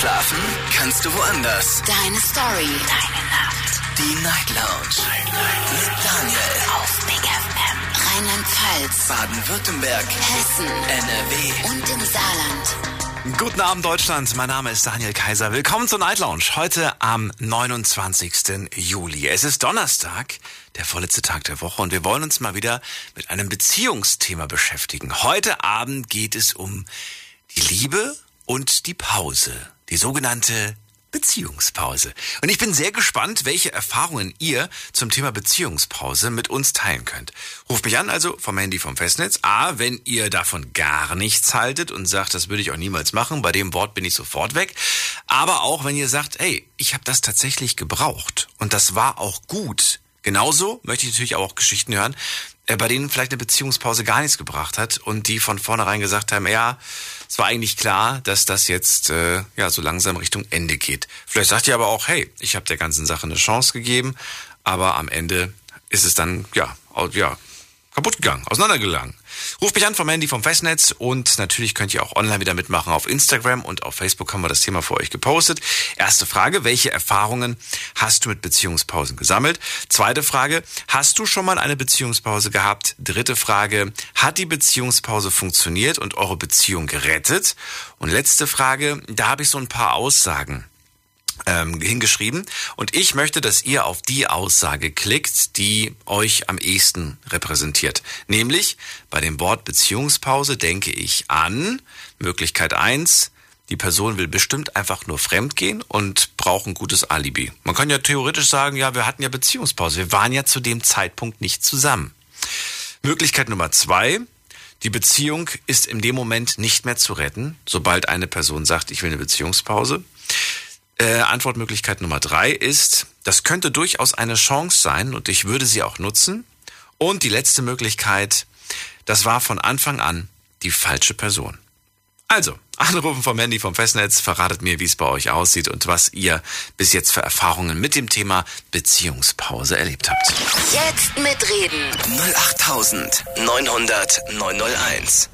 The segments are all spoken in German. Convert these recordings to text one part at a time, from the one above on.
Schlafen kannst du woanders. Deine Story. Deine Nacht. Die Night Lounge. Night, Night. Mit Daniel. Auf Big FM. Rheinland-Pfalz. Baden-Württemberg. Hessen. NRW. Und im Saarland. Guten Abend Deutschland, mein Name ist Daniel Kaiser. Willkommen zur Night Lounge. Heute am 29. Juli. Es ist Donnerstag, der vorletzte Tag der Woche und wir wollen uns mal wieder mit einem Beziehungsthema beschäftigen. Heute Abend geht es um die Liebe und die Pause, die sogenannte Beziehungspause. Und ich bin sehr gespannt, welche Erfahrungen ihr zum Thema Beziehungspause mit uns teilen könnt. Ruft mich an, also vom Handy vom Festnetz. A, wenn ihr davon gar nichts haltet und sagt, das würde ich auch niemals machen, bei dem Wort bin ich sofort weg. Aber auch, wenn ihr sagt, hey, ich habe das tatsächlich gebraucht und das war auch gut. Genauso möchte ich natürlich auch Geschichten hören, bei denen vielleicht eine Beziehungspause gar nichts gebracht hat und die von vornherein gesagt haben, ja, es war eigentlich klar, dass das jetzt äh, ja so langsam Richtung Ende geht. Vielleicht sagt ihr aber auch, hey, ich habe der ganzen Sache eine Chance gegeben, aber am Ende ist es dann ja, ja kaputt gegangen, auseinandergegangen. Ruft mich an vom Handy vom Festnetz und natürlich könnt ihr auch online wieder mitmachen. Auf Instagram und auf Facebook haben wir das Thema für euch gepostet. Erste Frage, welche Erfahrungen hast du mit Beziehungspausen gesammelt? Zweite Frage, hast du schon mal eine Beziehungspause gehabt? Dritte Frage, hat die Beziehungspause funktioniert und eure Beziehung gerettet? Und letzte Frage, da habe ich so ein paar Aussagen ähm, hingeschrieben. Und ich möchte, dass ihr auf die Aussage klickt, die euch am ehesten repräsentiert. Nämlich bei dem Wort Beziehungspause denke ich an Möglichkeit eins: die Person will bestimmt einfach nur fremd gehen und braucht ein gutes Alibi. Man kann ja theoretisch sagen, ja, wir hatten ja Beziehungspause. Wir waren ja zu dem Zeitpunkt nicht zusammen. Möglichkeit Nummer zwei. Die Beziehung ist in dem Moment nicht mehr zu retten, sobald eine Person sagt, ich will eine Beziehungspause. Äh, Antwortmöglichkeit Nummer drei ist, das könnte durchaus eine Chance sein und ich würde sie auch nutzen. Und die letzte Möglichkeit, das war von Anfang an die falsche Person. Also, anrufen vom Handy vom Festnetz, verratet mir, wie es bei euch aussieht und was ihr bis jetzt für Erfahrungen mit dem Thema Beziehungspause erlebt habt. Jetzt mitreden. 08900 901.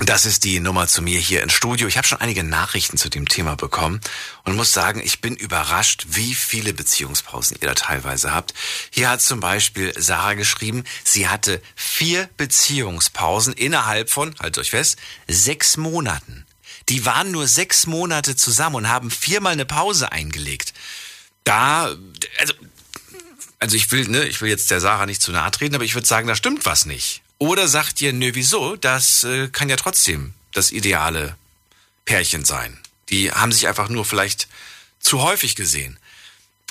Das ist die Nummer zu mir hier ins Studio. Ich habe schon einige Nachrichten zu dem Thema bekommen und muss sagen, ich bin überrascht, wie viele Beziehungspausen ihr da teilweise habt. Hier hat zum Beispiel Sarah geschrieben, sie hatte vier Beziehungspausen innerhalb von, haltet euch fest, sechs Monaten. Die waren nur sechs Monate zusammen und haben viermal eine Pause eingelegt. Da, also, also ich will, ne, ich will jetzt der Sarah nicht zu nahe treten, aber ich würde sagen, da stimmt was nicht. Oder sagt ihr, nö, wieso? Das äh, kann ja trotzdem das ideale Pärchen sein. Die haben sich einfach nur vielleicht zu häufig gesehen.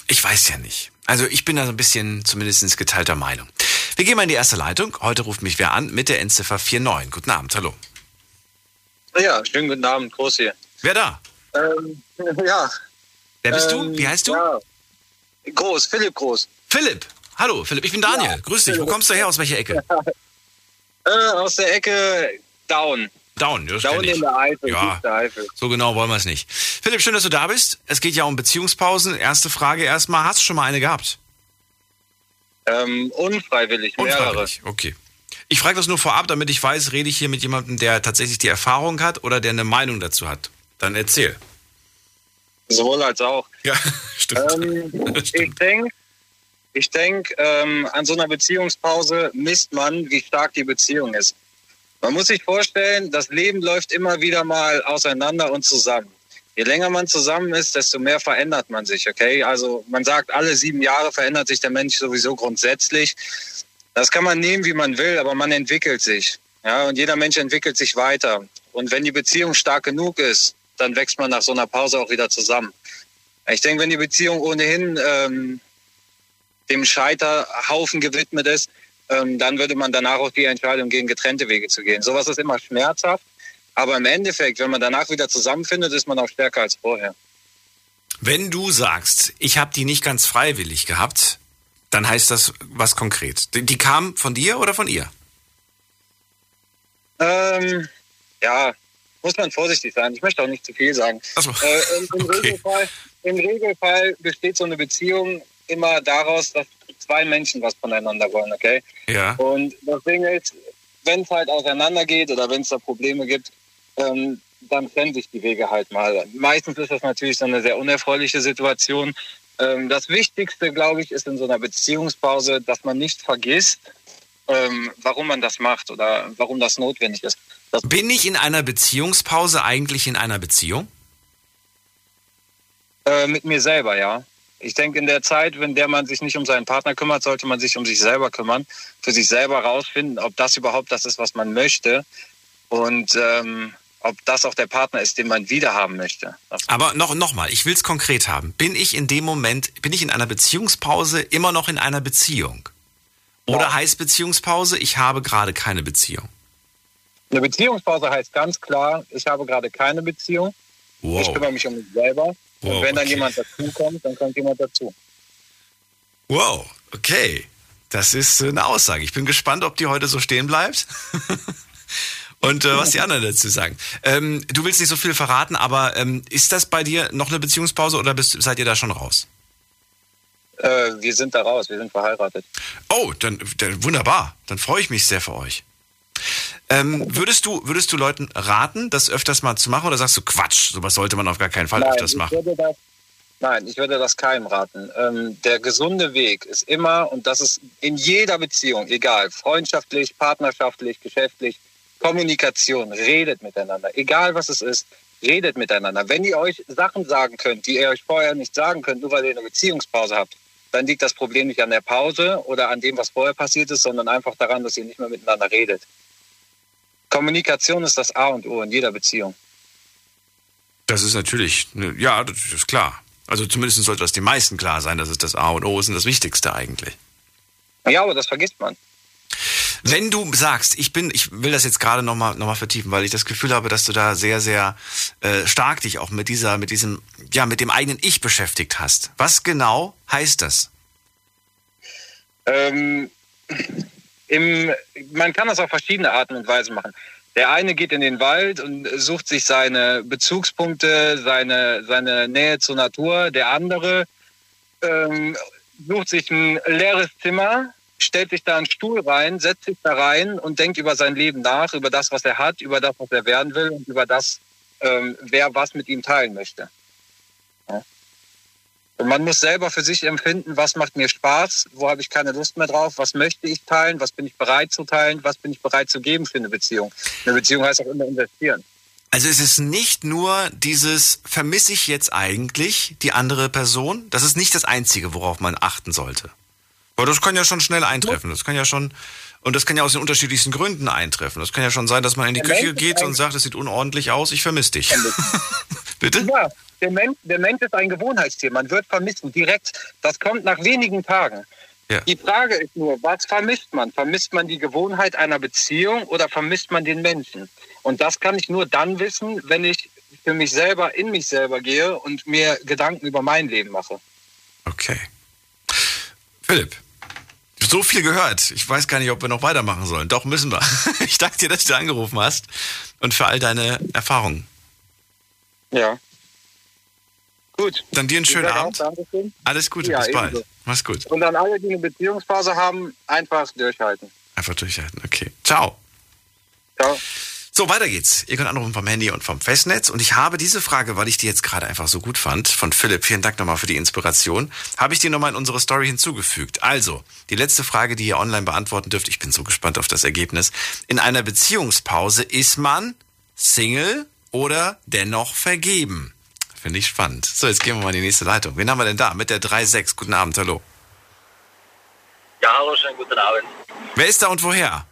Ich weiß ja nicht. Also ich bin da so ein bisschen zumindest geteilter Meinung. Wir gehen mal in die erste Leitung. Heute ruft mich wer an mit der Endziffer 49. Guten Abend, hallo. Ja, schönen guten Abend, Groß hier. Wer da? Ähm, ja. Wer bist ähm, du? Wie heißt du? Ja. Groß, Philipp Groß. Philipp. Hallo, Philipp. Ich bin Daniel. Ja, Grüß dich. Wo Philipp. kommst du her? Aus welcher Ecke? Äh, aus der Ecke Down. Down. Das Down ich. in der Eifel. Ja. der Eifel. So genau wollen wir es nicht. Philipp, schön, dass du da bist. Es geht ja um Beziehungspausen. Erste Frage erstmal. Hast du schon mal eine gehabt? Ähm, unfreiwillig, mehrere. Unfreiwillig. Okay. Ich frage das nur vorab, damit ich weiß, rede ich hier mit jemandem, der tatsächlich die Erfahrung hat oder der eine Meinung dazu hat. Dann erzähl. Sowohl als auch. Ja, stimmt. Ähm, ich Stimmt. denke, ich denk, ähm, an so einer Beziehungspause misst man, wie stark die Beziehung ist. Man muss sich vorstellen, das Leben läuft immer wieder mal auseinander und zusammen. Je länger man zusammen ist, desto mehr verändert man sich, okay? Also man sagt, alle sieben Jahre verändert sich der Mensch sowieso grundsätzlich. Das kann man nehmen, wie man will, aber man entwickelt sich. Ja, und jeder Mensch entwickelt sich weiter. Und wenn die Beziehung stark genug ist, dann wächst man nach so einer Pause auch wieder zusammen. Ich denke, wenn die Beziehung ohnehin ähm, dem Scheiterhaufen gewidmet ist, ähm, dann würde man danach auch die Entscheidung gehen, getrennte Wege zu gehen. Sowas ist immer schmerzhaft, aber im Endeffekt, wenn man danach wieder zusammenfindet, ist man auch stärker als vorher. Wenn du sagst, ich habe die nicht ganz freiwillig gehabt, dann heißt das was konkret. Die, die kam von dir oder von ihr? Ähm, ja, muss man vorsichtig sein. Ich möchte auch nicht zu viel sagen. So. Äh, im, im, Okay. Regelfall, Im Regelfall besteht so eine Beziehung immer daraus, dass zwei Menschen was voneinander wollen, okay? Ja. Und das Ding ist, wenn es halt auseinandergeht oder wenn es da Probleme gibt, ähm, dann trennen sich die Wege halt mal. Meistens ist das natürlich so eine sehr unerfreuliche Situation. Ähm, das Wichtigste, glaube ich, ist in so einer Beziehungspause, dass man nicht vergisst, ähm, warum man das macht oder warum das notwendig ist. Das Bin ich in einer Beziehungspause eigentlich in einer Beziehung? Äh, mit mir selber, ja. Ich denke, in der Zeit, wenn der man sich nicht um seinen Partner kümmert, sollte man sich um sich selber kümmern, für sich selber rausfinden, ob das überhaupt das ist, was man möchte und ähm, ob das auch der Partner ist, den man wiederhaben möchte. Aber noch, noch mal, ich will es konkret haben. Bin ich in dem Moment, bin ich in einer Beziehungspause immer noch in einer Beziehung? Oder Nein. heißt Beziehungspause, ich habe gerade keine Beziehung? Eine Beziehungspause heißt ganz klar, ich habe gerade keine Beziehung, ich Wow. kümmere mich um mich selber. Wow, und wenn dann okay. jemand dazukommt, dann kommt jemand dazu. Wow, okay. Das ist äh, eine Aussage. Ich bin gespannt, ob die heute so stehen bleibt. Und äh, was die anderen dazu sagen. Ähm, du willst nicht so viel verraten, aber ähm, ist das bei dir noch eine Beziehungspause oder bist, seid ihr da schon raus? Äh, wir sind da raus, wir sind verheiratet. Oh, dann, dann wunderbar. Dann freue ich mich sehr für euch. Ähm, würdest du würdest du Leuten raten, das öfters mal zu machen oder sagst du Quatsch? Sowas sollte man auf gar keinen Fall öfters ich machen. würde das, nein, ich würde das keinem raten. Ähm, der gesunde Weg ist immer, und das ist in jeder Beziehung, egal, freundschaftlich, partnerschaftlich, geschäftlich, Kommunikation, redet miteinander. Egal was es ist, redet miteinander. Wenn ihr euch Sachen sagen könnt, die ihr euch vorher nicht sagen könnt, nur weil ihr eine Beziehungspause habt, dann liegt das Problem nicht an der Pause oder an dem, was vorher passiert ist, sondern einfach daran, dass ihr nicht mehr miteinander redet. Kommunikation ist das A und O in jeder Beziehung. Das ist natürlich, ne, ja, das ist klar. Also zumindest sollte das den meisten klar sein, dass es das A und O ist und das Wichtigste eigentlich. Ja, aber das vergisst man. Wenn du sagst, ich bin, ich will das jetzt gerade nochmal noch mal vertiefen, weil ich das Gefühl habe, dass du da sehr, sehr äh, stark dich auch mit dieser, mit diesem, ja, mit dem eigenen Ich beschäftigt hast. Was genau heißt das? Ähm, im, man kann das auf verschiedene Arten und Weisen machen. Der eine geht in den Wald und sucht sich seine Bezugspunkte, seine, seine Nähe zur Natur. Der andere ähm, sucht sich ein leeres Zimmer, stellt sich da einen Stuhl rein, setzt sich da rein und denkt über sein Leben nach, über das, was er hat, über das, was er werden will und über das, ähm, wer was mit ihm teilen möchte. Und man muss selber für sich empfinden, was macht mir Spaß, wo habe ich keine Lust mehr drauf, was möchte ich teilen, was bin ich bereit zu teilen, was bin ich bereit zu geben für eine Beziehung. Eine Beziehung heißt auch immer investieren. Also es ist nicht nur dieses, vermisse ich jetzt eigentlich die andere Person? Das ist nicht das Einzige, worauf man achten sollte. Weil das kann ja schon schnell eintreffen. Das kann ja schon, und das kann ja aus den unterschiedlichsten Gründen eintreffen. Das kann ja schon sein, dass man in die Küche geht und sagt, es sieht unordentlich aus, ich vermisse dich. Bitte? Ja, der Mensch, der Mensch ist ein Gewohnheitstier. Man wird vermissen, direkt. Das kommt nach wenigen Tagen. Ja. Die Frage ist nur, was vermisst man? Vermisst man die Gewohnheit einer Beziehung oder vermisst man den Menschen? Und das kann ich nur dann wissen, wenn ich für mich selber in mich selber gehe und mir Gedanken über mein Leben mache. Okay. Philipp, so viel gehört. Ich weiß gar nicht, ob wir noch weitermachen sollen. Doch, müssen wir. Ich danke dir, dass du angerufen hast und für all deine Erfahrungen. Ja. Gut. Dann dir einen schönen Abend. Dankeschön. Alles Gute, Ja, bis bald. ebenso. Mach's gut. Und an alle, die eine Beziehungspause haben, einfach durchhalten. Einfach durchhalten. Okay. Ciao. Ciao. So, weiter geht's. Ihr könnt anrufen vom Handy und vom Festnetz. Und ich habe diese Frage, weil ich die jetzt gerade einfach so gut fand, von Philipp, vielen Dank nochmal für die Inspiration, habe ich die nochmal in unsere Story hinzugefügt. Also, die letzte Frage, die ihr online beantworten dürft, ich bin so gespannt auf das Ergebnis. In einer Beziehungspause ist man Single oder dennoch vergeben? Finde ich spannend. So, jetzt gehen wir mal in die nächste Leitung. Wen haben wir denn da? Mit der 3.6. Guten Abend, hallo. Ja, hallo, schönen guten Abend. Wer ist da und woher?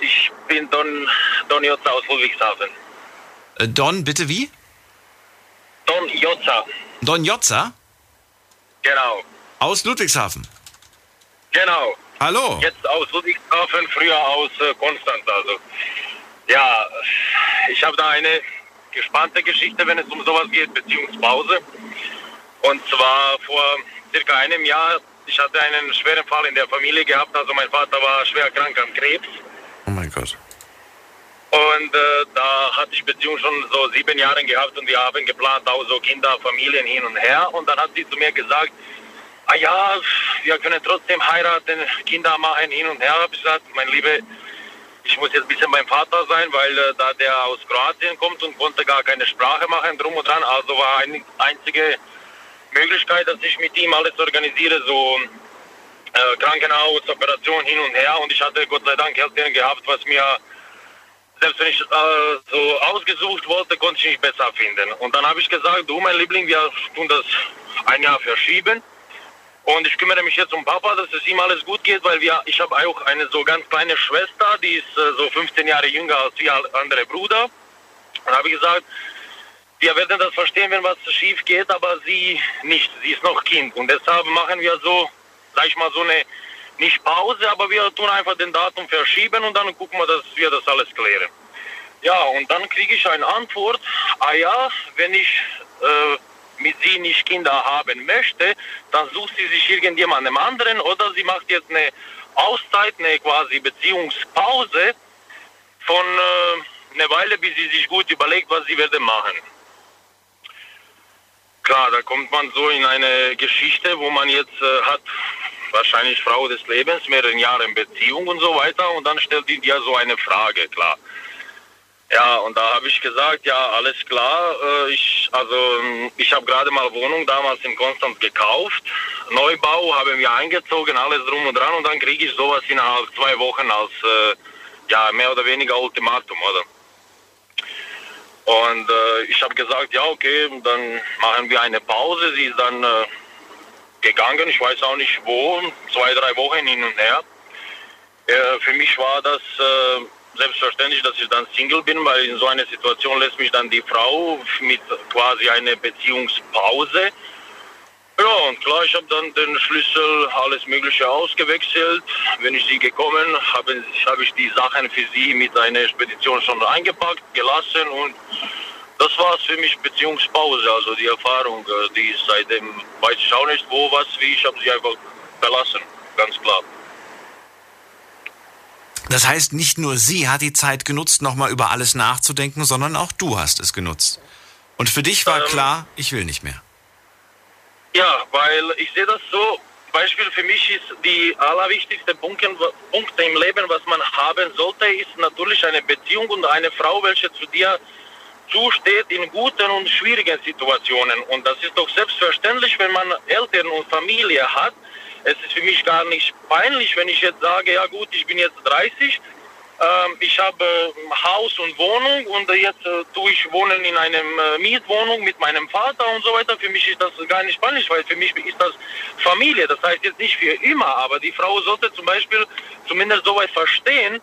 Ich bin Don, Don Jotza aus Ludwigshafen. Äh, Don, bitte wie? Don Jotza, Don Jotza genau. aus Ludwigshafen. Genau. Hallo. Jetzt aus Ludwigshafen, früher aus äh, Konstanz. Also, ja, ich habe da eine gespannte Geschichte, wenn es um sowas geht, Beziehungspause. Und zwar vor circa einem Jahr, ich hatte einen schweren Fall in der Familie gehabt. Also mein Vater war schwer krank am Krebs. Oh mein Gott. Und äh, da hatte ich Beziehung schon so sieben Jahre gehabt und wir haben geplant, auch so Kinder, Familien hin und her. Und dann hat sie zu mir gesagt, ah ja, wir können trotzdem heiraten, Kinder machen hin und her. Ich gesagt, mein Liebe, ich muss jetzt ein bisschen beim Vater sein, weil äh, da der aus Kroatien kommt und konnte gar keine Sprache machen, drum und dran. Also war eine einzige Möglichkeit, dass ich mit ihm alles organisiere, so äh, Krankenhaus, Operation hin und her. Und ich hatte Gott sei Dank Helferin gehabt, was mir, selbst wenn ich äh, so ausgesucht wollte, konnte ich nicht besser finden. Und dann habe ich gesagt, du mein Liebling, wir tun das ein Jahr verschieben. Und ich kümmere mich jetzt um Papa, dass es ihm alles gut geht, weil wir, ich habe auch eine so ganz kleine Schwester, die ist äh, so 15 Jahre jünger als wir andere Bruder. Und habe ich gesagt, wir werden das verstehen, wenn was schief geht, aber sie nicht. Sie ist noch Kind. Und deshalb machen wir so, sag ich mal, so eine, nicht Pause, aber wir tun einfach den Datum verschieben und dann gucken wir, dass wir das alles klären. Ja, und dann kriege ich eine Antwort, ah ja, wenn ich äh, mit sie nicht Kinder haben möchte, dann sucht sie sich irgendjemandem anderen oder sie macht jetzt eine Auszeit, eine quasi Beziehungspause von äh, einer Weile, bis sie sich gut überlegt, was sie werden machen. Klar, da kommt man so in eine Geschichte, wo man jetzt äh, hat wahrscheinlich Frau des Lebens, mehrere Jahre in Beziehung und so weiter und dann stellt die dir so eine Frage, klar. Ja, und da habe ich gesagt, ja, alles klar. Äh, ich, also, ich habe gerade mal Wohnung damals in Konstanz gekauft. Neubau haben wir eingezogen, alles drum und dran. Und dann kriege ich sowas innerhalb zwei Wochen als, äh, ja, mehr oder weniger Ultimatum, oder? Und äh, ich habe gesagt, ja, okay, dann machen wir eine Pause. Sie ist dann äh, gegangen, ich weiß auch nicht wo, zwei, drei Wochen hin und her. Äh, für mich war das äh, selbstverständlich, dass ich dann Single bin, weil in so einer Situation lässt mich dann die Frau mit quasi einer Beziehungspause. Ja, und klar, ich habe dann den Schlüssel, alles Mögliche ausgewechselt. Wenn ich sie gekommen habe, habe ich die Sachen für sie mit einer Spedition schon eingepackt, gelassen und das war es für mich Beziehungspause. Also die Erfahrung, äh, die ist seitdem, weiß ich auch nicht wo, was, wie, ich habe sie einfach verlassen, ganz klar. Das heißt, nicht nur sie hat die Zeit genutzt, nochmal über alles nachzudenken, sondern auch du hast es genutzt. Und für dich war Ähm. klar, ich will nicht mehr. Ja, weil ich sehe das so. Beispiel für mich ist die allerwichtigste Punkte, Punkte im Leben, was man haben sollte, ist natürlich eine Beziehung und eine Frau, welche zu dir zusteht in guten und schwierigen Situationen. Und das ist doch selbstverständlich, wenn man Eltern und Familie hat. Es ist für mich gar nicht peinlich, wenn ich jetzt sage, ja gut, ich bin jetzt 30, ähm, ich habe äh, Haus und Wohnung und äh, jetzt äh, tue ich wohnen in einem äh, Mietwohnung mit meinem Vater und so weiter. Für mich ist das gar nicht peinlich, weil für mich ist das Familie. Das heißt jetzt nicht für immer, aber die Frau sollte zum Beispiel zumindest so weit verstehen,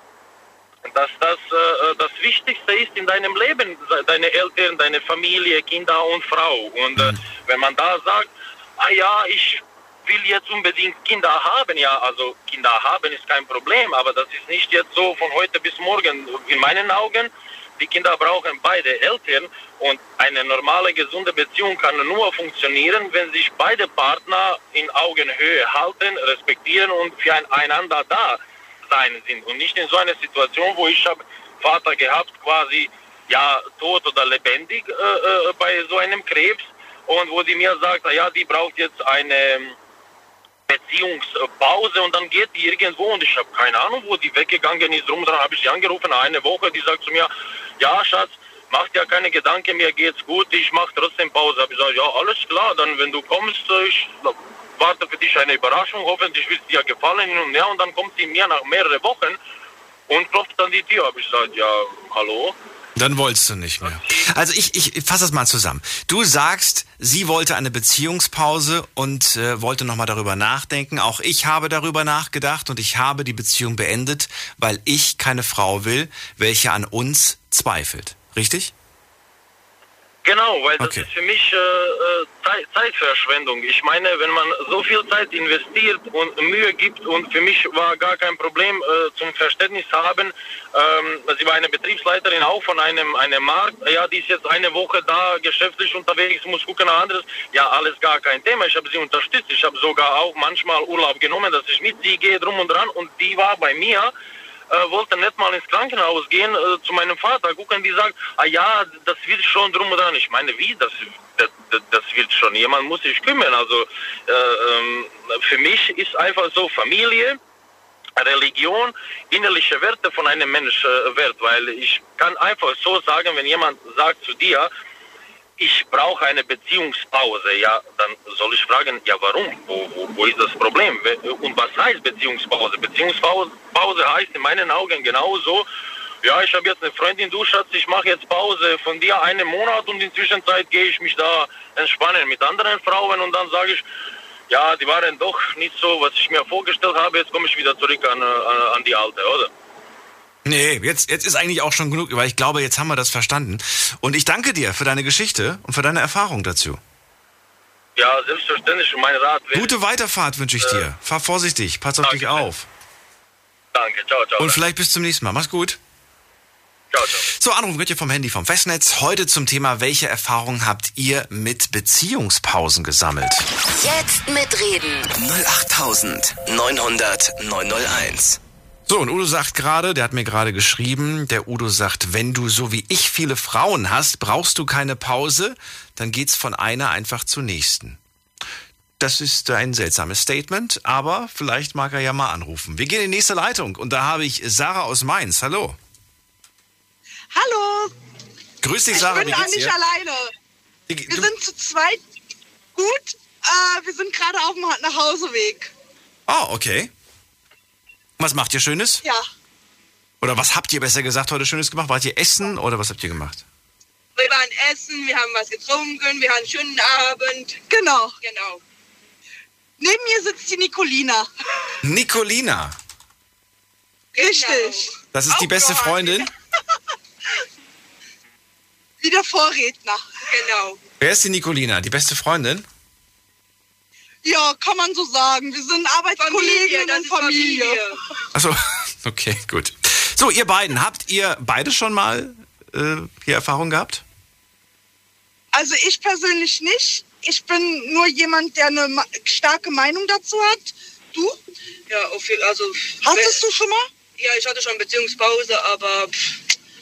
dass das äh, das Wichtigste ist in deinem Leben, deine Eltern, deine Familie, Kinder und Frau. Und äh, wenn man da sagt, ah ja, ich will jetzt unbedingt Kinder haben, ja, also Kinder haben ist kein Problem, aber das ist nicht jetzt so von heute bis morgen. In meinen Augen, die Kinder brauchen beide Eltern und eine normale, gesunde Beziehung kann nur funktionieren, wenn sich beide Partner in Augenhöhe halten, respektieren und füreinander da sein sind und nicht in so einer Situation, wo ich habe Vater gehabt, quasi ja tot oder lebendig äh, äh, bei so einem Krebs und wo die mir sagt, na ja, die braucht jetzt eine Beziehungspause und dann geht die irgendwo und ich habe keine Ahnung, wo die weggegangen ist. Drum dran habe ich sie angerufen, eine Woche, die sagt zu mir, ja Schatz, mach dir keine Gedanken, mir geht's gut, ich mache trotzdem Pause. Habe ich gesagt, ja alles klar, dann wenn du kommst, ich warte für dich eine Überraschung, hoffentlich wird dir gefallen und her und dann kommt sie mir nach mehreren Wochen und klopft an die Tür. Habe ich gesagt, ja, hallo? Dann wolltest du nicht mehr. Also ich, ich fasse das mal zusammen. Du sagst, sie wollte eine Beziehungspause und äh, wollte nochmal darüber nachdenken. Auch ich habe darüber nachgedacht und ich habe die Beziehung beendet, weil ich keine Frau will, welche an uns zweifelt. Richtig? Genau, weil das Okay. ist für mich äh, äh, Zeit, Zeitverschwendung. Ich meine, wenn man so viel Zeit investiert und Mühe gibt und für mich war gar kein Problem äh, zum Verständnis haben, ähm, sie war eine Betriebsleiterin auch von einem, einem Markt, ja, die ist jetzt eine Woche da geschäftlich unterwegs, muss gucken nach anderes, ja, alles gar kein Thema. Ich habe sie unterstützt, ich habe sogar auch manchmal Urlaub genommen, dass ich mit sie gehe, drum und dran und die war bei mir äh, wollte nicht mal ins Krankenhaus gehen äh, zu meinem Vater gucken, die sagt, ah ja, das wird schon drum und dran. Ich meine, wie, das, das, das- wird schon, jemand muss sich kümmern. Also äh, ähm, für mich ist einfach so Familie, Religion innerliche Werte von einem Mensch äh, wert, weil ich kann einfach so sagen, wenn jemand sagt zu dir, ich brauche eine Beziehungspause, ja, dann soll ich fragen, ja warum? Wo, wo, wo ist das Problem? Und was heißt Beziehungspause? Beziehungspause Pause heißt in meinen Augen genauso, ja, ich habe jetzt eine Freundin, du Schatz, ich mache jetzt Pause von dir einen Monat und in Zwischenzeit gehe ich mich da entspannen mit anderen Frauen und dann sage ich, ja, die waren doch nicht so, was ich mir vorgestellt habe, jetzt komme ich wieder zurück an, äh, an die alte, oder? Nee, jetzt, jetzt ist eigentlich auch schon genug, weil ich glaube, jetzt haben wir das verstanden. Und ich danke dir für deine Geschichte und für deine Erfahrung dazu. Ja, selbstverständlich, mein Rat wäre... Gute Weiterfahrt wünsche ich dir. Fahr vorsichtig, pass auf Danke. dich auf. Danke, ciao, ciao. Und vielleicht bis zum nächsten Mal. Mach's gut. ciao, ciao. So, Anruf könnt ihr vom Handy vom Festnetz. Heute zum Thema, welche Erfahrungen habt ihr mit Beziehungspausen gesammelt? Jetzt mitreden. 08900 901. So, und Udo sagt gerade, der hat mir gerade geschrieben, der Udo sagt, wenn du so wie ich viele Frauen hast, brauchst du keine Pause, dann geht's von einer einfach zur nächsten. Das ist ein seltsames Statement, aber vielleicht mag er ja mal anrufen. Wir gehen in die nächste Leitung und da habe ich Sarah aus Mainz. Hallo. Hallo, Grüß dich, ich Sarah. bin Wie da nicht dir? alleine. Wir du- sind zu zweit gut. Äh, wir sind gerade auf dem Nachhauseweg. Oh, okay. Was macht ihr Schönes? Ja. Oder was habt ihr besser gesagt heute Schönes gemacht? Wart ihr essen oder was habt ihr gemacht? Wir waren essen, wir haben was getrunken, wir hatten einen schönen Abend. Genau. Genau. Neben mir sitzt die Nicolina. Nicolina. Richtig. Das ist die beste Auch Freundin. Wie der Vorredner. Genau. Wer ist die Nicolina? Die beste Freundin? Ja, kann man so sagen. Wir sind Arbeitskollegen und Familie. Familie. Achso, okay, gut. So, ihr beiden, habt ihr beide schon mal äh, hier Erfahrung gehabt? Also ich persönlich nicht. Ich bin nur jemand, der eine starke Meinung dazu hat. Du? Ja, auf, jeden- also. Hattest du schon mal? Ja, ich hatte schon Beziehungspause, aber pff,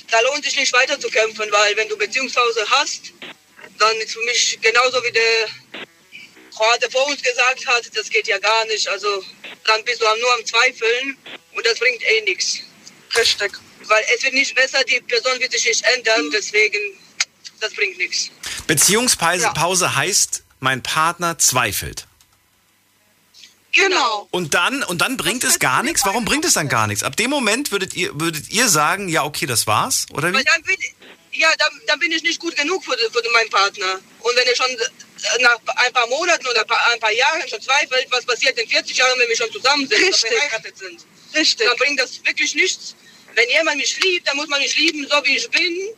da lohnt sich nicht weiter zu kämpfen, weil wenn du Beziehungspause hast, dann ist für mich genauso wie der Kroate vor uns gesagt hat, das geht ja gar nicht. Also dann bist du nur am Zweifeln und das bringt eh nichts. Richtig. Weil es wird nicht besser, die Person wird sich nicht ändern, deswegen, das bringt nichts. Beziehungspause Ja. Pause heißt, mein Partner zweifelt. Genau. Und dann, und dann bringt es gar nichts? Warum bringt es dann gar nichts? Ab dem Moment würdet ihr, würdet ihr sagen, ja, okay, das war's? Oder Weil wie? dann bin, ja, dann, dann bin ich nicht gut genug für, für meinen Partner. Und wenn er schon nach ein paar Monaten oder ein paar, ein paar Jahren schon zweifelt, was passiert in 40 Jahren, wenn wir schon zusammen sind Richtig. verheiratet sind, Richtig. dann bringt das wirklich nichts. Wenn jemand mich liebt, dann muss man mich lieben, so wie ich bin.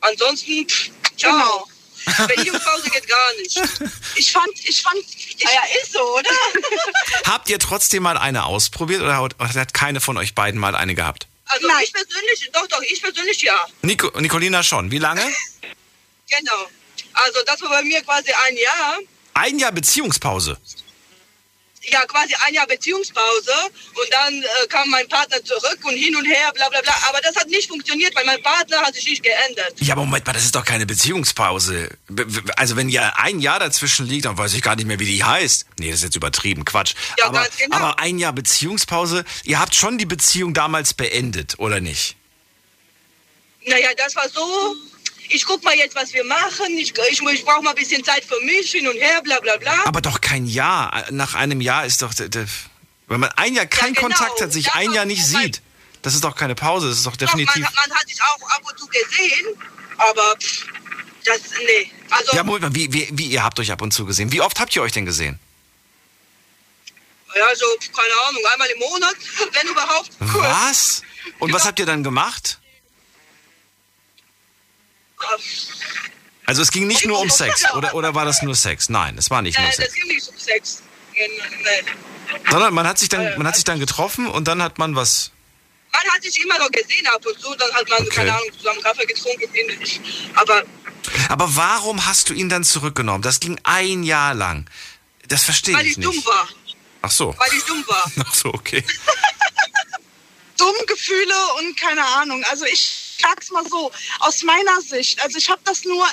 Ansonsten, pff, ciao. Genau. Beziehungspause geht gar nicht. Ich fand, ich fand, ich, Ah ja, ist so, oder? Habt ihr trotzdem mal eine ausprobiert oder hat, oder hat keine von euch beiden mal eine gehabt? Also Nein. ich persönlich, doch, doch, ich persönlich ja. Nico, Nicolina schon. Wie lange? Genau. Also das war bei mir quasi ein Jahr. Ein Jahr Beziehungspause. ja quasi ein Jahr Beziehungspause und dann äh, kam mein Partner zurück und hin und her, bla bla bla. Aber das hat nicht funktioniert, weil mein Partner hat sich nicht geändert. Ja, aber Moment mal, das ist doch keine Beziehungspause. Also wenn ja ein Jahr dazwischen liegt, dann weiß ich gar nicht mehr, wie die heißt. Nee, das ist jetzt übertrieben, Quatsch. Ja, aber, ganz genau. aber ein Jahr Beziehungspause, ihr habt schon die Beziehung damals beendet, oder nicht? Naja, das war so. Ich guck mal jetzt, was wir machen. Ich, ich, ich brauche mal ein bisschen Zeit für mich, hin und her, bla bla bla. Aber doch kein Jahr. Nach einem Jahr ist doch... Wenn man ein Jahr keinen genau. Kontakt hat, sich Ja, ein Jahr nicht sieht, das ist doch keine Pause, das ist doch Doch, man, definitiv... man hat sich auch ab und zu gesehen, aber das, nee. Also, Ja, Moment mal, wie, wie, wie, ihr habt euch ab und zu gesehen. Wie oft habt ihr euch denn gesehen? ja, so, keine Ahnung, einmal im Monat, wenn überhaupt. Was? Und was Ja. habt ihr dann gemacht? Also es ging nicht nur um Sex, oder, oder war das nur Sex? Nein, es war nicht nur Äh, Sex. das ging nicht um Sex. Sondern man hat sich dann, man hat sich dann getroffen und dann hat man was. Man hat sich immer noch gesehen ab und zu, dann hat man, Okay. keine Ahnung, zusammen Kaffee getrunken, ich. Aber Aber warum hast du ihn dann zurückgenommen? Das ging ein Jahr lang. Das verstehe weil ich ich nicht. dumm war. Ach so. Weil ich dumm war. Ach so, okay. dumm Gefühle und keine Ahnung. Also ich sag's mal so, aus meiner Sicht, also ich habe das nur,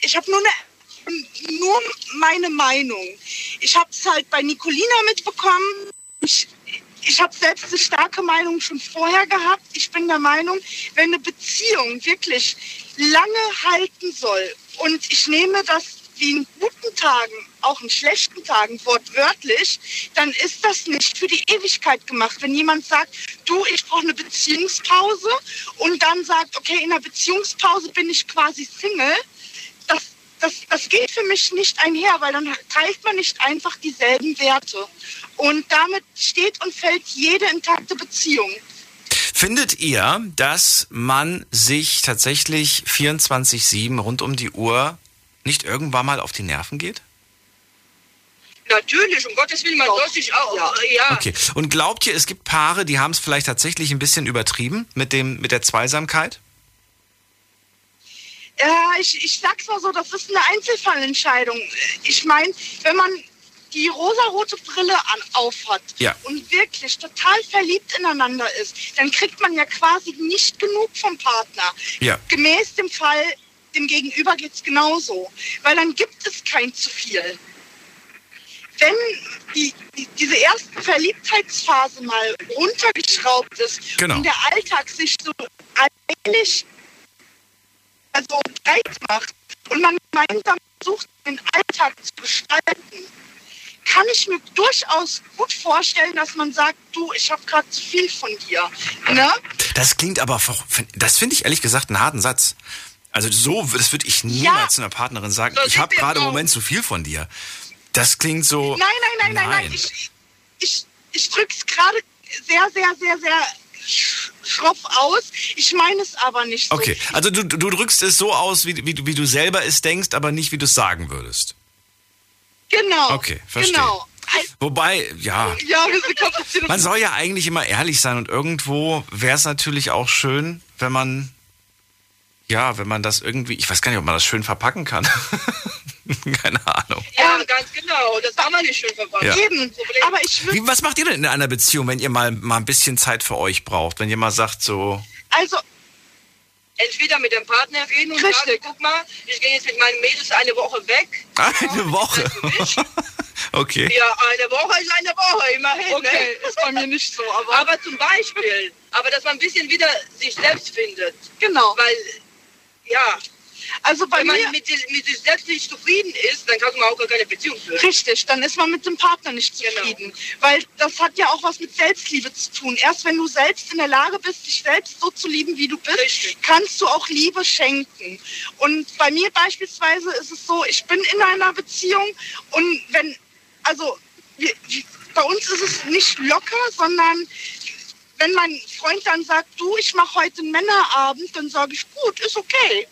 ich habe nur eine, nur meine Meinung. Ich habe es halt bei Nicolina mitbekommen. Ich, ich habe selbst eine starke Meinung schon vorher gehabt. Ich bin der Meinung, wenn eine Beziehung wirklich lange halten soll und ich nehme das wie in guten Tagen, auch in schlechten Tagen wortwörtlich, dann ist das nicht für die Ewigkeit gemacht. Wenn jemand sagt, du, ich brauche eine Beziehungspause und dann sagt, okay, in einer Beziehungspause bin ich quasi Single, das, das, das geht für mich nicht einher, weil dann teilt man nicht einfach dieselben Werte. Und damit steht und fällt jede intakte Beziehung. Findet ihr, dass man sich tatsächlich 24-7 rund um die Uhr nicht irgendwann mal auf die Nerven geht? Natürlich, um Gottes Willen, man soll sich auch. Ja. ja. Okay. Und glaubt ihr, es gibt Paare, die haben es vielleicht tatsächlich ein bisschen übertrieben mit, dem, mit der Zweisamkeit? Ja, ich, ich sag's mal so, das ist eine Einzelfallentscheidung. Ich meine, wenn man die rosarote Brille an, aufhat Ja. und wirklich total verliebt ineinander ist, dann kriegt man ja quasi nicht genug vom Partner. Ja. Gemäß dem Fall, dem Gegenüber geht's genauso. Weil dann gibt es kein zu viel. Wenn die, die, diese erste Verliebtheitsphase mal runtergeschraubt ist Genau. und der Alltag sich so allmählich also breit macht und man gemeinsam versucht, den Alltag zu gestalten, kann ich mir durchaus gut vorstellen, dass man sagt, du, ich habe gerade zu viel von dir. Ne? Das klingt aber, das finde ich ehrlich gesagt einen harten Satz. Also so, das würde ich niemals Ja. zu einer Partnerin sagen. Ich habe gerade im. Moment zu viel von dir. Das klingt so. Nein, nein, nein, nein, nein. Ich, ich, ich drücke es gerade sehr, sehr, sehr, sehr sch- schroff aus. Ich meine es aber nicht so. Okay, also du, du drückst es so aus, wie, wie, du- wie du selber es denkst, aber nicht, wie du es sagen würdest. Genau. Okay, verstehe. Genau. Wobei, ja, Ja, man soll ja eigentlich immer ehrlich sein und irgendwo wäre es natürlich auch schön, wenn man, ja, wenn man das irgendwie, ich weiß gar nicht, ob man das schön verpacken kann. Keine Ahnung. Ja, ganz genau. Das kann man nicht schön verpacken. Ja. Eben. Aber ich Wie, was macht ihr denn in einer Beziehung, wenn ihr mal, mal ein bisschen Zeit für euch braucht? Wenn ihr mal sagt so, also, Entweder mit dem Partner reden und sagen, Richtig. guck mal, ich gehe jetzt mit meinen Mädels eine Woche weg. eine Woche. Okay. Ja, eine Woche ist eine Woche, immerhin. okay, Ne? ist bei mir nicht so, aber, Aber zum Beispiel, aber dass man ein bisschen wieder sich selbst findet. genau. Weil, ja, Also bei wenn man mir, mit, sich- mit sich selbst nicht zufrieden ist, dann kann man auch gar keine Beziehung führen. Richtig, dann ist man mit dem Partner nicht Genau. zufrieden. Weil das hat ja auch was mit Selbstliebe zu tun. Erst wenn du selbst in der Lage bist, dich selbst so zu lieben, wie du bist, Richtig. kannst du auch Liebe schenken. Und bei mir beispielsweise ist es so, ich bin in einer Beziehung und wenn, also wir- bei uns ist es nicht locker, sondern wenn mein Freund dann sagt, du, ich mache heute einen Männerabend, dann sage ich, gut, ist okay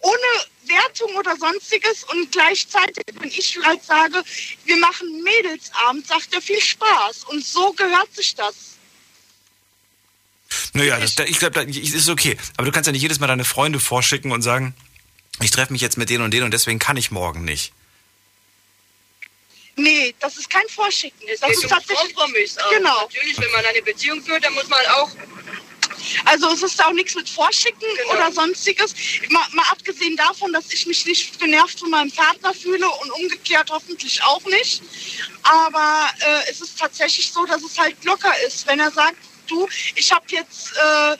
ohne Wertung oder sonstiges und gleichzeitig, wenn ich halt sage, wir machen Mädelsabend, sagt er viel Spaß und so gehört sich das. Naja, das, da- ich glaube, das ist okay. Aber du kannst ja nicht jedes Mal deine Freunde vorschicken und sagen, ich treffe mich jetzt mit denen und denen und deswegen kann ich morgen nicht. Nee, das ist kein Vorschicken. Das geht ist tatsächlich, Kompromiss. auch. Genau. Natürlich, wenn man eine Beziehung führt, dann muss man auch also es ist auch nichts mit Vorschicken Genau. oder sonstiges. Mal, mal abgesehen davon, dass ich mich nicht genervt von meinem Partner fühle und umgekehrt hoffentlich auch nicht. Aber äh, es ist tatsächlich so, dass es halt locker ist, wenn er sagt, du, ich habe jetzt äh,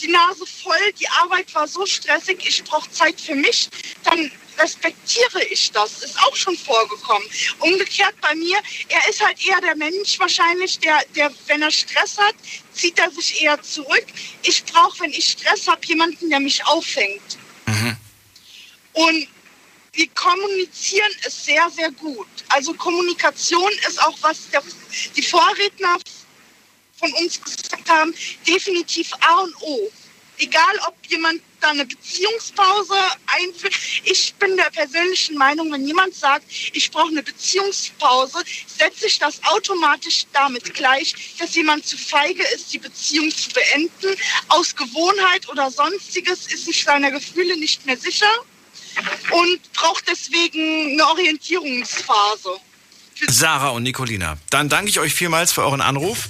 die Nase voll, die Arbeit war so stressig, ich brauche Zeit für mich, dann respektiere ich das. Ist auch schon vorgekommen. Umgekehrt bei mir, er ist halt eher der Mensch wahrscheinlich, der, der wenn er Stress hat, zieht er sich eher zurück. Ich brauche, wenn ich Stress habe, jemanden, der mich auffängt. Und wir kommunizieren es sehr, sehr gut. Also Kommunikation ist auch, was der, die Vorredner von uns gesagt haben, definitiv A und O. Egal, ob jemand da eine Beziehungspause einführt. Ich bin der persönlichen Meinung, wenn jemand sagt, ich brauche eine Beziehungspause, setze ich das automatisch damit gleich, dass jemand zu feige ist, die Beziehung zu beenden. Aus Gewohnheit oder sonstiges ist sich seiner Gefühle nicht mehr sicher und braucht deswegen eine Orientierungsphase. Sarah und Nicolina, dann danke ich euch vielmals für euren Anruf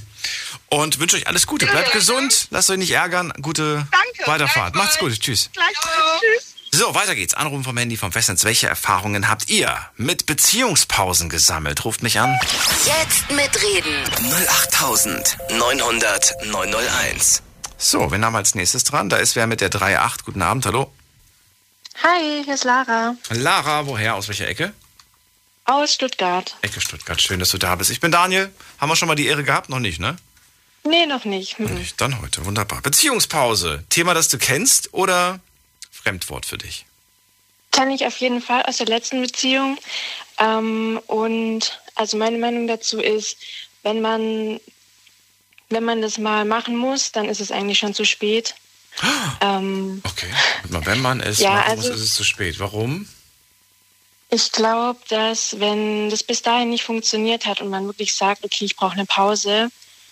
und wünsche euch alles Gute. Bleibt gesund, lasst euch nicht ärgern. Gute Danke. Weiterfahrt. Macht's gut. Tschüss. Gleich. Tschüss. So, weiter geht's. Anrufen vom Handy vom Festnetz. Welche Erfahrungen habt ihr mit Beziehungspausen gesammelt? Ruft mich an. Jetzt mitreden. 08900 901. So, wen haben wir als nächstes dran? Da ist wer mit der 3.8. Guten Abend, hallo. Hi, hier ist Lara Lara, woher? Aus welcher Ecke? Aus Stuttgart. Ecke Stuttgart. Schön, dass du da bist. Ich bin Daniel. Haben wir schon mal die Ehre gehabt? Noch nicht, ne? Nee, noch nicht. Noch nicht. Dann heute. Wunderbar. Beziehungspause. Thema, das du kennst oder Fremdwort für dich? Kenne ich auf jeden Fall aus der letzten Beziehung. Ähm, und also meine Meinung dazu ist, wenn man, wenn man das mal machen muss, dann ist es eigentlich schon zu spät. Ähm, Okay. Wenn man es Ja, machen also- muss, ist es zu spät. Warum? Ich glaube, dass wenn das bis dahin nicht funktioniert hat und man wirklich sagt, okay, ich brauche eine Pause,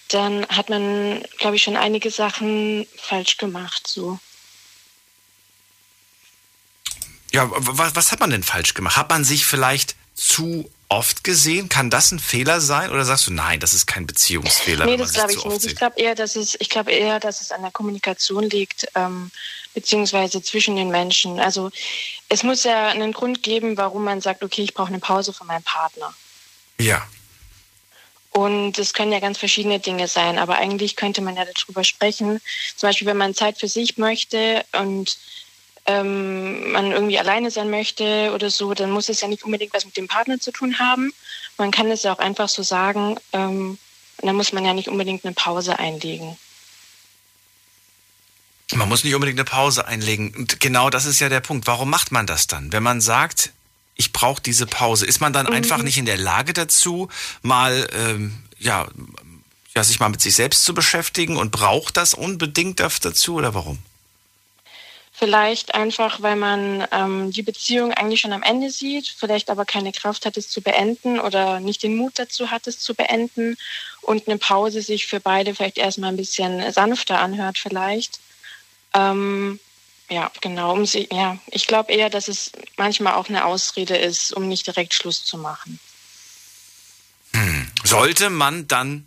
dann hat man, glaube ich, schon einige Sachen falsch gemacht. So. Ja, was, was hat man denn falsch gemacht? Hat man sich vielleicht zu oft gesehen? Kann das ein Fehler sein? Oder sagst du, nein, das ist kein Beziehungsfehler, Nee, das glaube ich nicht. Ich sieht? glaube eher, dass es, ich glaube eher, dass es an der Kommunikation liegt, ähm, beziehungsweise zwischen den Menschen. Also es muss ja einen Grund geben, warum man sagt, okay, ich brauche eine Pause von meinem Partner. Ja. Und es können ja ganz verschiedene Dinge sein, aber eigentlich könnte man ja darüber sprechen. Zum Beispiel, wenn man Zeit für sich möchte und ähm, man irgendwie alleine sein möchte oder so, dann muss es ja nicht unbedingt was mit dem Partner zu tun haben. Man kann es ja auch einfach so sagen. Ähm, und dann muss man ja nicht unbedingt eine Pause einlegen. Man muss nicht unbedingt eine Pause einlegen. Und genau das ist ja der Punkt. Warum macht man das dann? Wenn man sagt, ich brauche diese Pause, ist man dann einfach nicht in der Lage dazu, mal ähm, ja, ja, sich mal mit sich selbst zu beschäftigen und braucht das unbedingt dazu oder warum? Vielleicht einfach, weil man ähm, die Beziehung eigentlich schon am Ende sieht, vielleicht aber keine Kraft hat, es zu beenden oder nicht den Mut dazu hat, es zu beenden und eine Pause sich für beide vielleicht erstmal ein bisschen sanfter anhört vielleicht. Ähm, ja, genau. Um sie, ja, ich glaube eher, dass es manchmal auch eine Ausrede ist, um nicht direkt Schluss zu machen. Sollte man dann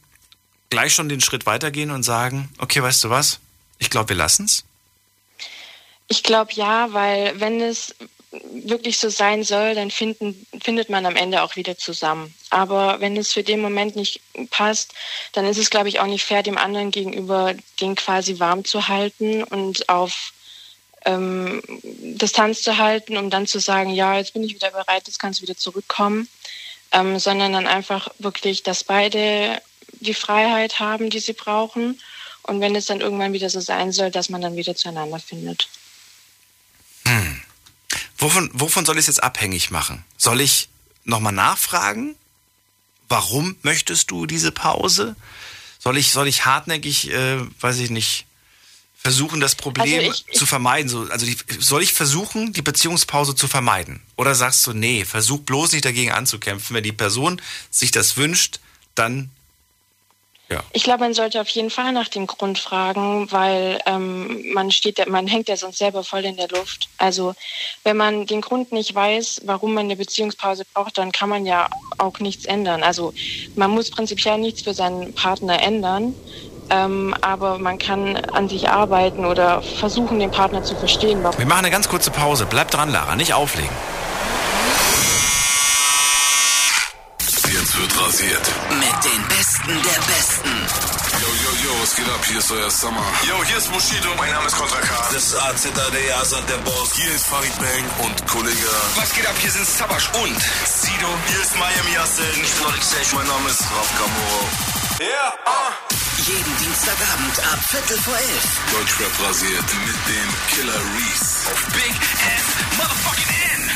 gleich schon den Schritt weitergehen und sagen, okay, weißt du was? Ich glaube, wir lassen's. Ich glaube ja, weil wenn es wirklich so sein soll, dann finden, findet man am Ende auch wieder zusammen. Aber wenn es für den Moment nicht passt, dann ist es, glaube ich, auch nicht fair, dem anderen gegenüber den quasi warm zu halten und auf ähm, Distanz zu halten, um dann zu sagen, ja, jetzt bin ich wieder bereit, jetzt kannst du wieder zurückkommen, ähm, sondern dann einfach wirklich, dass beide die Freiheit haben, die sie brauchen. Und wenn es dann irgendwann wieder so sein soll, dass man dann wieder zueinander findet. Wovon, wovon soll ich es jetzt abhängig machen? Soll ich nochmal nachfragen? Warum möchtest du diese Pause? Soll ich, soll ich hartnäckig, äh, weiß ich nicht, versuchen, das Problem Also ich- zu vermeiden? So, also die, soll ich versuchen, die Beziehungspause zu vermeiden? Oder sagst du, nee, versuch bloß nicht dagegen anzukämpfen. Wenn die Person sich das wünscht, dann ja. Ich glaube, man sollte auf jeden Fall nach dem Grund fragen, weil ähm, man steht, man hängt ja sonst selber voll in der Luft. Also wenn man den Grund nicht weiß, warum man eine Beziehungspause braucht, dann kann man ja auch nichts ändern. Also man muss prinzipiell nichts für seinen Partner ändern, ähm, aber man kann an sich arbeiten oder versuchen, den Partner zu verstehen. Warum Wir machen eine ganz kurze Pause. Bleib dran, Lara, nicht auflegen. Jetzt wird rasiert. Besten der Besten. Yo, yo, yo, was geht ab? Hier ist euer Summer. Yo, hier ist Bushido. Mein Name ist Kontra K. Das ist AZAD, Azad, der Boss. Hier ist Farid Bang und Kollege. Was geht ab? Hier sind Sabash und Sido. Hier ist Miami Yassin. Ich bin Alex Sage, mein Name ist Raf Kamoro. Ja, ah. Jeden Dienstagabend ab Viertel vor elf. Deutschrap rasiert mit dem Killer Reese. Auf Big F Motherfucking N.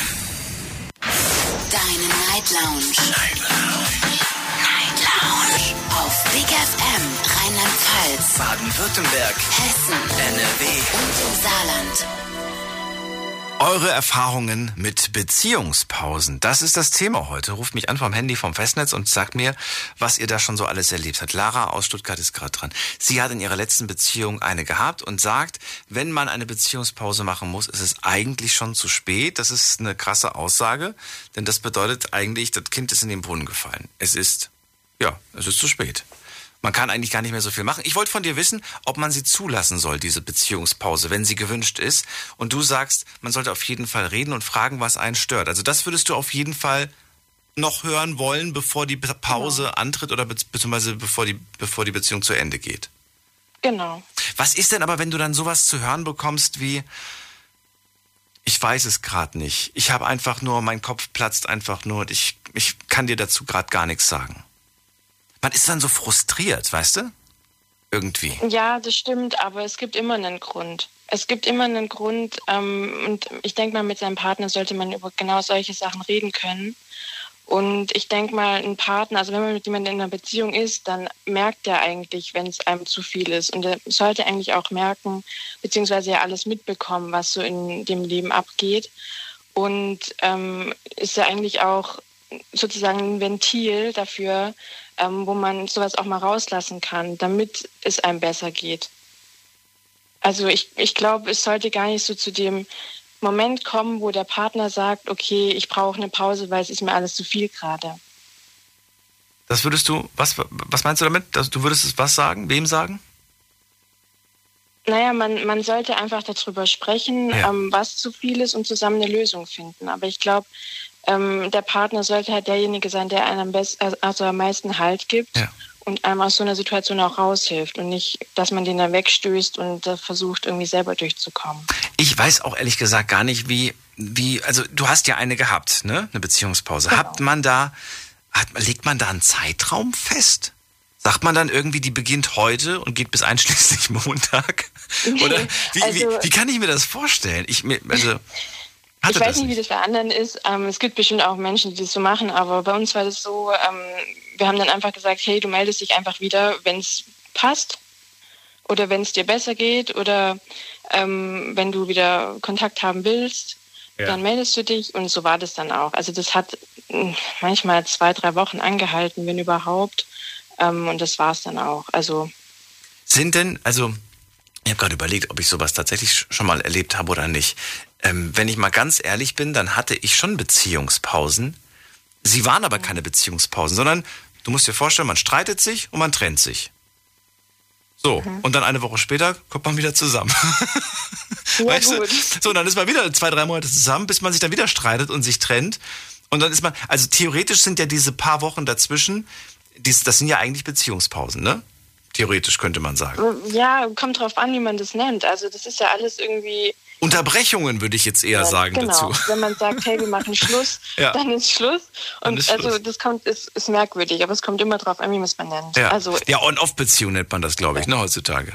Deine Night Lounge. Night Lounge. Night Lounge. Auf Big FM Rheinland-Pfalz, Baden-Württemberg. Hessen, NRW. und im Saarland. Eure Erfahrungen mit Beziehungspausen. Das ist das Thema heute. Ruft mich an vom Handy vom Festnetz und sagt mir, was ihr da schon so alles erlebt habt. Lara aus Stuttgart ist gerade dran. Sie hat in ihrer letzten Beziehung eine gehabt und sagt, wenn man eine Beziehungspause machen muss, ist es eigentlich schon zu spät. Das ist eine krasse Aussage, denn das bedeutet eigentlich, das Kind ist in den Brunnen gefallen. Es ist, ja, es ist zu spät. Man kann eigentlich gar nicht mehr so viel machen. Ich wollte von dir wissen, ob man sie zulassen soll, diese Beziehungspause, wenn sie gewünscht ist. Und du sagst, man sollte auf jeden Fall reden und fragen, was einen stört. Also das würdest du auf jeden Fall noch hören wollen, bevor die Pause genau. antritt oder be beziehungsweise bevor die, bevor die Beziehung zu Ende geht. Genau. Was ist denn aber, wenn du dann sowas zu hören bekommst wie, ich weiß es gerade nicht. Ich habe einfach nur, mein Kopf platzt einfach nur und ich, ich kann dir dazu gerade gar nichts sagen man ist dann so frustriert, weißt du? Irgendwie. Ja, das stimmt, aber es gibt immer einen Grund. Es gibt immer einen Grund ähm, und ich denke mal, mit seinem Partner sollte man über genau solche Sachen reden können. Und ich denke mal, ein Partner, also wenn man mit jemandem in einer Beziehung ist, dann merkt er eigentlich, wenn es einem zu viel ist. Und er sollte eigentlich auch merken, beziehungsweise ja alles mitbekommen, was so in dem Leben abgeht. Und ähm, ist ja eigentlich auch sozusagen ein Ventil dafür, ähm, wo man sowas auch mal rauslassen kann, damit es einem besser geht. Also ich, ich glaube, es sollte gar nicht so zu dem Moment kommen, wo der Partner sagt, okay, ich brauche eine Pause, weil es ist mir alles zu viel gerade. Das würdest du, was, was meinst du damit? Du würdest es was sagen? Wem sagen? Naja, man, man sollte einfach darüber sprechen, ja. ähm, was zu viel ist und zusammen eine Lösung finden. Aber ich glaube, ähm, der Partner sollte halt derjenige sein, der einem am, besten, also am meisten Halt gibt ja. und einem aus so einer Situation auch raushilft und nicht, dass man den dann wegstößt und versucht, irgendwie selber durchzukommen. Ich weiß auch ehrlich gesagt gar nicht, wie, wie, also du hast ja eine gehabt, ne? Eine Beziehungspause. Genau. Hat man da, hat, legt man da einen Zeitraum fest? Sagt man dann irgendwie, die beginnt heute und geht bis einschließlich Montag? Oder wie, also, wie, wie, kann ich mir das vorstellen? Ich, also, ich weiß nicht, wie das bei anderen ist. Ähm, es gibt bestimmt auch Menschen, die das so machen, aber bei uns war das so, ähm, wir haben dann einfach gesagt, hey, du meldest dich einfach wieder, wenn es passt oder wenn es dir besser geht oder ähm, wenn du wieder Kontakt haben willst, ja. dann meldest du dich und so war das dann auch. Also das hat hm, manchmal zwei, drei Wochen angehalten, wenn überhaupt. Ähm, und das war es dann auch. Also sind denn, also ich habe gerade überlegt, ob ich sowas tatsächlich schon mal erlebt habe oder nicht. Ähm, wenn ich mal ganz ehrlich bin, dann hatte ich schon Beziehungspausen. Sie waren aber keine Beziehungspausen, sondern du musst dir vorstellen, man streitet sich und man trennt sich. So, mhm. und dann eine Woche später kommt man wieder zusammen. Ja, weißt gut. du? So, dann ist man wieder zwei, drei Monate zusammen, bis man sich dann wieder streitet und sich trennt. Und dann ist man, also theoretisch sind ja diese paar Wochen dazwischen, das sind ja eigentlich Beziehungspausen, ne? Theoretisch könnte man sagen. Ja, kommt drauf an, wie man das nennt. Also das ist ja alles irgendwie Unterbrechungen würde ich jetzt eher ja, sagen genau. dazu. Wenn man sagt, hey, wir machen Schluss, ja. dann ist Schluss. Und ist also Schluss. das kommt, ist, ist merkwürdig, aber es kommt immer drauf an, wie man es benennt. Ja, also, ja On-Off-Beziehung nennt man das, glaube ich, ne, heutzutage.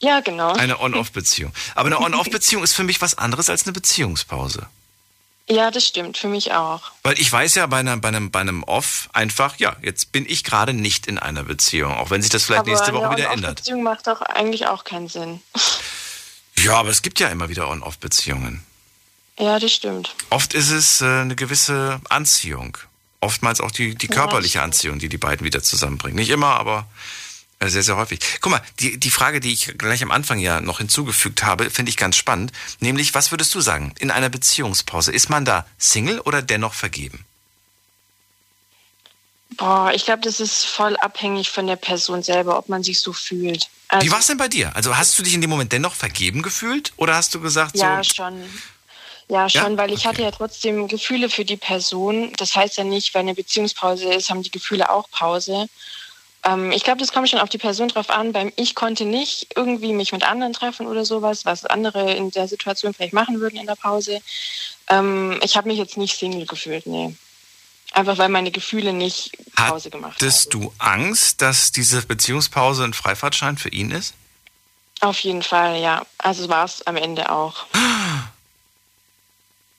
Ja, genau. Eine On-Off-Beziehung. Aber eine On-Off-Beziehung ist für mich was anderes als eine Beziehungspause. Ja, das stimmt, für mich auch. Weil ich weiß ja bei, einer, bei, einem, bei einem Off einfach, ja, jetzt bin ich gerade nicht in einer Beziehung, auch wenn sich das vielleicht aber nächste Woche wieder ändert. Beziehung macht doch eigentlich auch keinen Sinn. Ja, aber es gibt ja immer wieder On-Off-Beziehungen. Ja, das stimmt. Oft ist es äh, eine gewisse Anziehung. Oftmals auch die, die körperliche ja, Anziehung, die die beiden wieder zusammenbringt. Nicht immer, aber sehr, sehr häufig. Guck mal, die, die Frage, die ich gleich am Anfang ja noch hinzugefügt habe, finde ich ganz spannend. Nämlich, was würdest du sagen? In einer Beziehungspause, ist man da Single oder dennoch vergeben? Boah, ich glaube, das ist voll abhängig von der Person selber, ob man sich so fühlt. Also, Wie war es denn bei dir? Also hast du dich in dem Moment dennoch vergeben gefühlt oder hast du gesagt ja, so? Schon. Ja, schon, ja? weil ich okay. hatte ja trotzdem Gefühle für die Person. Das heißt ja nicht, weil eine Beziehungspause ist, haben die Gefühle auch Pause. Ähm, ich glaube, das kommt schon auf die Person drauf an. Beim ich konnte nicht irgendwie mich mit anderen treffen oder sowas, was andere in der Situation vielleicht machen würden in der Pause. Ähm, ich habe mich jetzt nicht Single gefühlt, nee. Einfach weil meine Gefühle nicht Pause gemacht haben. Hattest du Angst, dass diese Beziehungspause ein Freifahrtschein für ihn ist? Auf jeden Fall, ja. Also war es am Ende auch.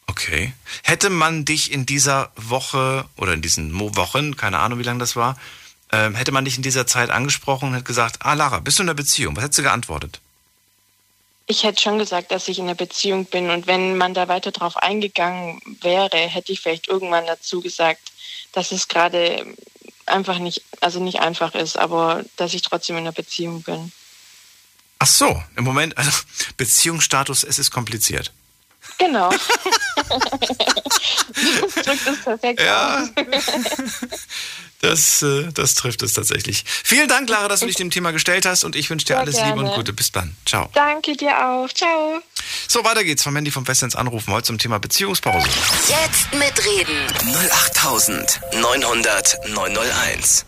Okay. Hätte man dich in dieser Woche oder in diesen Wochen, keine Ahnung, wie lange das war, äh, hätte man dich in dieser Zeit angesprochen und hätte gesagt, ah Lara, bist du in einer Beziehung? Was hättest du geantwortet? Ich hätte schon gesagt, dass ich in einer Beziehung bin und wenn man da weiter drauf eingegangen wäre, hätte ich vielleicht irgendwann dazu gesagt, dass es gerade einfach nicht, also nicht einfach ist, aber dass ich trotzdem in einer Beziehung bin. Ach so, im Moment, also Beziehungsstatus, es ist kompliziert. Genau. das drückt es perfekt ja. Das, äh, das trifft es tatsächlich. Vielen Dank, Lara, dass du dich dem Thema gestellt hast und ich wünsche dir Sehr alles Liebe und gerne. Gute. Bis dann. Ciao. Danke dir auch. Ciao. So, weiter geht's von Mandy vom Festnetz anrufen heute zum Thema Beziehungspause. Jetzt mitreden. 08900 901.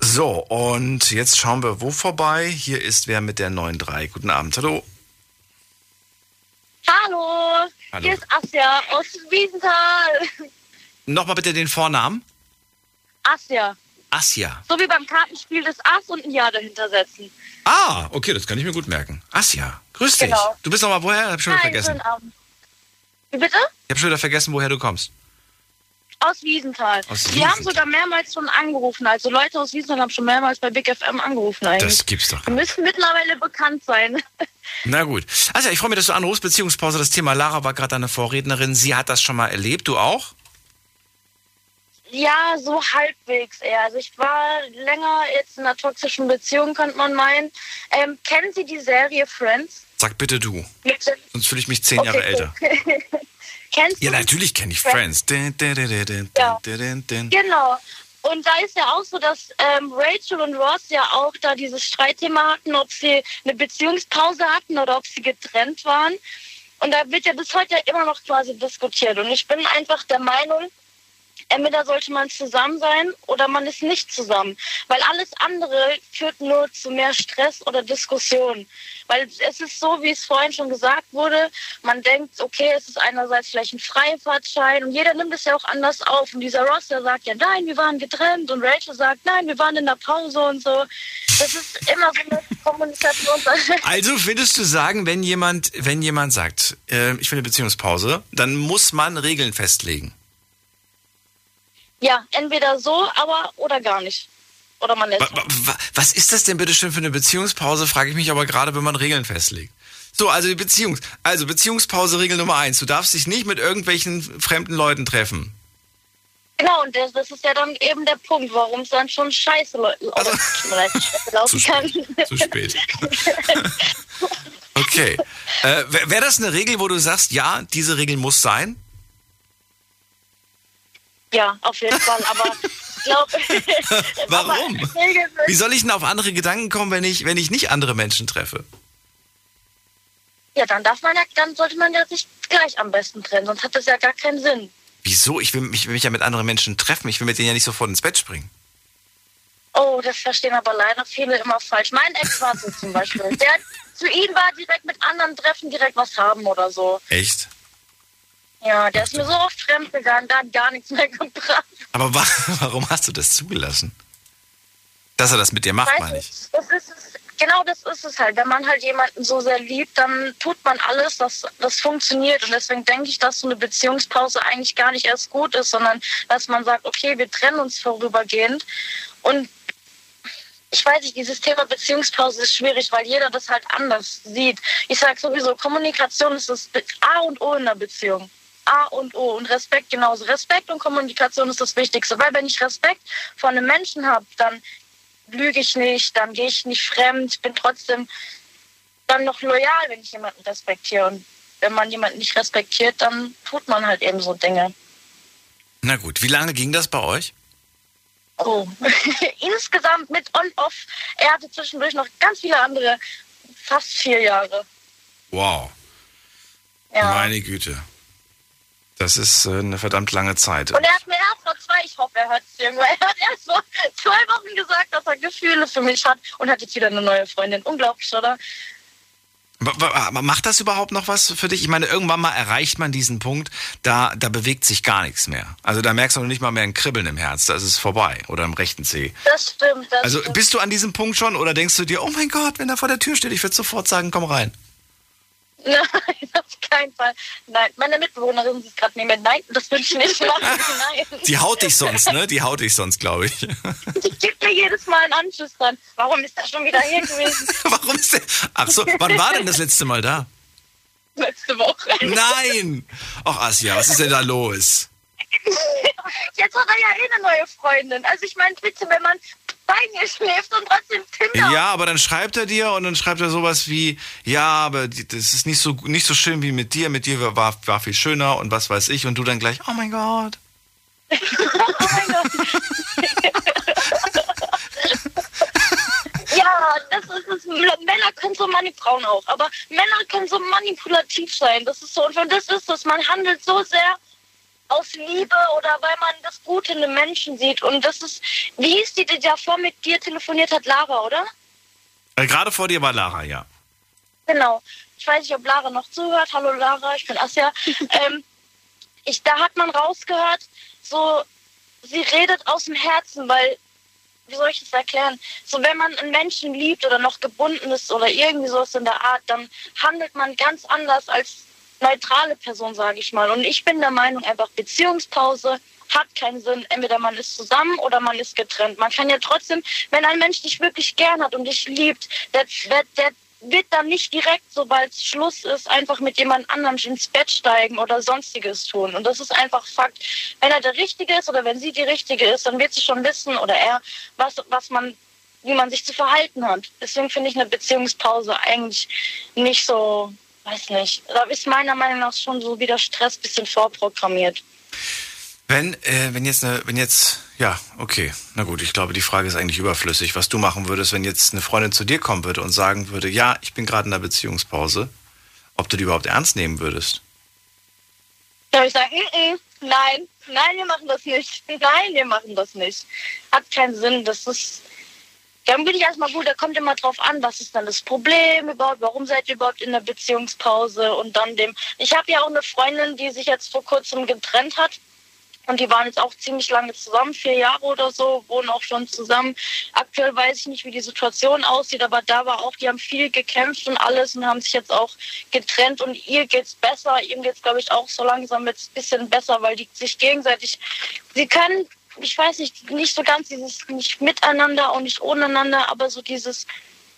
So, und jetzt schauen wir wo vorbei. Hier ist wer mit der 9.3. Guten Abend. Hallo. Hallo, Hallo. hier ist Asja aus Wiesenthal. Nochmal bitte den Vornamen. Asja, Asja. so wie beim Kartenspiel das Ass und ein Ja dahinter setzen. Ah, okay, das kann ich mir gut merken. Asja, grüß dich. Genau. Du bist nochmal woher? Hab schon wieder Hi, vergessen. schönen Abend. Wie bitte? Ich habe schon wieder vergessen, woher du kommst. Aus Wiesenthal. Aus Wir haben sogar mehrmals schon angerufen. Also Leute aus Wiesenthal haben schon mehrmals bei Big FM angerufen eigentlich. Das gibt's doch. Wir müssen mittlerweile bekannt sein. Na gut. Also, ich freue mich, dass du anrufst. Beziehungspause, das Thema Lara war gerade deine Vorrednerin. Sie hat das schon mal erlebt. Du auch? Ja, so halbwegs eher. Also ich war länger jetzt in einer toxischen Beziehung, könnte man meinen. Ähm, kennen Sie die Serie Friends? Sag bitte du. Mit- Sonst fühle ich mich zehn Jahre Okay, älter. Kennst Ja, du? natürlich kenne ich Friends? Friends. Ja. Genau. Und da ist ja auch so, dass ähm, Rachel und Ross ja auch da dieses Streitthema hatten, ob sie eine Beziehungspause hatten oder ob sie getrennt waren. Und da wird ja bis heute immer noch quasi diskutiert. Und ich bin einfach der Meinung, entweder sollte man zusammen sein oder man ist nicht zusammen. Weil alles andere führt nur zu mehr Stress oder Diskussion. Weil es ist so, wie es vorhin schon gesagt wurde, man denkt, okay, es ist einerseits vielleicht ein Freifahrtschein und jeder nimmt es ja auch anders auf. Und dieser Ross, der sagt ja, nein, wir waren getrennt und Rachel sagt, nein, wir waren in der Pause und so. Das ist immer so eine Kommunikation. Also würdest du sagen, wenn jemand, wenn jemand sagt, äh, ich will eine Beziehungspause, dann muss man Regeln festlegen. Ja, entweder so, aber oder gar nicht. Oder man lässt. Wa- wa- wa- Was ist das denn bitte schön für eine Beziehungspause, frage ich mich aber gerade, wenn man Regeln festlegt. So, also die Beziehungs also Beziehungspause Regel Nummer eins. Du darfst dich nicht mit irgendwelchen fremden Leuten treffen. Genau, und das, das ist ja dann eben der Punkt, warum es dann schon scheiße läu- oder, vielleicht scheiße laufen kann. Zu spät. Okay. Äh, Wäre wär das eine Regel, wo du sagst, ja, diese Regel muss sein? Ja, auf jeden Fall, aber ich glaube. Warum? Wie soll ich denn auf andere Gedanken kommen, wenn ich, wenn ich nicht andere Menschen treffe? Ja, dann darf man ja, dann sollte man ja sich gleich am besten trennen, sonst hat das ja gar keinen Sinn. Wieso? Ich will, mich, ich will mich ja mit anderen Menschen treffen. Ich will mit denen ja nicht sofort ins Bett springen. Oh, das verstehen aber leider viele immer falsch. Mein Ex war so zum Beispiel. Der zu ihm war direkt mit anderen Treffen direkt was haben oder so. Echt? Ja, der ist mir so oft fremd gegangen, da hat gar nichts mehr gebracht. Aber wa warum hast du das zugelassen? Dass er das mit dir macht, Weiß meine ich. nicht. Das ist es, genau das ist es halt. Wenn man halt jemanden so sehr liebt, dann tut man alles, dass das funktioniert. Und deswegen denke ich, dass so eine Beziehungspause eigentlich gar nicht erst gut ist, sondern dass man sagt, okay, wir trennen uns vorübergehend. Und ich weiß nicht, dieses Thema Beziehungspause ist schwierig, weil jeder das halt anders sieht. Ich sage sowieso, Kommunikation ist das A und O in der Beziehung. A und O und Respekt genauso. Respekt und Kommunikation ist das Wichtigste, weil wenn ich Respekt vor einem Menschen habe, dann lüge ich nicht, dann gehe ich nicht fremd, bin trotzdem dann noch loyal, wenn ich jemanden respektiere. Und wenn man jemanden nicht respektiert, dann tut man halt eben so Dinge. Na gut, wie lange ging das bei euch? Oh. Insgesamt mit On-Off. Er hatte zwischendurch noch ganz viele andere, fast vier Jahre. Wow, Ja. meine Güte. Das ist äh, eine verdammt lange Zeit. Und er hat mir erst vor zwei, ich hoffe, er hört es irgendwann. Er hat erst vor zwei Wochen gesagt, dass er Gefühle für mich hat und hat jetzt wieder eine neue Freundin. Unglaublich, oder? Macht das überhaupt noch was für dich? Ich meine, irgendwann mal erreicht man diesen Punkt, da, da bewegt sich gar nichts mehr. Also da merkst du noch nicht mal mehr ein Kribbeln im Herz, da ist es vorbei. Oder im rechten Zeh. Das stimmt. Das Also stimmt. bist du an diesem Punkt schon oder denkst du dir, oh mein Gott, wenn er vor der Tür steht, ich würde sofort sagen, komm rein. Nein, auf keinen Fall. Nein, meine Mitbewohnerin sieht gerade neben mir. Nein, das will ich nicht machen. Nein. Die haut dich sonst, ne? Die haut dich sonst, glaube ich. Die gibt mir jedes Mal einen Anschluss dran. Warum ist er schon wieder hier gewesen? Warum ist der? Ach so, wann war denn das letzte Mal da? Letzte Woche. Nein! Ach, Asja, was ist denn da los? Jetzt hat er ja eh eine neue Freundin. Also ich meine, bitte, wenn man bei mir schläft und trotzdem Tinder Ja, aber dann schreibt er dir und dann schreibt er sowas wie, ja, aber das ist nicht so, nicht so schön wie mit dir, mit dir war, war viel schöner und was weiß ich und du dann gleich, oh mein Gott. oh mein Gott. ja, das ist es. Männer können so mani Frauen auch, aber Männer können so manipulativ sein. Das ist so und das ist es. Man handelt so sehr aus Liebe oder weil man das Gute in den Menschen sieht. Und das ist, wie hieß die, die davor mit dir telefoniert hat, Lara, oder? Äh, Gerade vor dir war Lara, ja. Genau. Ich weiß nicht, ob Lara noch zuhört. Hallo Lara, ich bin Asja. ähm, ich, da hat man rausgehört, so, sie redet aus dem Herzen, weil, wie soll ich das erklären? So, wenn man einen Menschen liebt oder noch gebunden ist oder irgendwie sowas in der Art, dann handelt man ganz anders als neutrale Person, sage ich mal. Und ich bin der Meinung, einfach Beziehungspause hat keinen Sinn. Entweder man ist zusammen oder man ist getrennt. Man kann ja trotzdem, wenn ein Mensch dich wirklich gern hat und dich liebt, der, der, der wird dann nicht direkt, sobald Schluss ist, einfach mit jemand anderem ins Bett steigen oder sonstiges tun. Und das ist einfach Fakt. Wenn er der Richtige ist oder wenn sie die Richtige ist, dann wird sie schon wissen oder er, was, was man, wie man sich zu verhalten hat. Deswegen finde ich eine Beziehungspause eigentlich nicht so, weiß nicht. Da ist meiner Meinung nach schon so wieder Stress bisschen vorprogrammiert. Wenn, äh, wenn jetzt eine, wenn jetzt, ja, okay, na gut, ich glaube, die Frage ist eigentlich überflüssig. Was du machen würdest, wenn jetzt eine Freundin zu dir kommen würde und sagen würde, ja, ich bin gerade in einer Beziehungspause, ob du die überhaupt ernst nehmen würdest? Da ich sage, mm, mm, nein, nein, wir machen das nicht. Nein, wir machen das nicht. Hat keinen Sinn. Das ist, dann bin ich erstmal gut, da kommt immer drauf an, was ist dann das Problem überhaupt, warum seid ihr überhaupt in der Beziehungspause und dann dem. Ich habe ja auch eine Freundin, die sich jetzt vor kurzem getrennt hat und die waren jetzt auch ziemlich lange zusammen, vier Jahre oder so, wohnen auch schon zusammen. Aktuell weiß ich nicht, wie die Situation aussieht, aber da war auch, die haben viel gekämpft und alles und haben sich jetzt auch getrennt und ihr geht's besser. Ihm geht's, glaube ich, auch so langsam jetzt ein bisschen besser, weil die sich gegenseitig, sie können, ich weiß nicht, nicht so ganz dieses, nicht miteinander und nicht ohneinander, aber so dieses,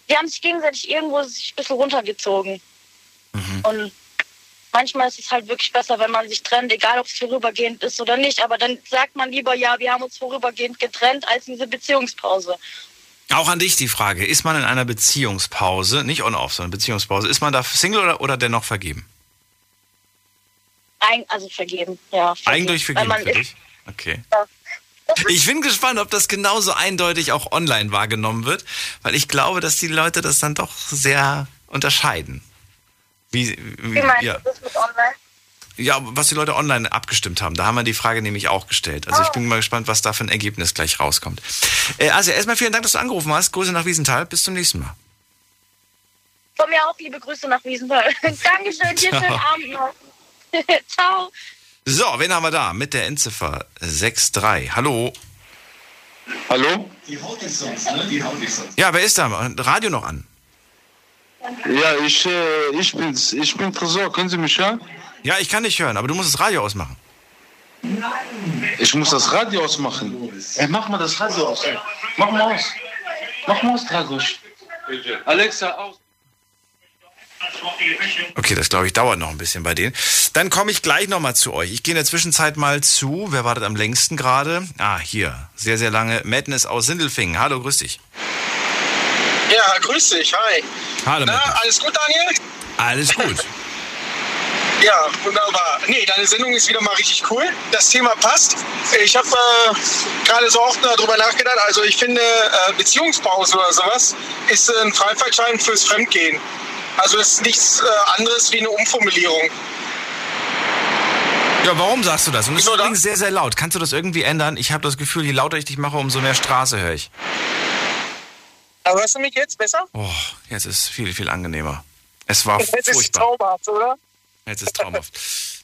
die haben sich gegenseitig irgendwo sich ein bisschen runtergezogen. Mhm. Und manchmal ist es halt wirklich besser, wenn man sich trennt, egal ob es vorübergehend ist oder nicht. Aber dann sagt man lieber, ja, wir haben uns vorübergehend getrennt, als diese Beziehungspause. Auch an dich die Frage, ist man in einer Beziehungspause, nicht on-off, sondern Beziehungspause, ist man da Single oder, oder dennoch vergeben? Eig also vergeben, ja. Vergeben. Eigentlich vergeben für dich? Okay. Ja. Ich bin gespannt, ob das genauso eindeutig auch online wahrgenommen wird, weil ich glaube, dass die Leute das dann doch sehr unterscheiden. Wie, wie, wie meinst ja. du das mit online? Ja, was die Leute online abgestimmt haben. Da haben wir die Frage nämlich auch gestellt. Also oh. ich bin mal gespannt, was da für ein Ergebnis gleich rauskommt. Äh, also erstmal vielen Dank, dass du angerufen hast. Grüße nach Wiesenthal. Bis zum nächsten Mal. Von mir auch liebe Grüße nach Wiesenthal. Dankeschön, dir schönen Abend noch. Ciao. So, wen haben wir da? Mit der Endziffer 63. Hallo. Hallo? Die haut nicht sonst, ne? Die haut nicht sonst. Ja, wer ist da? Radio noch an. Ja, ich, äh, ich bin's. Ich bin Tresor. Können Sie mich hören? Ja, ich kann dich hören, aber du musst das Radio ausmachen. Ich muss das Radio ausmachen. Ey, mach mal das Radio aus. Ey. Mach mal aus. Mach mal aus, Dragosch. Alexa, aus. Okay, das glaube ich dauert noch ein bisschen bei denen. Dann komme ich gleich nochmal zu euch. Ich gehe in der Zwischenzeit mal zu. Wer wartet am längsten gerade? Ah, hier. Sehr, sehr lange. Madness aus Sindelfingen. Hallo, grüß dich. Ja, grüß dich. Hi. Hallo. Na, alles gut, Daniel? Alles gut. Ja, wunderbar. Nee, deine Sendung ist wieder mal richtig cool. Das Thema passt. Ich habe äh, gerade so oft darüber nachgedacht. Also ich finde, äh, Beziehungspause oder sowas ist ein Freifahrtschein fürs Fremdgehen. Also es ist nichts äh, anderes wie eine Umformulierung. Ja, warum sagst du das? Und es ist übrigens sehr, sehr laut. Kannst du das irgendwie ändern? Ich habe das Gefühl, je lauter ich dich mache, umso mehr Straße höre ich. Aber hörst du mich jetzt besser? Oh, jetzt ist es viel, viel angenehmer. Es war jetzt furchtbar. Ist traumhaft, oder? Jetzt ist traumhaft.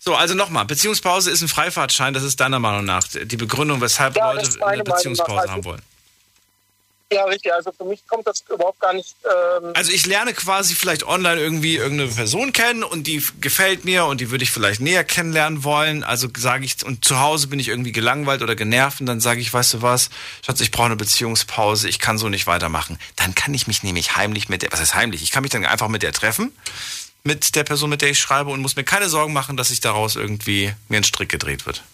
So, also nochmal, Beziehungspause ist ein Freifahrtschein, das ist deiner Meinung nach die Begründung, weshalb ja, Leute eine Beziehungspause also haben wollen. Ja, richtig. Also für mich kommt das überhaupt gar nicht. Ähm also ich lerne quasi vielleicht online irgendwie irgendeine Person kennen und die gefällt mir und die würde ich vielleicht näher kennenlernen wollen. Also sage ich, und zu Hause bin ich irgendwie gelangweilt oder genervt und dann sage ich, weißt du was, Schatz, ich brauche eine Beziehungspause, ich kann so nicht weitermachen. Dann kann ich mich nämlich heimlich mit der, was heißt heimlich? Ich kann mich dann einfach mit der treffen, mit der Person, mit der ich schreibe und muss mir keine Sorgen machen, dass sich daraus irgendwie mir ein Strick gedreht wird.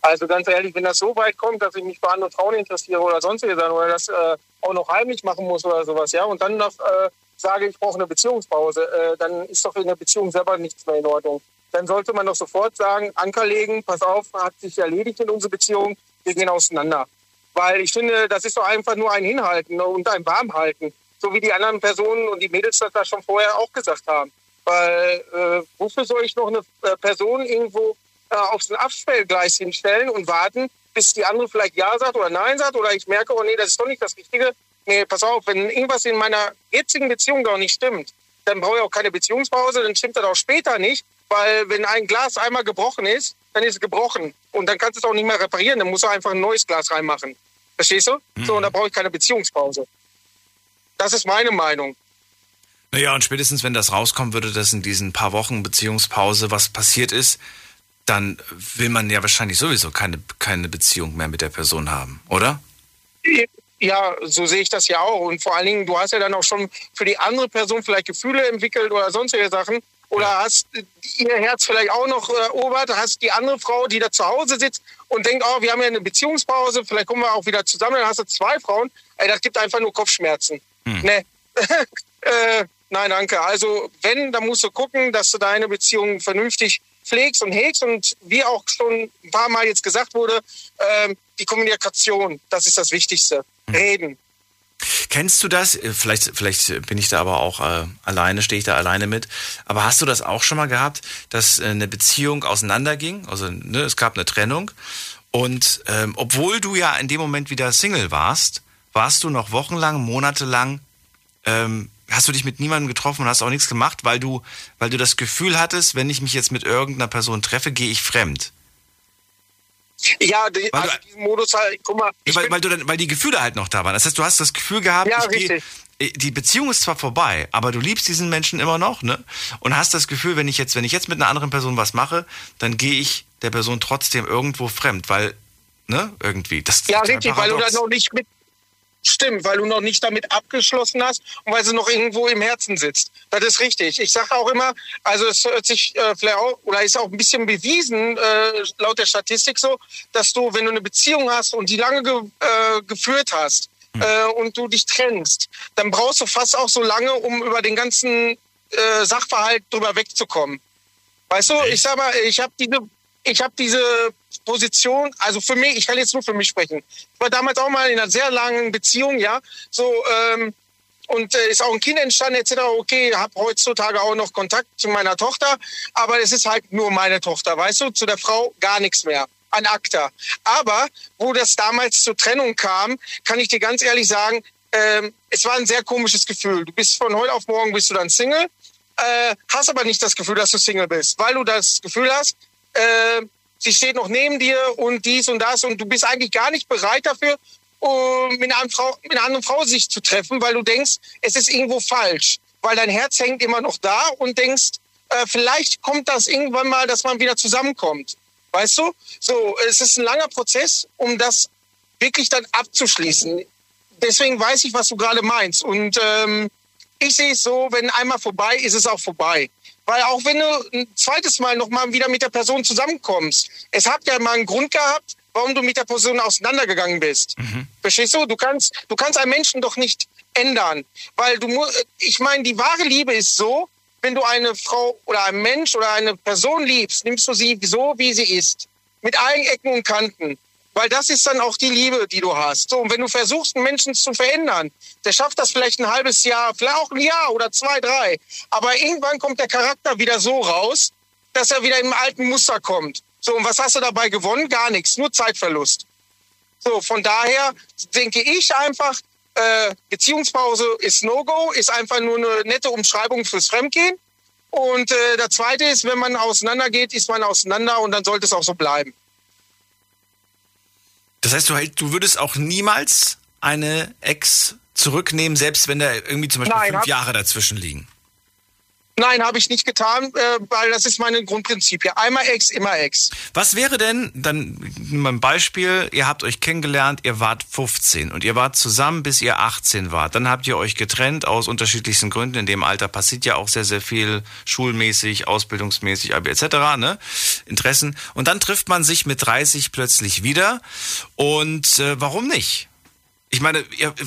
Also ganz ehrlich, wenn das so weit kommt, dass ich mich für andere Frauen interessiere oder sonstiges oder das äh, auch noch heimlich machen muss oder sowas, ja, und dann noch äh, sage, ich brauche eine Beziehungspause, äh, dann ist doch in der Beziehung selber nichts mehr in Ordnung. dann sollte man doch sofort sagen, Anker legen, pass auf, hat sich erledigt in unserer Beziehung, wir gehen auseinander. Weil ich finde, das ist doch einfach nur ein Hinhalten und ein Warmhalten. So wie die anderen Personen und die Mädels das da schon vorher auch gesagt haben. Weil äh, wofür soll ich noch eine äh, Person irgendwo äh, aufs Abstellgleis hinstellen und warten, bis die andere vielleicht Ja sagt oder Nein sagt oder ich merke, oh nee, das ist doch nicht das Richtige. Nee, pass auf, wenn irgendwas in meiner jetzigen Beziehung doch nicht stimmt, dann brauche ich auch keine Beziehungspause, dann stimmt das auch später nicht, weil wenn ein Glas einmal gebrochen ist, dann ist es gebrochen und dann kannst du es auch nicht mehr reparieren, dann musst du einfach ein neues Glas reinmachen. Verstehst du? Mhm. So, und da brauche ich keine Beziehungspause. Das ist meine Meinung. Naja, und spätestens, wenn das rauskommen würde, dass in diesen paar Wochen Beziehungspause was passiert ist, dann will man ja wahrscheinlich sowieso keine, keine Beziehung mehr mit der Person haben, oder? Ja, so sehe ich das ja auch. Und vor allen Dingen, du hast ja dann auch schon für die andere Person vielleicht Gefühle entwickelt oder sonstige Sachen. Oder ja. hast ihr Herz vielleicht auch noch erobert, hast die andere Frau, die da zu Hause sitzt und denkt, oh, wir haben ja eine Beziehungspause, vielleicht kommen wir auch wieder zusammen, dann hast du zwei Frauen. Ey, das gibt einfach nur Kopfschmerzen. Hm. Ne. äh, nein, danke. Also wenn, dann musst du gucken, dass du deine Beziehung vernünftig pflegst und hegst und wie auch schon ein paar Mal jetzt gesagt wurde, äh, die Kommunikation, das ist das Wichtigste. Hm. Reden. Kennst du das? Äh, vielleicht, vielleicht bin ich da aber auch äh, alleine, stehe ich da alleine mit. Aber hast du das auch schon mal gehabt, dass äh, eine Beziehung auseinanderging? Also ne, es gab eine Trennung und ähm, obwohl du ja in dem Moment wieder Single warst, warst du noch wochenlang, monatelang ähm, hast du dich mit niemandem getroffen und hast auch nichts gemacht, weil du, weil du das Gefühl hattest, wenn ich mich jetzt mit irgendeiner Person treffe, gehe ich fremd. Ja, die, weil also du, diesen Modus halt, guck mal. Weil, weil, du dann, weil die Gefühle halt noch da waren. Das heißt, du hast das Gefühl gehabt, ja, ich geh, die Beziehung ist zwar vorbei, aber du liebst diesen Menschen immer noch, ne? Und hast das Gefühl, wenn ich jetzt, wenn ich jetzt mit einer anderen Person was mache, dann gehe ich der Person trotzdem irgendwo fremd, weil, ne, irgendwie. Das ja, richtig, weil du dann noch nicht mit, Stimmt, weil du noch nicht damit abgeschlossen hast und weil sie noch irgendwo im Herzen sitzt. Das ist richtig. Ich sage auch immer, also es hört sich äh, vielleicht auch, oder ist auch ein bisschen bewiesen, äh, laut der Statistik so, dass du, wenn du eine Beziehung hast und die lange ge, äh, geführt hast hm. äh, und du dich trennst, dann brauchst du fast auch so lange, um über den ganzen äh, Sachverhalt drüber wegzukommen. Weißt du, ich sag mal, ich habe diese, ich habe diese Position, also für mich, ich kann jetzt nur für mich sprechen. Ich war damals auch mal in einer sehr langen Beziehung, ja, so ähm, und äh, ist auch ein Kind entstanden etc. Okay, habe heutzutage auch noch Kontakt zu meiner Tochter, aber es ist halt nur meine Tochter, weißt du, zu der Frau gar nichts mehr an ACTA. Aber wo das damals zur Trennung kam, kann ich dir ganz ehrlich sagen, ähm, es war ein sehr komisches Gefühl. Du bist von heute auf morgen bist du dann Single, äh, hast aber nicht das Gefühl, dass du Single bist, weil du das Gefühl hast, äh, sie steht noch neben dir und dies und das und du bist eigentlich gar nicht bereit dafür, um mit einer, Frau, mit einer anderen Frau sich zu treffen, weil du denkst, es ist irgendwo falsch, weil dein Herz hängt immer noch da und denkst, äh, vielleicht kommt das irgendwann mal, dass man wieder zusammenkommt. Weißt du? So, es ist ein langer Prozess, um das wirklich dann abzuschließen. Deswegen weiß ich, was du gerade meinst. Und ähm, ich sehe es so, wenn einmal vorbei, ist es auch vorbei. Weil auch wenn du ein zweites Mal noch mal wieder mit der Person zusammenkommst, es hat ja mal einen Grund gehabt, warum du mit der Person auseinandergegangen bist. Mhm. Verstehst du? Du kannst, du kannst einen Menschen doch nicht ändern. Weil du musst, ich meine, die wahre Liebe ist so, wenn du eine Frau oder einen Mensch oder eine Person liebst, nimmst du sie so, wie sie ist. Mit allen Ecken und Kanten. Weil das ist dann auch die Liebe, die du hast. So, und wenn du versuchst, einen Menschen zu verändern, der schafft das vielleicht ein halbes Jahr, vielleicht auch ein Jahr oder zwei, drei. Aber irgendwann kommt der Charakter wieder so raus, dass er wieder im alten Muster kommt. So, und was hast du dabei gewonnen? Gar nichts, nur Zeitverlust. So, von daher denke ich einfach, äh, Beziehungspause ist No-Go, ist einfach nur eine nette Umschreibung fürs Fremdgehen. Und äh, der zweite ist, wenn man auseinandergeht, ist man auseinander und dann sollte es auch so bleiben. Das heißt, du, du würdest auch niemals eine Ex zurücknehmen, selbst wenn da irgendwie zum Beispiel Nein, fünf Jahre dazwischen liegen? Nein, habe ich nicht getan, äh, weil das ist mein Grundprinzip. Ja, einmal Ex, immer Ex. Was wäre denn, dann mal ein Beispiel, ihr habt euch kennengelernt, ihr wart 15 und ihr wart zusammen, bis ihr 18 wart. Dann habt ihr euch getrennt aus unterschiedlichsten Gründen. In dem Alter passiert ja auch sehr, sehr viel schulmäßig, ausbildungsmäßig, etc., ne? Interessen. Und dann trifft man sich mit 30 plötzlich wieder. Und äh, warum nicht? Ich meine,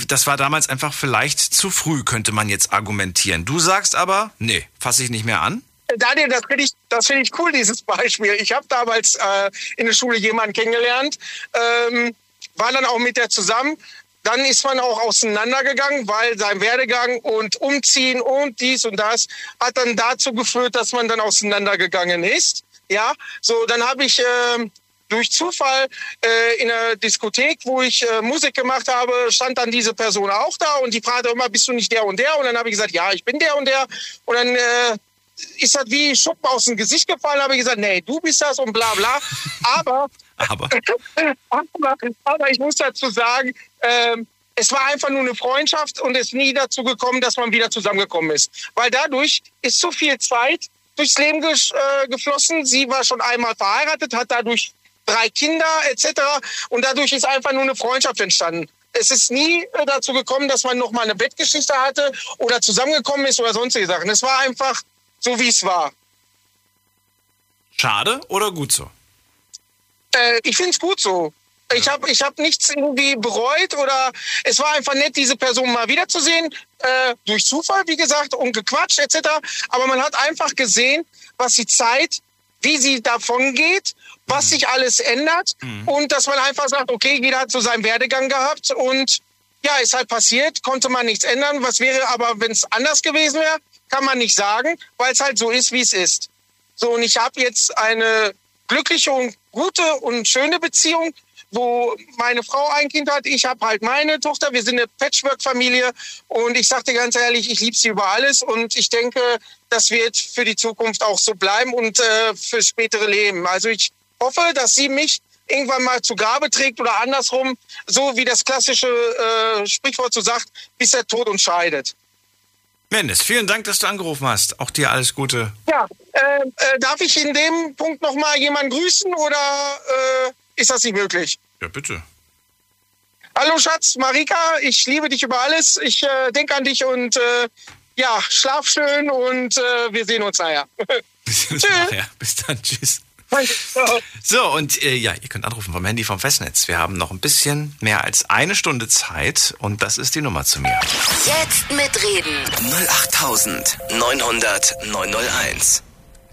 das war damals einfach vielleicht zu früh, könnte man jetzt argumentieren. Du sagst aber, nee, fasse ich nicht mehr an. Daniel, das finde ich, das finde ich cool, dieses Beispiel. Ich habe damals äh, in der Schule jemanden kennengelernt, ähm, war dann auch mit der zusammen. Dann ist man auch auseinandergegangen, weil sein Werdegang und Umziehen und dies und das hat dann dazu geführt, dass man dann auseinandergegangen ist. Ja, so dann habe ich äh, durch Zufall äh, in einer Diskothek, wo ich äh, Musik gemacht habe, stand dann diese Person auch da und die fragte immer, bist du nicht der und der? Und dann habe ich gesagt, ja, ich bin der und der. Und dann äh, ist das wie Schuppen aus dem Gesicht gefallen, habe ich gesagt, nee, du bist das und bla bla. Aber, aber. aber, aber ich muss dazu sagen, ähm, es war einfach nur eine Freundschaft und es ist nie dazu gekommen, dass man wieder zusammengekommen ist. Weil dadurch ist so viel Zeit durchs Leben ges äh, geflossen. Sie war schon einmal verheiratet, hat dadurch drei Kinder etc. Und dadurch ist einfach nur eine Freundschaft entstanden. Es ist nie äh, dazu gekommen, dass man noch mal eine Bettgeschichte hatte oder zusammengekommen ist oder sonstige Sachen. Es war einfach so, wie es war. Schade oder gut so? Äh, ich finde es gut so. Ich habe ich hab nichts irgendwie bereut oder es war einfach nett, diese Person mal wiederzusehen. Äh, durch Zufall, wie gesagt, und gequatscht etc. Aber man hat einfach gesehen, was die Zeit, wie sie davon geht, was sich alles ändert Mhm. und dass man einfach sagt, okay, jeder hat so seinen Werdegang gehabt und ja, ist halt passiert, konnte man nichts ändern. Was wäre aber, wenn es anders gewesen wäre, kann man nicht sagen, weil es halt so ist, wie es ist. So, und ich habe jetzt eine glückliche und gute und schöne Beziehung, wo meine Frau ein Kind hat, ich habe halt meine Tochter, wir sind eine Patchwork-Familie und ich sage dir ganz ehrlich, ich liebe sie über alles und ich denke, das wird für die Zukunft auch so bleiben und äh, für spätere Leben. Also ich hoffe, dass sie mich irgendwann mal zu Grabe trägt oder andersrum, so wie das klassische äh, Sprichwort so sagt, bis der Tod uns scheidet. Mendes, vielen Dank, dass du angerufen hast. Auch dir alles Gute. Ja, äh, äh, darf ich in dem Punkt noch mal jemanden grüßen oder äh, ist das nicht möglich? Ja, bitte. Hallo Schatz, Marika, ich liebe dich über alles. Ich äh, denke an dich und äh, ja, schlaf schön und äh, wir sehen uns nachher. Bis nachher. Bis dann. Tschüss. So, und äh, ja, ihr könnt anrufen vom Handy vom Festnetz. Wir haben noch ein bisschen mehr als eine Stunde Zeit und das ist die Nummer zu mir. Jetzt mitreden. 08900 901.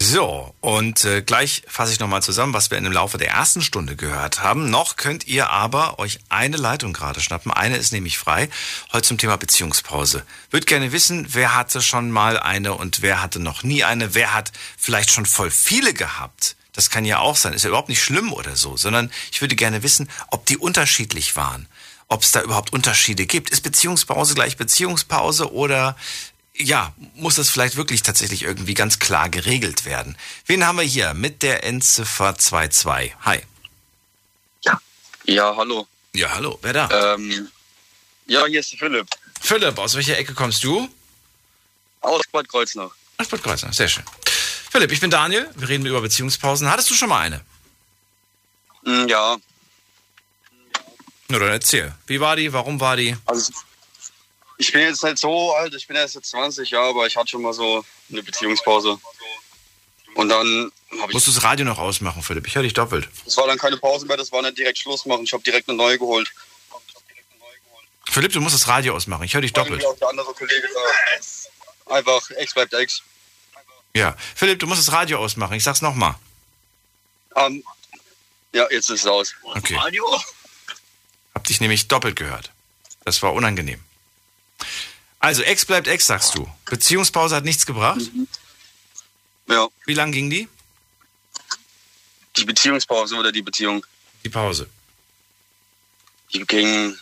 So, und äh, gleich fasse ich nochmal zusammen, was wir in dem Laufe der ersten Stunde gehört haben. Noch könnt ihr aber euch eine Leitung gerade schnappen. Eine ist nämlich frei. Heute zum Thema Beziehungspause. Würde gerne wissen, wer hatte schon mal eine und wer hatte noch nie eine. Wer hat vielleicht schon voll viele gehabt. Das kann ja auch sein. Ist ja überhaupt nicht schlimm oder so, sondern ich würde gerne wissen, ob die unterschiedlich waren. Ob es da überhaupt Unterschiede gibt. Ist Beziehungspause gleich Beziehungspause oder ja, muss das vielleicht wirklich tatsächlich irgendwie ganz klar geregelt werden. Wen haben wir hier mit der Endziffer 22? Hi. Ja, hallo. Ja, hallo. Wer da? Ähm, ja, hier ist Philipp. Philipp, aus welcher Ecke kommst du? Aus Bad Kreuznach. Aus Bad Kreuznach, sehr schön. Philipp, ich bin Daniel. Wir reden über Beziehungspausen. Hattest du schon mal eine? Mm, Ja, Nur dann erzähl. Wie war die? Warum war die? also ich bin jetzt nicht so alt, ich bin erst jetzt 20 Jahre, aber ich hatte schon mal so eine Beziehungspause. Und dann habe ich. Musst du das Radio noch ausmachen, Philipp? Ich höre dich doppelt. Das war dann keine Pause mehr, das war nicht direkt Schluss machen. Ich habe direkt eine neue geholt. Philipp, du musst das Radio ausmachen. Ich höre dich doppelt. Auch der andere Kollege sagt. Einfach X bleibt X. Ja. Philipp, du musst das Radio ausmachen. Ich sag's nochmal. Ähm, ja, jetzt ist es aus. Okay. Hab dich nämlich doppelt gehört. Das war unangenehm. Also, Ex bleibt Ex, sagst du. Beziehungspause hat nichts gebracht? Ja. Wie lang ging die? Die Beziehungspause oder die Beziehung? Die Pause. Die ging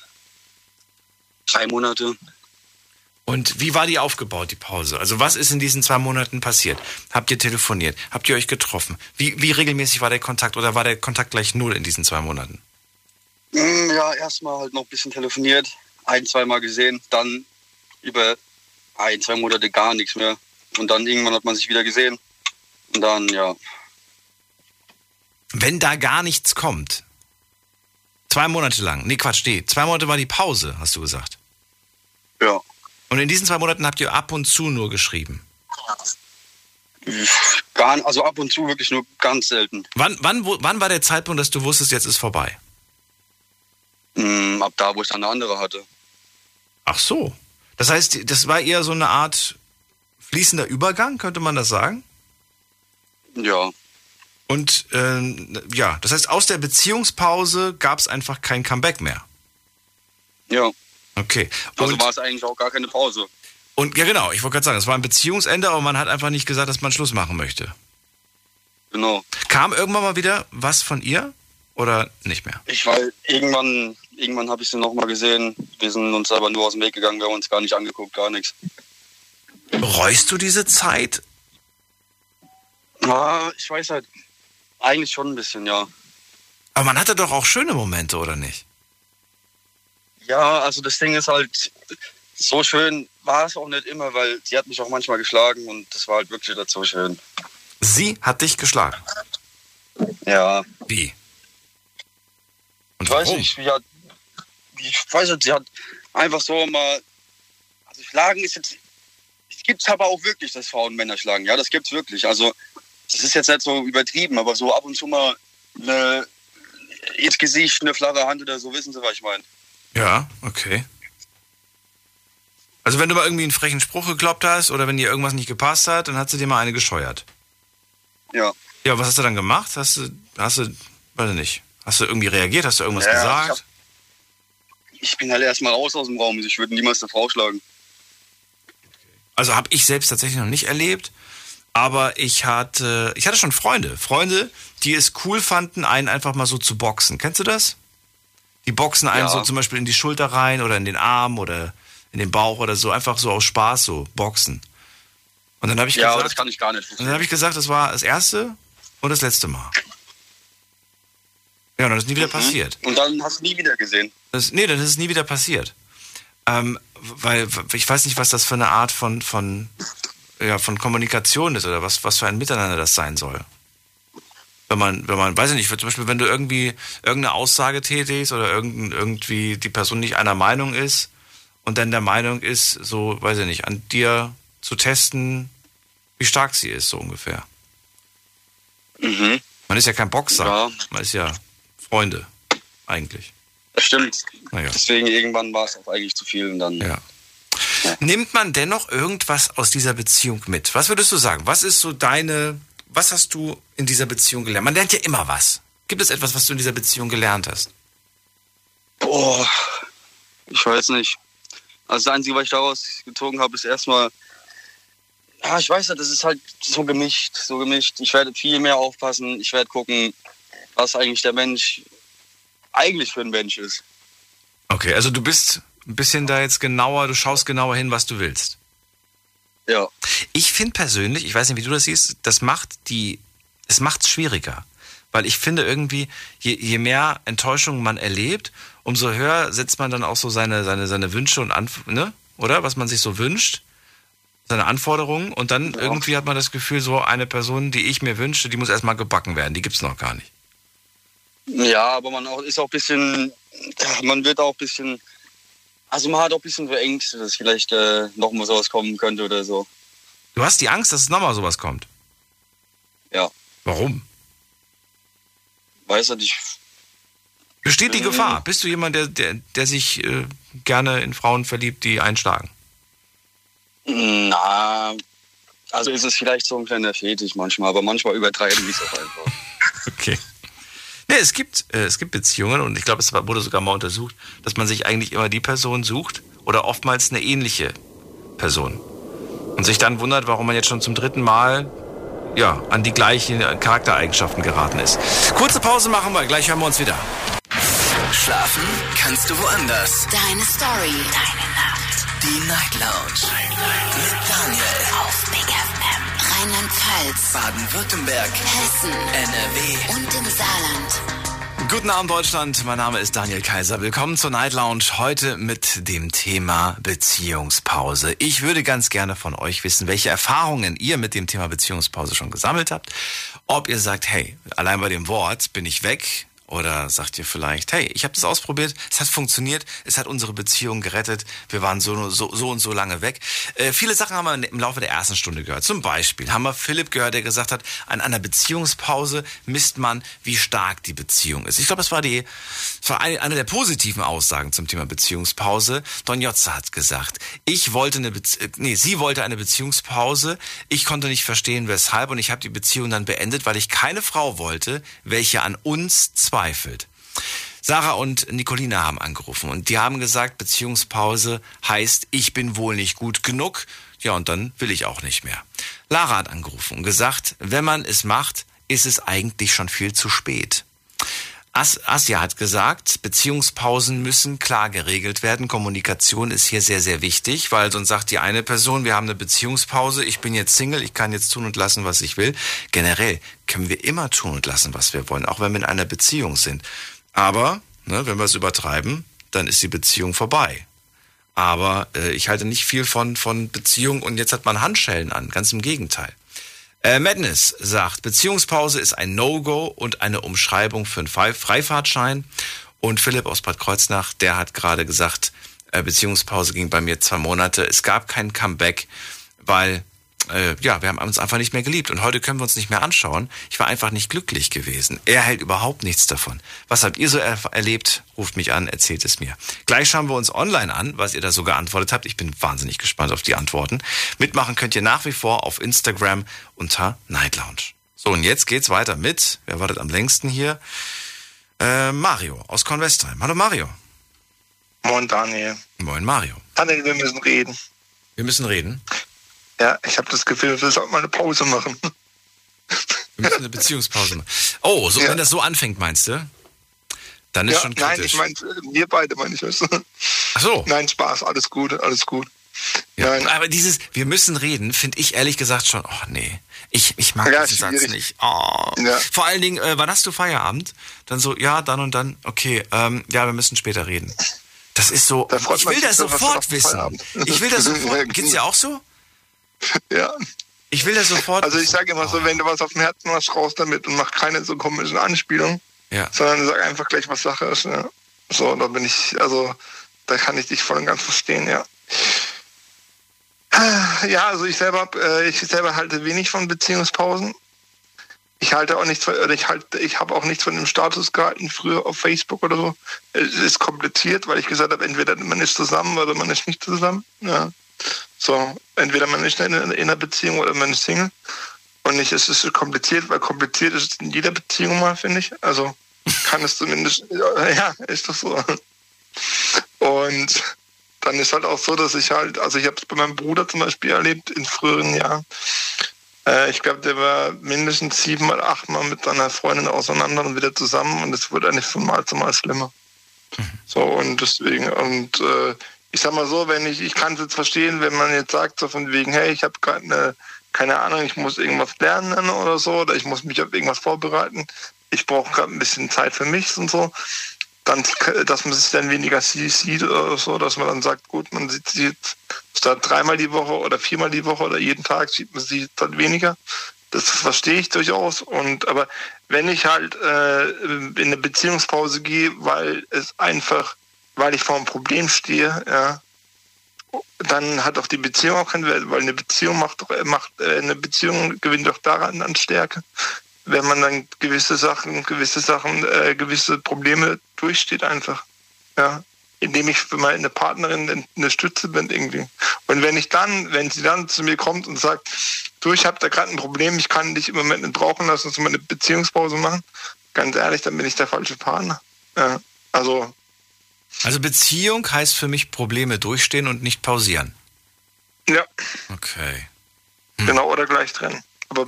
drei Monate. Und wie war die aufgebaut, die Pause? Also, was ist in diesen zwei Monaten passiert? Habt ihr telefoniert? Habt ihr euch getroffen? Wie, wie regelmäßig war der Kontakt oder war der Kontakt gleich null in diesen zwei Monaten? Mm, Ja, erstmal halt noch ein bisschen telefoniert, ein, zweimal gesehen, dann über ein, zwei Monate gar nichts mehr. Und dann irgendwann hat man sich wieder gesehen. Und dann, ja, Wenn da gar nichts kommt, zwei Monate lang, nee, Quatsch, nee, zwei Monate war die Pause, hast du gesagt. Ja. Und in diesen zwei Monaten habt ihr ab und zu nur geschrieben. gar, also ab und zu wirklich nur ganz selten. Wann, wann, wo, wann war der Zeitpunkt, dass du wusstest, jetzt ist vorbei? Mm, ab da, wo ich dann eine andere hatte. Ach so. Das heißt, das war eher so eine Art fließender Übergang, könnte man das sagen? Ja. Und ähm, ja, das heißt, aus der Beziehungspause gab es einfach kein Comeback mehr. Ja. Okay. Also war es eigentlich auch gar keine Pause. Und ja, genau, ich wollte gerade sagen, es war ein Beziehungsende, aber man hat einfach nicht gesagt, dass man Schluss machen möchte. Genau. Kam irgendwann mal wieder was von ihr oder nicht mehr? Ich weil irgendwann, irgendwann habe ich sie nochmal gesehen. Wir sind uns aber nur aus dem Weg gegangen, wir haben uns gar nicht angeguckt, gar nichts. Bereust du diese Zeit? Ah, ich weiß halt, eigentlich schon ein bisschen, ja. Aber man hatte doch auch schöne Momente, oder nicht? Ja, also das Ding ist halt, so schön war es auch nicht immer, weil sie hat mich auch manchmal geschlagen und das war halt wirklich so schön. Sie hat dich geschlagen? Ja. Wie? Und ich weiß nicht, sie hat, ich weiß nicht, sie hat einfach so mal, also schlagen ist jetzt, es gibt aber auch wirklich, dass Frauen Männer schlagen, ja, das gibt's wirklich. Also das ist jetzt nicht so übertrieben, aber so ab und zu mal eine, ins Gesicht, eine flache Hand oder so, wissen Sie, was ich meine. Ja, okay. Also wenn du mal irgendwie einen frechen Spruch gekloppt hast oder wenn dir irgendwas nicht gepasst hat, dann hat sie dir mal eine gescheuert. Ja. Ja, was hast du dann gemacht? Hast du, hast du, weiß ich nicht, hast du irgendwie reagiert? Hast du irgendwas Ja, gesagt? Ich, hab, ich bin halt erstmal raus aus dem Raum, ich würde niemals eine Frau schlagen. Also habe ich selbst tatsächlich noch nicht erlebt, aber ich hatte, ich hatte schon Freunde, Freunde, die es cool fanden, einen einfach mal so zu boxen. Kennst du das? Die boxen einen Ja. so zum Beispiel in die Schulter rein oder in den Arm oder in den Bauch oder so, einfach so aus Spaß so boxen. Und dann habe ich ja, gesagt, das kann ich gar nicht. und dann habe ich gesagt, das war das erste und das letzte Mal. Ja, und dann ist nie wieder passiert. Und dann hast du nie wieder gesehen. Das, nee, das ist nie wieder passiert. Ähm, weil ich weiß nicht, was das für eine Art von, von, ja, von Kommunikation ist oder was, was für ein Miteinander das sein soll. Wenn man, wenn man, weiß ich nicht, zum Beispiel, wenn du irgendwie irgendeine Aussage tätigst oder irgend, irgendwie die Person nicht einer Meinung ist und dann der Meinung ist, so, weiß ich nicht, an dir zu testen, wie stark sie ist, so ungefähr. Mhm. Man ist ja kein Boxer, Ja. man ist ja Freunde, eigentlich. Das stimmt. Naja. Deswegen irgendwann war es auch eigentlich zu viel und dann. Ja. Nimmt man dennoch irgendwas aus dieser Beziehung mit? Was würdest du sagen? Was ist so deine, was hast du in dieser Beziehung gelernt? Man lernt ja immer was. Gibt es etwas, was du in dieser Beziehung gelernt hast? Boah, ich weiß nicht. Also das Einzige, was ich daraus gezogen habe, ist erstmal, ja, ich weiß nicht, das ist halt so gemischt, so gemischt. Ich werde viel mehr aufpassen. Ich werde gucken, was eigentlich der Mensch eigentlich für ein Mensch ist. Okay, also du bist ein bisschen da jetzt genauer, du schaust genauer hin, was du willst. Ja. Ich finde persönlich, ich weiß nicht, wie du das siehst, das macht die, es macht es schwieriger. Weil ich finde irgendwie, je, je mehr Enttäuschung man erlebt, umso höher setzt man dann auch so seine, seine, seine Wünsche und Anf ne? Oder? Was man sich so wünscht, seine Anforderungen. Und dann irgendwie hat man das Gefühl, so eine Person, die ich mir wünsche, die muss erstmal gebacken werden. Die gibt's noch gar nicht. Ja, aber man auch, ist auch ein bisschen, ja, man wird auch ein bisschen, also man hat auch ein bisschen so Ängste, dass vielleicht äh, noch mal sowas kommen könnte oder so. Du hast die Angst, dass es nochmal sowas kommt. Ja. Warum? Weiß nicht. Besteht die Mhm. Gefahr? Bist du jemand, der, der, der sich äh, gerne in Frauen verliebt, die einschlagen? Na, also ist es vielleicht so ein kleiner Fetisch manchmal, aber manchmal übertreiben die es auch einfach. Okay. Nee, es gibt, äh, es gibt Beziehungen und ich glaube, es wurde sogar mal untersucht, dass man sich eigentlich immer die Person sucht oder oftmals eine ähnliche Person. Und sich dann wundert, warum man jetzt schon zum dritten Mal ja, an die gleichen Charaktereigenschaften geraten ist. Kurze Pause machen wir, gleich hören wir uns wieder. Schlafen kannst du woanders. Deine Story. Deine Nacht. Die Night Lounge. Mit Daniel. Auf Big FM. Rheinland-Pfalz. Baden-Württemberg. Hessen. NRW. Und im Saarland. Guten Abend Deutschland, mein Name ist Daniel Kaiser. Willkommen zur Night Lounge. Heute mit dem Thema Beziehungspause. Ich würde ganz gerne von euch wissen, welche Erfahrungen ihr mit dem Thema Beziehungspause schon gesammelt habt. Ob ihr sagt, hey, allein bei dem Wort bin ich weg, Oder sagt ihr vielleicht, hey, ich habe das ausprobiert, es hat funktioniert, es hat unsere Beziehung gerettet, wir waren so, so, so und so lange weg. Äh, viele Sachen haben wir im Laufe der ersten Stunde gehört. Zum Beispiel haben wir Philipp gehört, der gesagt hat, an einer Beziehungspause misst man, wie stark die Beziehung ist. Ich glaube, das war die, eine, der positiven Aussagen zum Thema Beziehungspause. Don Jotze hat gesagt, ich wollte eine, Bezie äh, nee, sie wollte eine Beziehungspause, ich konnte nicht verstehen, weshalb und ich habe die Beziehung dann beendet, weil ich keine Frau wollte, welche an uns zweifelt. Sarah und Nicolina haben angerufen und die haben gesagt, Beziehungspause heißt, ich bin wohl nicht gut genug. Ja, und dann will ich auch nicht mehr. Lara hat angerufen und gesagt, wenn man es macht, ist es eigentlich schon viel zu spät. As Asja hat gesagt, Beziehungspausen müssen klar geregelt werden. Kommunikation ist hier sehr, sehr wichtig, weil sonst sagt die eine Person, wir haben eine Beziehungspause, ich bin jetzt Single, ich kann jetzt tun und lassen, was ich will. Generell können wir immer tun und lassen, was wir wollen, auch wenn wir in einer Beziehung sind. Aber, ne, wenn wir es übertreiben, dann ist die Beziehung vorbei. Aber äh, ich halte nicht viel von, von Beziehung und jetzt hat man Handschellen an, ganz im Gegenteil. Äh, Madness sagt, Beziehungspause ist ein No-Go und eine Umschreibung für einen Freifahrtschein. Und Philipp aus Bad Kreuznach, der hat gerade gesagt, äh, Beziehungspause ging bei mir zwei Monate. Es gab kein Comeback, weil äh, ja, wir haben uns einfach nicht mehr geliebt und heute können wir uns nicht mehr anschauen. Ich war einfach nicht glücklich gewesen. Er hält überhaupt nichts davon. Was habt ihr so er erlebt? Ruft mich an, erzählt es mir. Gleich schauen wir uns online an, was ihr da so geantwortet habt. Ich bin wahnsinnig gespannt auf die Antworten. Mitmachen könnt ihr nach wie vor auf Instagram unter Night Lounge. So, und jetzt geht's weiter mit, wer wartet am längsten hier? Äh, Mario aus Convestheim. Hallo Mario. Moin Daniel. Moin Mario. Daniel, wir müssen reden. Wir müssen reden. Ja, ich habe das Gefühl, wir sollten mal eine Pause machen. Wir müssen eine Beziehungspause machen. Oh, so, Ja. wenn das so anfängt, meinst du? Dann ist ja, schon nein, kritisch. ich meine, wir beide meine ich. Du? Ach so. Nein, Spaß, alles gut, alles gut. Ja, Nein. aber dieses, wir müssen reden, finde ich ehrlich gesagt schon, oh nee, ich, ich mag Ja, diesen Satz nicht. Oh. Ja. Vor allen Dingen, äh, wann hast du Feierabend? Dann so, ja, dann und dann, okay, ähm, ja, wir müssen später reden. Das ist so, Da ich will das sofort wissen. Ich will das sofort, geht's dir auch so? Ja. Ich will das sofort. Also ich sage immer so, wenn du was auf dem Herzen hast, raus damit und mach keine so komischen Anspielungen, Ja. sondern sag einfach gleich, was Sache ist. Ja. So, da bin ich, also da kann ich dich voll und ganz verstehen, ja. Ja, also ich selber, äh, ich selber halte wenig von Beziehungspausen. Ich halte auch nichts von, oder ich halte, ich habe auch nichts von dem Status gehalten früher auf Facebook oder so. Es ist kompliziert, weil ich gesagt habe, entweder man ist zusammen oder man ist nicht zusammen. Ja. So, entweder man ist in, in einer Beziehung oder man ist Single. Und nicht, es ist kompliziert, weil kompliziert ist es in jeder Beziehung mal, finde ich. Also kann es zumindest, ja, ist das so. Und dann ist halt auch so, dass ich halt, also ich habe es bei meinem Bruder zum Beispiel erlebt in früheren Jahren. Äh, ich glaube, der war mindestens sieben oder acht Mal mit seiner Freundin auseinander und wieder zusammen und es wurde eigentlich von Mal zu Mal schlimmer. So und deswegen, und äh, ich sag mal so, wenn ich, ich kann es jetzt verstehen, wenn man jetzt sagt, so von wegen, hey, ich habe gerade eine, keine Ahnung, ich muss irgendwas lernen oder so, oder ich muss mich auf irgendwas vorbereiten, ich brauche gerade ein bisschen Zeit für mich und so, dann, dass man sich dann weniger sie- sieht oder so, dass man dann sagt, gut, man sieht sie jetzt statt dreimal die Woche oder viermal die Woche oder jeden Tag sieht man sie dann weniger. Das verstehe ich durchaus. Und aber wenn ich halt äh, in eine Beziehungspause gehe, weil es einfach, weil ich vor einem Problem stehe, ja, dann hat auch die Beziehung auch keinen Wert, weil eine Beziehung macht doch, macht äh, eine Beziehung gewinnt doch daran an Stärke, wenn man dann gewisse Sachen, gewisse Sachen, äh, gewisse Probleme durchsteht einfach, ja, indem ich für meine Partnerin eine Stütze bin irgendwie. Und wenn ich dann, wenn sie dann zu mir kommt und sagt, du, ich habe da gerade ein Problem, ich kann dich im Moment nicht brauchen, lass uns mal eine Beziehungspause machen, ganz ehrlich, dann bin ich der falsche Partner. Ja, also Also Beziehung heißt für mich Probleme durchstehen und nicht pausieren. ja, Okay. genau oder gleich trennen. Aber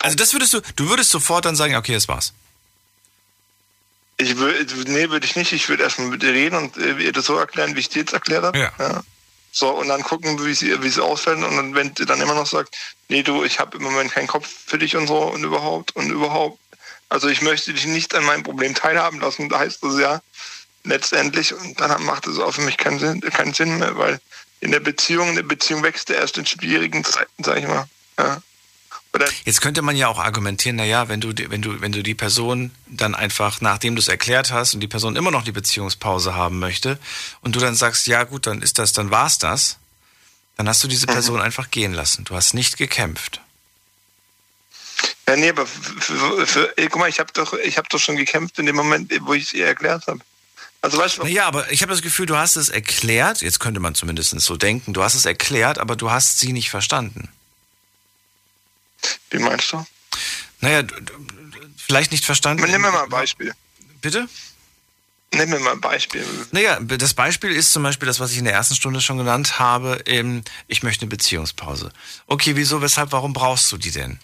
Also das würdest du, du würdest sofort dann sagen, okay, das war's. Ich würde, nee, würde ich nicht. Ich würde erstmal mit ihr reden und äh, ihr das so erklären, wie ich dir jetzt erklärt habe. Ja. So, und dann gucken, wie sie, wie sie ausfällt. Und dann, wenn sie dann immer noch sagt, nee, du, ich habe im Moment keinen Kopf für dich und so und überhaupt und überhaupt. Also ich möchte dich nicht an meinem Problem teilhaben lassen. Da heißt das ja letztendlich. Und dann macht es auch für mich keinen Sinn, keinen Sinn mehr, weil in der Beziehung, eine Beziehung wächst ja erst in schwierigen Zeiten, sag ich mal. Ja. Jetzt könnte man ja auch argumentieren, naja, wenn du, wenn du, wenn du die Person dann einfach, nachdem du es erklärt hast und die Person immer noch die Beziehungspause haben möchte und du dann sagst, ja gut, dann ist das, dann war's das, dann hast du diese Mhm. Person einfach gehen lassen. Du hast nicht gekämpft. Ja, nee, aber für, für, für ey, guck mal, ich habe doch, ich habe doch schon gekämpft in dem Moment, wo ich es ihr erklärt habe. Also weißt du, Naja, aber ich habe das Gefühl, du hast es erklärt, jetzt könnte man zumindest so denken, du hast es erklärt, aber du hast sie nicht verstanden. wie meinst du? Naja, vielleicht nicht verstanden. Nimm mir mal ein Beispiel. Bitte? Nimm mir mal ein Beispiel. Naja, das Beispiel ist zum Beispiel das, was ich in der ersten Stunde schon genannt habe. Ich möchte eine Beziehungspause. Okay, wieso, weshalb, warum brauchst du die denn?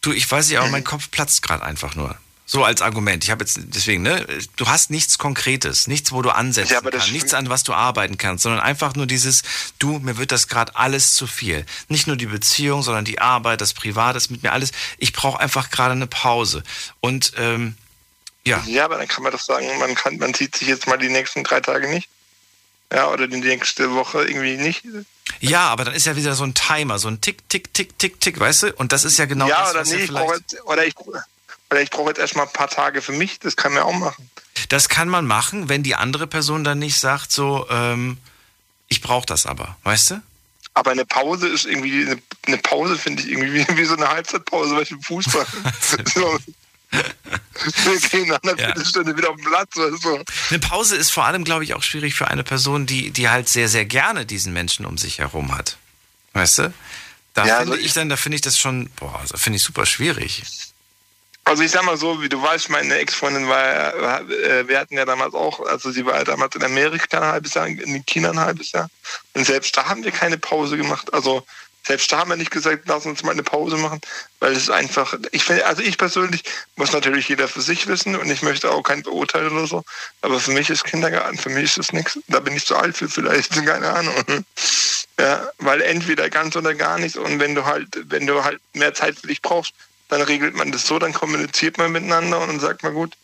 Du, ich weiß nicht, aber mein Kopf platzt gerade einfach nur. So als Argument. Ich habe jetzt deswegen, ne? Du hast nichts Konkretes, nichts, wo du ansetzen Ja, kannst, nichts an was du arbeiten kannst, sondern einfach nur dieses, du, mir wird das gerade alles zu viel. Nicht nur die Beziehung, sondern die Arbeit, das Privat, das mit mir alles. Ich brauche einfach gerade eine Pause. Und ähm, ja. Ja, aber dann kann man doch sagen, man kann, man sieht sich jetzt mal die nächsten drei Tage nicht. Ja, oder die nächste Woche irgendwie nicht. Ja, aber dann ist ja wieder so ein Timer, so ein Tick, Tick, Tick, Tick, Tick, weißt du? Und das ist ja genau ja, das, oder was nee, ja ich brauche vielleicht... oder ich, oder ich brauche jetzt erstmal ein paar Tage für mich, das kann man auch machen. Das kann man machen, wenn die andere Person dann nicht sagt, so, ähm, ich brauche das aber, weißt du? Aber eine Pause ist irgendwie, eine, eine Pause finde ich irgendwie wie, wie so eine Halbzeitpause, weißt du, im Fußball. so. Wir gehen nach einer Viertelstunde wieder auf den Platz, du. Eine Pause ist vor allem, glaube ich, auch schwierig für eine Person, die, die halt sehr, sehr gerne diesen Menschen um sich herum hat. Weißt du? Da Ja, finde also ich dann, da finde ich das schon, boah, da finde ich super schwierig. Also ich sag mal so, wie du weißt, meine Ex-Freundin war, war äh, wir hatten ja damals auch, also sie war ja damals in Amerika ein halbes Jahr, in China ein halbes Jahr. Und selbst da haben wir keine Pause gemacht. Also selbst da haben wir nicht gesagt, lass uns mal eine Pause machen, weil es einfach, ich finde, also ich persönlich muss natürlich jeder für sich wissen und ich möchte auch kein Beurteilen oder so. Aber für mich ist Kindergarten, für mich ist das nichts. Da bin ich zu alt für vielleicht, keine Ahnung. Ja, weil entweder ganz oder gar nicht. Und wenn du halt, wenn du halt mehr Zeit für dich brauchst, dann regelt man das so, dann kommuniziert man miteinander und dann sagt man gut,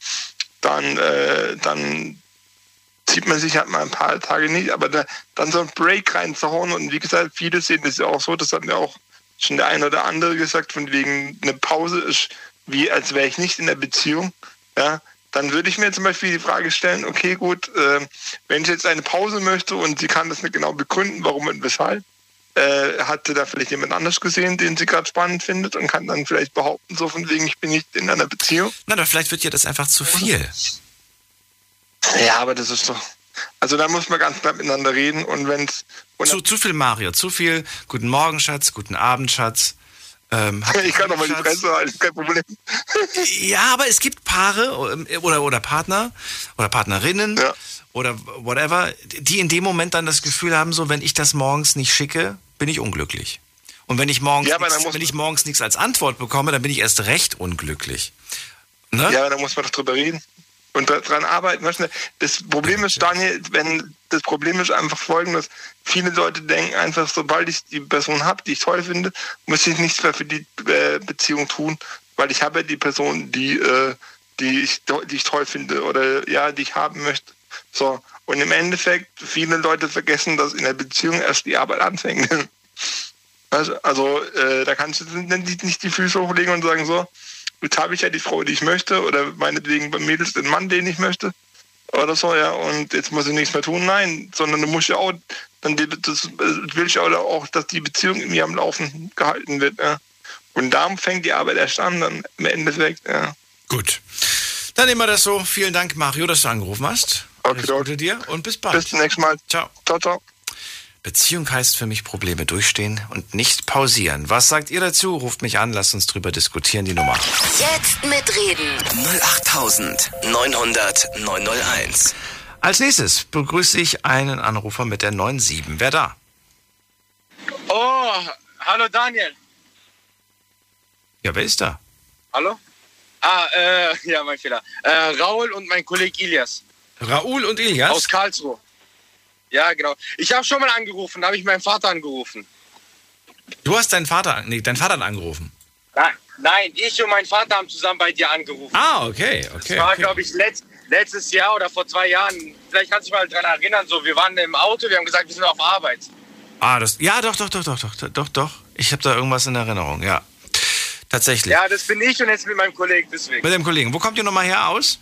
dann, äh, dann sieht man sich halt mal ein paar Tage nicht, aber da, dann so ein Break reinzuhauen und wie gesagt, viele sehen das ja auch so, das hat mir auch schon der eine oder andere gesagt, von wegen eine Pause ist wie, als wäre ich nicht in der Beziehung, ja, dann würde ich mir zum Beispiel die Frage stellen, okay, gut, äh, wenn ich jetzt eine Pause möchte und sie kann das nicht genau begründen, warum und weshalb, äh, hat sie da vielleicht jemand anders gesehen, den sie gerade spannend findet und kann dann vielleicht behaupten, so von wegen, ich bin nicht in einer Beziehung. Na, doch vielleicht wird ja das einfach zu viel. Ja, aber das ist doch. Also da muss man ganz knapp miteinander reden und wenn es. Zu, zu viel Mario, zu viel Guten Morgen, Schatz, guten Abend, Schatz. Ähm, Ich kann doch mal die? Fresse halten, kein Problem. Ja, aber es gibt Paare ähm, oder, oder Partner oder Partnerinnen oder whatever, die in dem Moment dann das Gefühl haben, so, wenn ich das morgens nicht schicke, bin ich unglücklich. Und wenn ich morgens Ja, muss- wenn ich morgens nichts als Antwort bekomme, dann bin ich erst recht unglücklich. Ne? Ja, da muss man doch drüber reden und daran arbeiten. Du, Das Problem ist, Daniel, wenn das Problem ist einfach folgendes: Viele Leute denken einfach, sobald ich die Person habe, die ich toll finde, muss ich nichts mehr für die äh, Beziehung tun, weil ich habe ja die Person, die, äh, die, ich, die ich toll finde oder ja, die ich haben möchte. So. Und im Endeffekt, viele Leute vergessen, dass in der Beziehung erst die Arbeit anfängt. Also, also äh, da kannst du nicht die Füße hochlegen und sagen, so, jetzt habe ich ja die Frau, die ich möchte, oder meinetwegen bei Mädels den Mann, den ich möchte, oder so, ja, und jetzt muss ich nichts mehr tun. Nein, sondern du musst ja auch, dann die, das will ich auch, auch, dass die Beziehung irgendwie am Laufen gehalten wird, ja. Und darum fängt die Arbeit erst an, dann im Endeffekt, ja. Gut. Dann nehmen wir das so. Vielen Dank, Mario, dass du angerufen hast. Alles Gute dir und bis bald. Bis zum nächsten Mal. Ciao. Ciao, ciao. Beziehung heißt für mich Probleme durchstehen und nicht pausieren. Was sagt ihr dazu? Ruft mich an, lasst uns drüber diskutieren, die Nummer. Jetzt mitreden. 08900 901. Als nächstes begrüße ich einen Anrufer mit der 97. Wer da? Oh, hallo Daniel. Ja, wer ist da? Hallo? Ah, äh, ja, mein Fehler. Äh, Raul und mein Kollege Ilias. Raoul und Ilias? Aus Karlsruhe. Ja, genau. Ich habe schon mal angerufen, da habe ich meinen Vater angerufen. Du hast deinen Vater, nee, deinen Vater angerufen. Nein, nein, ich und mein Vater haben zusammen bei dir angerufen. Ah, okay, okay. das war, okay. glaube ich, letzt, letztes Jahr oder vor zwei Jahren. Vielleicht kannst du dich mal dran erinnern, so, wir waren im Auto, wir haben gesagt, wir sind auf Arbeit. Ah, das, ja, doch, doch, doch, doch, doch, doch, doch. Ich habe da irgendwas in Erinnerung, ja. Tatsächlich. Ja, das bin ich und jetzt mit meinem Kollegen, deswegen. Mit dem Kollegen. Wo kommt ihr nochmal her aus?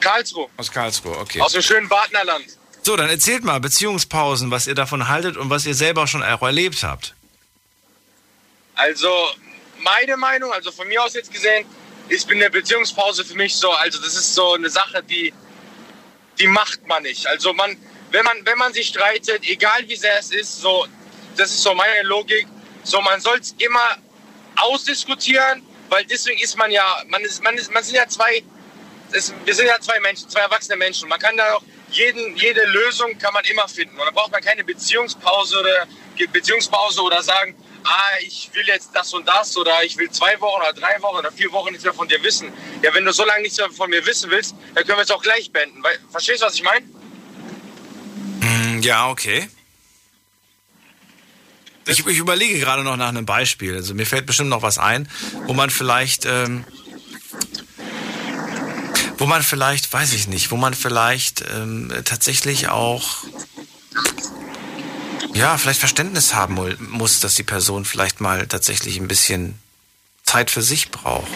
Karlsruhe. Aus Karlsruhe, okay. Aus dem schönen Badnerland. So, dann erzählt mal Beziehungspausen, was ihr davon haltet und was ihr selber schon auch erlebt habt. Also, meine Meinung, also von mir aus jetzt gesehen, ist eine Beziehungspause für mich so, also das ist so eine Sache, die, die macht man nicht. Also man, wenn man, wenn man sich streitet, egal wie sehr es ist, so, das ist so meine Logik, so man soll es immer ausdiskutieren, weil deswegen ist man ja, man ist, man ist, man sind ja zwei, das, wir sind ja zwei Menschen, zwei erwachsene Menschen. Man kann da auch jeden, jede Lösung kann man immer finden. Und da braucht man keine Beziehungspause oder Beziehungspause oder sagen, ah, ich will jetzt das und das oder ich will zwei Wochen oder drei Wochen oder vier Wochen nichts mehr von dir wissen. Ja, wenn du so lange nichts mehr von mir wissen willst, dann können wir es auch gleich beenden. Verstehst du, was ich meine? Mm, ja, okay. Ich, ich, überlege gerade noch nach einem Beispiel. Also mir fällt bestimmt noch was ein, wo man vielleicht, ähm, wo man vielleicht, weiß ich nicht, wo man vielleicht ähm, tatsächlich auch, ja, vielleicht Verständnis haben muss, dass die Person vielleicht mal tatsächlich ein bisschen Zeit für sich braucht.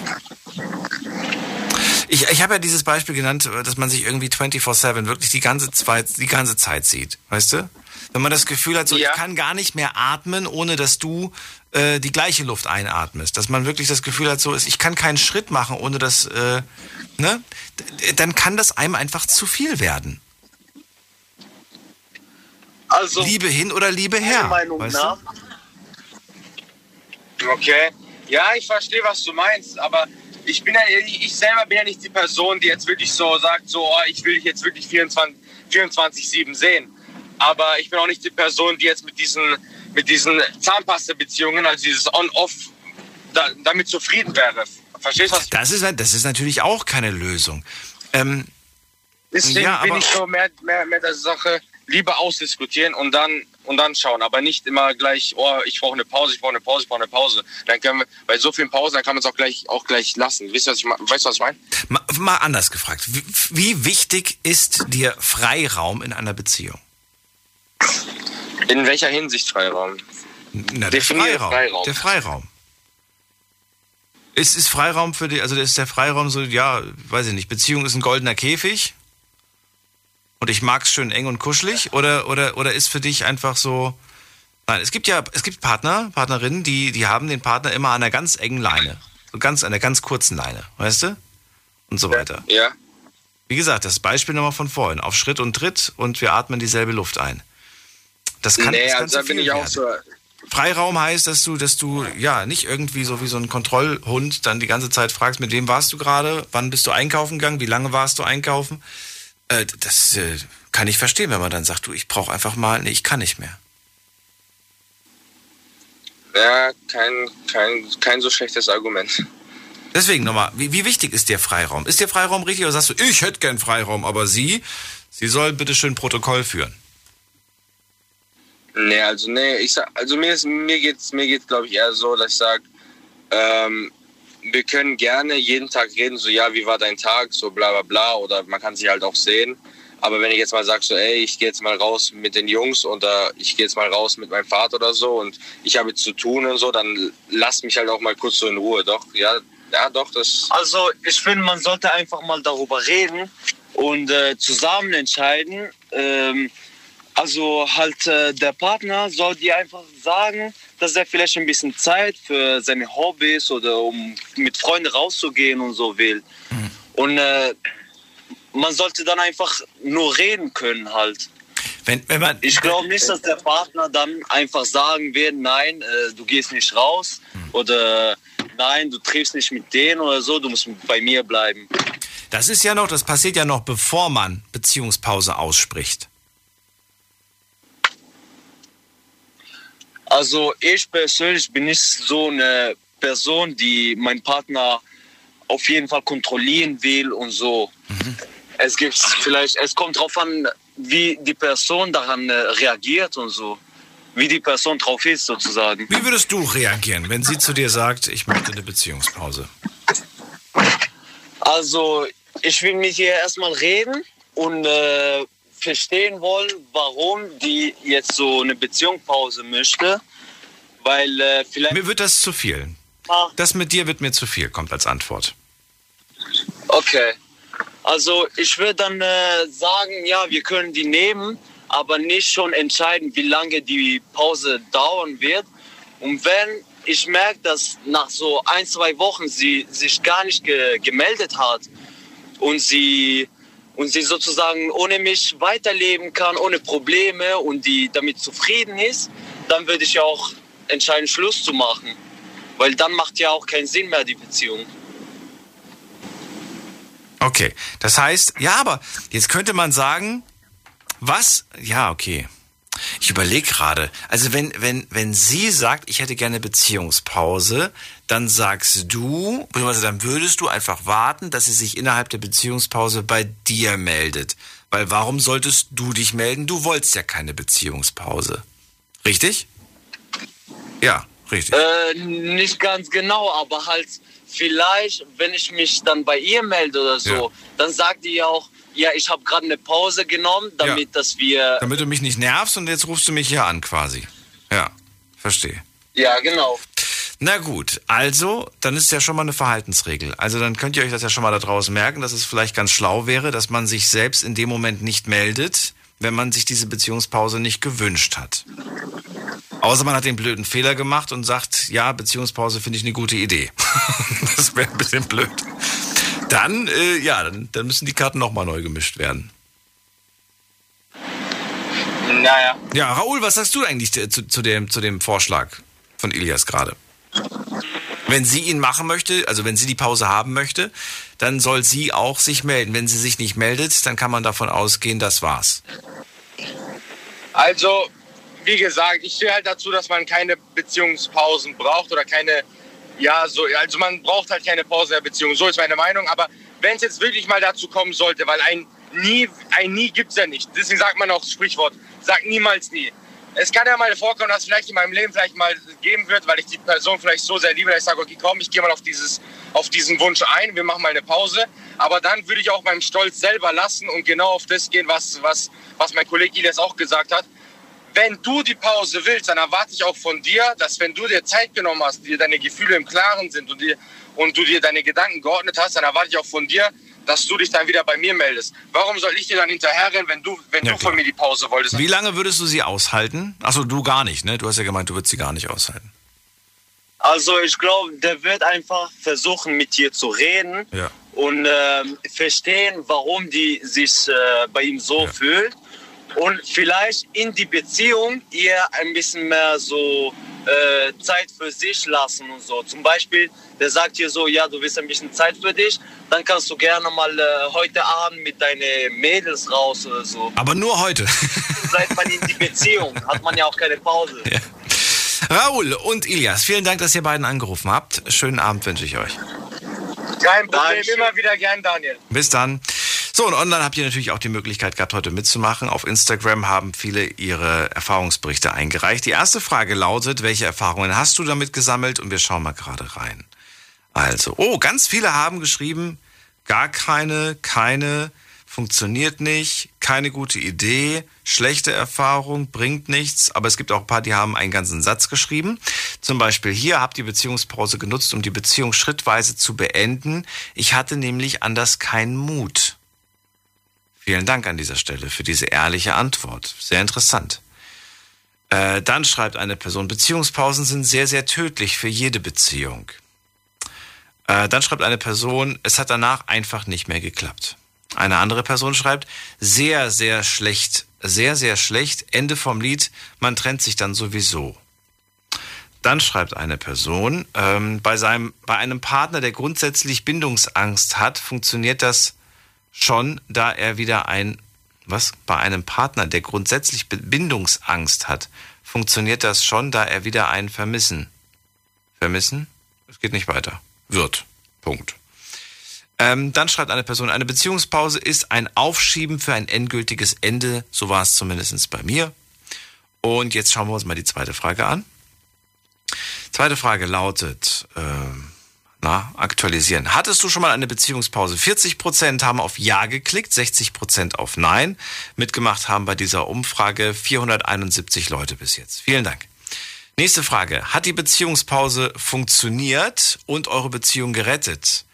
Ich, ich habe ja dieses Beispiel genannt, dass man sich irgendwie 24-7 wirklich die ganze, Zeit, die ganze Zeit sieht, weißt du? Wenn man das Gefühl hat, so ja. ich kann gar nicht mehr atmen, ohne dass du äh, die gleiche Luft einatmest. Dass man wirklich das Gefühl hat, so ist, ich kann keinen Schritt machen, ohne dass, äh, ne? Dann kann das einem einfach zu viel werden. Also Liebe hin oder Liebe her. Meinung weißt nach. Du? Okay. Ja, ich verstehe, was du meinst, aber ich bin ja, ich selber bin ja nicht die Person, die jetzt wirklich so sagt, so, oh, ich will dich jetzt wirklich 24-7 24 sehen. Aber ich bin auch nicht die Person, die jetzt mit diesen, mit diesen Zahnpasta-Beziehungen, also dieses On-Off, da, damit zufrieden wäre. Verstehst du was? Das ist, das ist natürlich auch keine Lösung. Ähm, Deswegen ja, bin ich so mehr, mehr, mehr der Sache, lieber ausdiskutieren und dann und dann schauen, aber nicht immer gleich, oh, ich brauche eine Pause, ich brauche eine Pause, ich brauche eine Pause. Dann können wir, bei so vielen Pausen, dann kann man es auch gleich, auch gleich lassen. Weißt du, was ich, weißt, was ich meine? Mal, mal anders gefragt. Wie, wie wichtig ist dir Freiraum in einer Beziehung? In welcher Hinsicht Freiraum? Na, der Freiraum. Freiraum. Der Freiraum. Ist, ist Freiraum für die, also ist der Freiraum so, ja, weiß ich nicht, Beziehung ist ein goldener Käfig und ich mag es schön eng und kuschelig oder, oder, oder ist für dich einfach so, nein, es gibt ja, es gibt Partner, Partnerinnen, die, die haben den Partner immer an einer ganz engen Leine, so ganz, an einer ganz kurzen Leine, weißt du? Und so weiter. Ja. Wie gesagt, das Beispiel nochmal von vorhin, auf Schritt und Tritt und wir atmen dieselbe Luft ein. Das kann, nee, das also da bin ich auch so. Freiraum heißt, dass du, dass du ja nicht irgendwie so wie so ein Kontrollhund dann die ganze Zeit fragst, mit wem warst du gerade, wann bist du einkaufen gegangen, wie lange warst du einkaufen. Äh, das äh, kann ich verstehen, wenn man dann sagt, du, ich brauche einfach mal, nee, ich kann nicht mehr. Ja, kein, kein, kein so schlechtes Argument. Deswegen nochmal, wie, wie wichtig ist dir Freiraum? Ist dir Freiraum richtig oder sagst du, ich hätte gern Freiraum, aber sie, sie soll bitte schön Protokoll führen? Nee, also nee, ich sag, also mir ist, mir geht's, mir geht's glaube ich eher so, dass ich sage, ähm, wir können gerne jeden Tag reden, so ja, wie war dein Tag, so bla bla bla, oder man kann sich halt auch sehen. Aber wenn ich jetzt mal sage, so ey, ich gehe jetzt mal raus mit den Jungs oder ich gehe jetzt mal raus mit meinem Vater oder so und ich habe zu tun und so, dann lass mich halt auch mal kurz so in Ruhe. Doch, ja, ja, doch, das. Also ich finde, man sollte einfach mal darüber reden und äh, zusammen entscheiden. Ähm, also halt äh, der Partner soll dir einfach sagen, dass er vielleicht ein bisschen Zeit für seine Hobbys oder um mit Freunden rauszugehen und so will. Mhm. Und äh, man sollte dann einfach nur reden können halt. Wenn, wenn man, ich glaube nicht, dass der Partner dann einfach sagen wird, nein, äh, du gehst nicht raus mhm. oder nein, du triffst nicht mit denen oder so, du musst bei mir bleiben. Das ist ja noch, das passiert ja noch, bevor man Beziehungspause ausspricht. Also ich persönlich bin nicht so eine Person, die meinen Partner auf jeden Fall kontrollieren will und so. Mhm. Es gibt vielleicht, es kommt darauf an, wie die Person daran äh, reagiert und so. Wie die Person drauf ist sozusagen. Wie würdest du reagieren, wenn sie zu dir sagt, ich möchte eine Beziehungspause? Also ich will mit ihr erstmal reden und äh, verstehen wollen, warum die jetzt so eine Beziehungspause möchte. Weil äh, vielleicht. Mir wird das zu viel. das mit dir wird mir zu viel, kommt als Antwort. Okay. Also ich würde dann äh, sagen, ja, wir können die nehmen, aber nicht schon entscheiden, wie lange die Pause dauern wird. Und wenn ich merke, dass nach so ein, zwei Wochen sie sich gar nicht ge gemeldet hat und sie, und sie sozusagen ohne mich weiterleben kann, ohne Probleme und die damit zufrieden ist, dann würde ich auch entscheiden, Schluss zu machen. Weil dann macht ja auch keinen Sinn mehr die Beziehung. Okay, das heißt, ja, aber jetzt könnte man sagen, was? Ja, okay. Ich überlege gerade. Also wenn, wenn, wenn sie sagt, ich hätte gerne Beziehungspause, dann sagst du, beziehungsweise dann würdest du einfach warten, dass sie sich innerhalb der Beziehungspause bei dir meldet. Weil warum solltest du dich melden? Du wolltest ja keine Beziehungspause. Richtig? Ja, richtig. Äh, nicht ganz genau, aber halt vielleicht, wenn ich mich dann bei ihr melde oder so, Ja. dann sagt die auch, ja, ich habe gerade eine Pause genommen, damit dass wir... Damit du mich nicht nervst und jetzt rufst du mich hier an quasi. Ja, verstehe. Ja, genau. Na gut, also, dann ist es ja schon mal eine Verhaltensregel. Also dann könnt ihr euch das ja schon mal da draußen merken, dass es vielleicht ganz schlau wäre, dass man sich selbst in dem Moment nicht meldet, wenn man sich diese Beziehungspause nicht gewünscht hat. Außer man hat den blöden Fehler gemacht und sagt, ja, Beziehungspause finde ich eine gute Idee. das wäre ein bisschen blöd. Dann, äh, ja, dann, dann müssen die Karten nochmal neu gemischt werden. Naja. Ja, Raoul, was sagst du eigentlich zu, zu, dem, zu dem Vorschlag von Ilias gerade? Wenn sie ihn machen möchte, also wenn sie die Pause haben möchte, dann soll sie auch sich melden. Wenn sie sich nicht meldet, dann kann man davon ausgehen, das war's. Also, wie gesagt, ich stehe halt dazu, dass man keine Beziehungspausen braucht oder keine, ja, so, also man braucht halt keine Pause der Beziehung. So ist meine Meinung. Aber wenn es jetzt wirklich mal dazu kommen sollte, weil ein Nie, ein Nie gibt es ja nicht. Deswegen sagt man auch das Sprichwort, sagt niemals nie. Es kann ja mal vorkommen, dass es vielleicht in meinem Leben vielleicht mal geben wird, weil ich die Person vielleicht so sehr liebe, dass ich sage, okay, komm, ich gehe mal auf, dieses, auf diesen Wunsch ein, wir machen mal eine Pause. Aber dann würde ich auch meinem Stolz selber lassen und genau auf das gehen, was, was, was mein Kollege Ilias auch gesagt hat. Wenn du die Pause willst, dann erwarte ich auch von dir, dass wenn du dir Zeit genommen hast, dir deine Gefühle im Klaren sind und, dir, und du dir deine Gedanken geordnet hast, dann erwarte ich auch von dir, dass du dich dann wieder bei mir meldest. Warum soll ich dir dann hinterherrennen, wenn du, wenn Ja, du von mir die Pause wolltest? Wie lange würdest du sie aushalten? Achso, du gar nicht, ne? Du hast ja gemeint, du würdest sie gar nicht aushalten. Also ich glaube, der wird einfach versuchen, mit dir zu reden Ja. und ähm, verstehen, warum die sich äh, bei ihm so fühlt. Und vielleicht in die Beziehung ihr ein bisschen mehr so äh, Zeit für sich lassen und so. Zum Beispiel, der sagt dir so, ja, du willst ein bisschen Zeit für dich, dann kannst du gerne mal äh, heute Abend mit deinen Mädels raus oder so. Aber nur heute. Seit man in die Beziehung hat man ja auch keine Pause. Raoul und Ilias, vielen Dank, dass ihr beiden angerufen habt. Schönen Abend wünsche ich euch. Kein Problem, immer wieder gern, Daniel. Bis dann. So, und online habt ihr natürlich auch die Möglichkeit gehabt, heute mitzumachen. Auf Instagram haben viele ihre Erfahrungsberichte eingereicht. Die erste Frage lautet, welche Erfahrungen hast du damit gesammelt? Und wir schauen mal gerade rein. Also, oh, ganz viele haben geschrieben, gar keine, keine, funktioniert nicht, keine gute Idee, schlechte Erfahrung, bringt nichts. Aber es gibt auch ein paar, die haben einen ganzen Satz geschrieben. Zum Beispiel hier, habt die Beziehungspause genutzt, um die Beziehung schrittweise zu beenden. Ich hatte nämlich anders keinen Mut. Vielen Dank an dieser Stelle für diese ehrliche Antwort. Sehr interessant. Äh, dann schreibt eine Person, Beziehungspausen sind sehr, sehr tödlich für jede Beziehung. Äh, dann schreibt eine Person, es hat danach einfach nicht mehr geklappt. Eine andere Person schreibt, sehr, sehr schlecht, sehr, sehr schlecht, Ende vom Lied, man trennt sich dann sowieso. Dann schreibt eine Person, ähm, bei, seinem, bei einem Partner, der grundsätzlich Bindungsangst hat, funktioniert das schon, da er wieder ein, was? Bei einem Partner, der grundsätzlich Bindungsangst hat, funktioniert das schon, da er wieder einen vermissen. Vermissen? Es geht nicht weiter. Wird. Punkt. Ähm, dann schreibt eine Person, eine Beziehungspause ist ein Aufschieben für ein endgültiges Ende. So war es zumindest bei mir. Und jetzt schauen wir uns mal die zweite Frage an. Zweite Frage lautet, ähm, na, aktualisieren. Hattest du schon mal eine Beziehungspause? 40% haben auf Ja geklickt, 60% auf Nein. Mitgemacht haben bei dieser Umfrage 471 Leute bis jetzt. Vielen Dank. Nächste Frage. Hat die Beziehungspause funktioniert und eure Beziehung gerettet?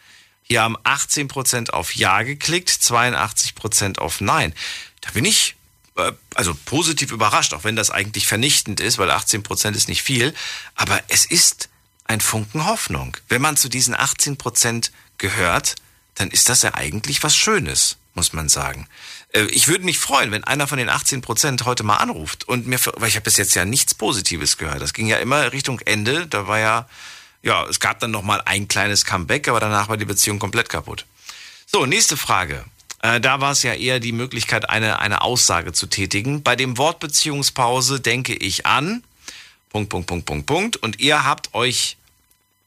Hier haben 18% auf Ja geklickt, 82% auf Nein. Da bin ich äh, also positiv überrascht, auch wenn das eigentlich vernichtend ist, weil 18% ist nicht viel. Aber es ist ein Funken Hoffnung. Wenn man zu diesen 18% gehört, dann ist das ja eigentlich was Schönes, muss man sagen. Äh, ich würde mich freuen, wenn einer von den 18 Prozent heute mal anruft und mir, weil ich habe bis jetzt ja nichts Positives gehört. Das ging ja immer Richtung Ende. Da war ja, ja, es gab dann noch mal ein kleines Comeback, aber danach war die Beziehung komplett kaputt. So, nächste Frage. Äh, da war es ja eher die Möglichkeit, eine, eine Aussage zu tätigen. Bei dem Wort Beziehungspause denke ich an, Punkt, Punkt, Punkt, Punkt, Punkt. Und ihr habt euch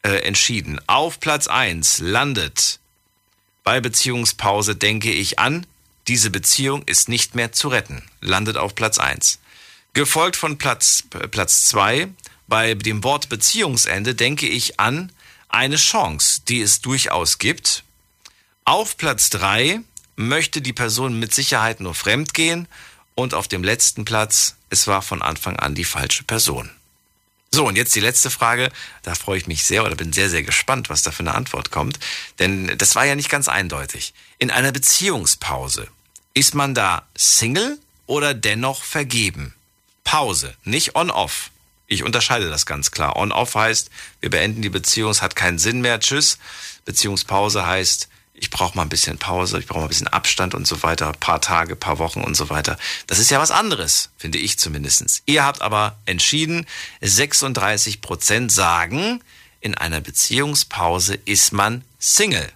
äh, entschieden. Auf Platz eins landet bei Beziehungspause denke ich an, diese Beziehung ist nicht mehr zu retten. Landet auf Platz 1. Gefolgt von Platz, äh, Platz 2. Bei dem Wort Beziehungsende denke ich an eine Chance, die es durchaus gibt. Auf Platz 3 möchte die Person mit Sicherheit nur fremd gehen. Und auf dem letzten Platz, es war von Anfang an die falsche Person. So, und jetzt die letzte Frage. Da freue ich mich sehr oder bin sehr, sehr gespannt, was da für eine Antwort kommt. Denn das war ja nicht ganz eindeutig. In einer Beziehungspause, ist man da Single oder dennoch vergeben? Pause, nicht on-off. Ich unterscheide das ganz klar. On-off heißt, wir beenden die Beziehung, es hat keinen Sinn mehr, tschüss. Beziehungspause heißt, ich brauche mal ein bisschen Pause, ich brauche mal ein bisschen Abstand und so weiter, paar Tage, paar Wochen und so weiter. Das ist ja was anderes, finde ich zumindestens. Ihr habt aber entschieden, 36 Prozent sagen, in einer Beziehungspause ist man Single.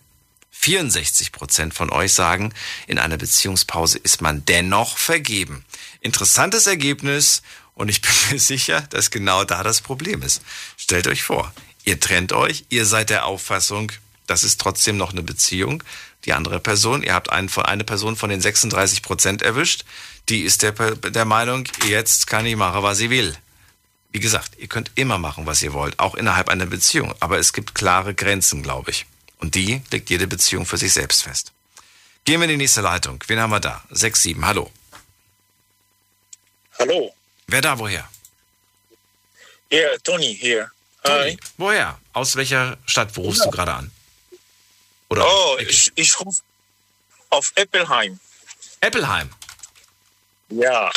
64 Prozent von euch sagen, in einer Beziehungspause ist man dennoch vergeben. Interessantes Ergebnis und ich bin mir sicher, dass genau da das Problem ist. Stellt euch vor, ihr trennt euch, ihr seid der Auffassung, das ist trotzdem noch eine Beziehung. Die andere Person, ihr habt einen, eine Person von den 36 Prozent erwischt, die ist der, der Meinung, jetzt kann ich machen, was ich will. Wie gesagt, ihr könnt immer machen, was ihr wollt, auch innerhalb einer Beziehung. Aber es gibt klare Grenzen, glaube ich. Und die legt jede Beziehung für sich selbst fest. Gehen wir in die nächste Leitung. Wen haben wir da? 6-7, hallo. Hallo. Wer da, woher? Ja, yeah, Tony hier. Tony. Hi. Woher? Aus welcher Stadt? Wo rufst ja. du gerade an? Oder oh, ich, ich rufe auf Eppelheim. Eppelheim? Ja.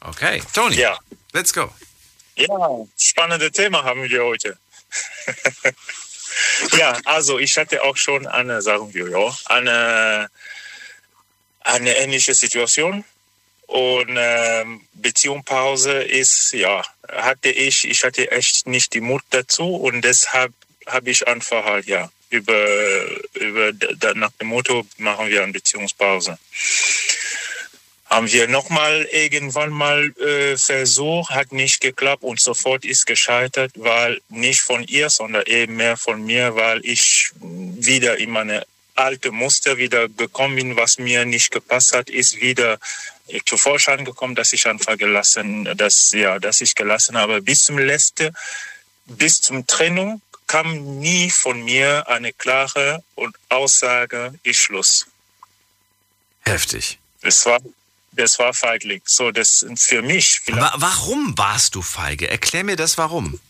Okay, Tony. Ja. Let's go. Ja, spannende Thema haben wir heute. ja, also ich hatte auch schon eine, sagen wir ja, eine, eine ähnliche Situation. Und ähm, Beziehungspause ist, ja, hatte ich, ich hatte echt nicht die Mut dazu und deshalb habe ich einfach halt, ja, über, über nach dem Motto machen wir eine Beziehungspause. Haben wir nochmal irgendwann mal äh, versucht, hat nicht geklappt und sofort ist gescheitert, weil nicht von ihr, sondern eben mehr von mir, weil ich wieder in meine alte Muster wieder gekommen bin, was mir nicht gepasst hat, ist wieder zu Vorschein gekommen, dass ich einfach gelassen, dass ja, dass ich gelassen habe bis zum letzten, bis zum Trennung kam nie von mir eine klare Aussage, ich Schluss. Heftig. Das war, das war feiglich. So, das für mich. Wa warum warst du feige? Erklär mir das warum.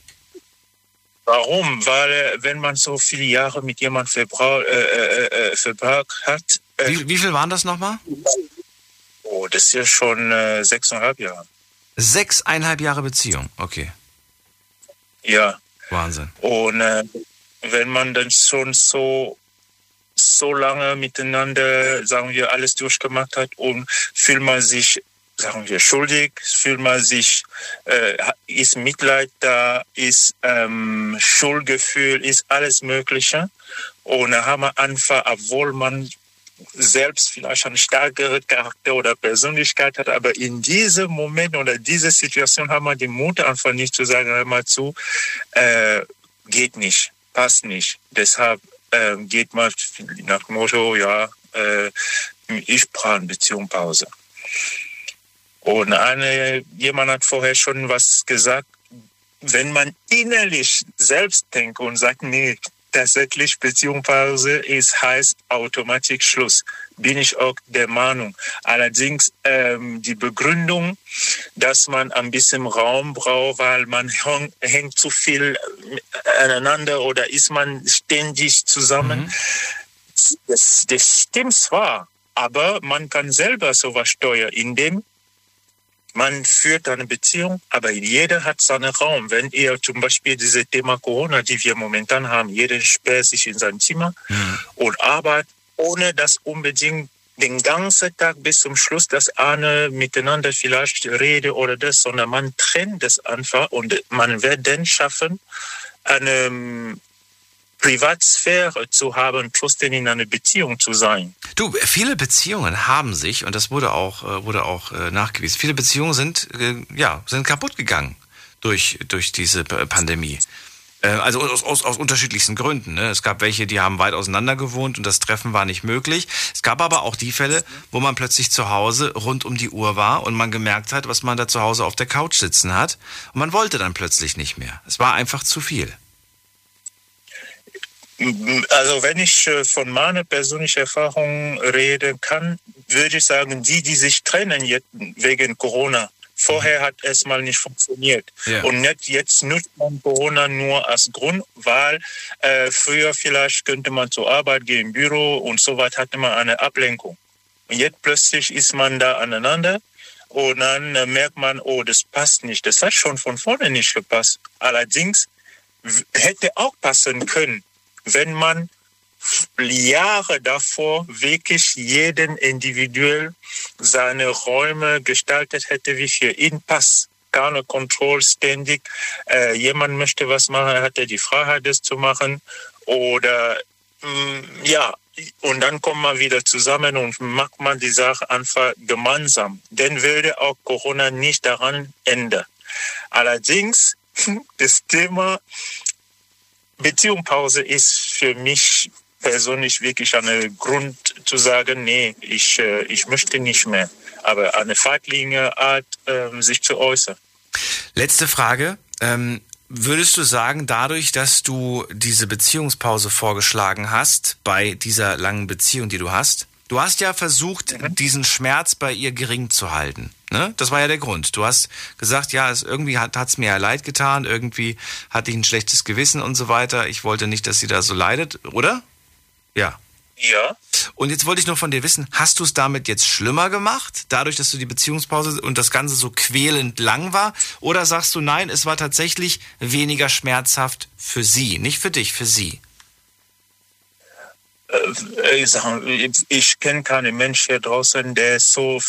Warum? Weil äh, wenn man so viele Jahre mit jemandem verbra äh, äh, äh, verbracht hat. Äh, wie, wie viel waren das nochmal? Oh, das ist ja schon äh, sechseinhalb Jahre. Sechseinhalb Jahre Beziehung, okay. Ja. Wahnsinn. Und äh, wenn man dann schon so so lange miteinander, sagen wir, alles durchgemacht hat und fühlt man sich, sagen wir, schuldig, fühlt man sich, äh, ist Mitleid da, ist ähm, Schuldgefühl, ist alles Mögliche. Und dann haben wir einfach, obwohl man selbst vielleicht einen stärkeren Charakter oder Persönlichkeit hat, aber in diesem Moment oder dieser Situation haben wir die Mut einfach nicht zu sagen, hör mal zu, äh, geht nicht, passt nicht. Deshalb äh, geht man nach dem Motto, ja, äh, ich brauche eine Beziehungspause. Und eine, jemand hat vorher schon was gesagt, wenn man innerlich selbst denkt und sagt, nee, tatsächlich Beziehungspause ist heißt automatisch Schluss. bin ich auch der Meinung. Allerdings ähm, die Begründung, dass man ein bisschen Raum braucht, weil man häng, hängt zu viel aneinander oder ist man ständig zusammen. Mhm. Das, das stimmt zwar, aber man kann selber sowas steuern, indem man führt eine Beziehung, aber jeder hat seinen Raum. Wenn ihr zum Beispiel dieses Thema Corona, die wir momentan haben, jeder sperrt sich in sein Zimmer mhm. und arbeitet, ohne dass unbedingt den ganzen Tag bis zum Schluss, dass eine miteinander vielleicht rede oder das, sondern man trennt das einfach und man wird dann schaffen, eine Privatsphäre zu haben, trotzdem in einer Beziehung zu sein. Du, viele Beziehungen haben sich, und das wurde auch, äh, wurde auch äh, nachgewiesen, viele Beziehungen sind, äh, ja, sind kaputt gegangen durch, durch diese Pandemie. Also aus, aus, aus unterschiedlichsten Gründen. Ne? Es gab welche, die haben weit auseinander gewohnt und das Treffen war nicht möglich. Es gab aber auch die Fälle, wo man plötzlich zu Hause rund um die Uhr war und man gemerkt hat, was man da zu Hause auf der Couch sitzen hat. Und man wollte dann plötzlich nicht mehr. Es war einfach zu viel. Also wenn ich äh, von meiner persönlichen Erfahrung reden kann, würde ich sagen, die, die sich trennen jetzt wegen Corona, vorher hat es mal nicht funktioniert. Ja. Und nicht, jetzt nutzt man Corona nur als Grund, weil äh, früher vielleicht könnte man zur Arbeit gehen, im Büro und so weit hatte man eine Ablenkung. Und jetzt plötzlich ist man da aneinander und dann äh, merkt man, oh, das passt nicht. Das hat schon von vorne nicht gepasst. Allerdings hätte auch passen können wenn man Jahre davor wirklich jeden individuell seine Räume gestaltet hätte, wie für ihn passt. Keine Kontrolle ständig. Äh, jemand möchte was machen, hat er die Freiheit, das zu machen. Oder mh, mm, ja, und dann kommt man wieder zusammen und macht man die Sache einfach gemeinsam. Dann würde auch Corona nicht daran ändern. Allerdings, das Thema Beziehungspause ist für mich persönlich wirklich ein Grund zu sagen, nee, ich, äh, ich möchte nicht mehr. Aber eine feindliche Art, ähm, sich zu äußern. Letzte Frage. Ähm, würdest du sagen, dadurch, dass du diese Beziehungspause vorgeschlagen hast, bei dieser langen Beziehung, die du hast, du hast ja versucht, mhm. diesen Schmerz bei ihr gering zu halten. Ne? Das war ja der Grund. Du hast gesagt, ja, es irgendwie hat es mir ja leid getan, irgendwie hatte ich ein schlechtes Gewissen und so weiter. Ich wollte nicht, dass sie da so leidet, oder? Ja. Ja. Und jetzt wollte ich nur von dir wissen, hast du es damit jetzt schlimmer gemacht, dadurch, dass du die Beziehungspause und das Ganze so quälend lang war? Oder sagst du, nein, es war tatsächlich weniger schmerzhaft für sie, nicht für dich, für sie? Äh, ich, ich kenne keinen Mensch hier draußen, der so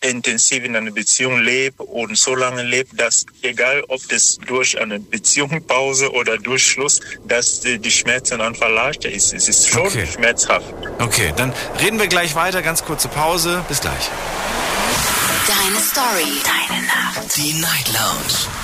intensiv in einer Beziehung lebt und so lange lebt, dass egal ob das durch eine Beziehungspause oder durch Schluss, dass die Schmerzen einfach leichter ist. Es ist schon okay. schmerzhaft. Okay, dann reden wir gleich weiter. Ganz kurze Pause. Bis gleich. Deine Story, deine Nacht. Die Night Lounge.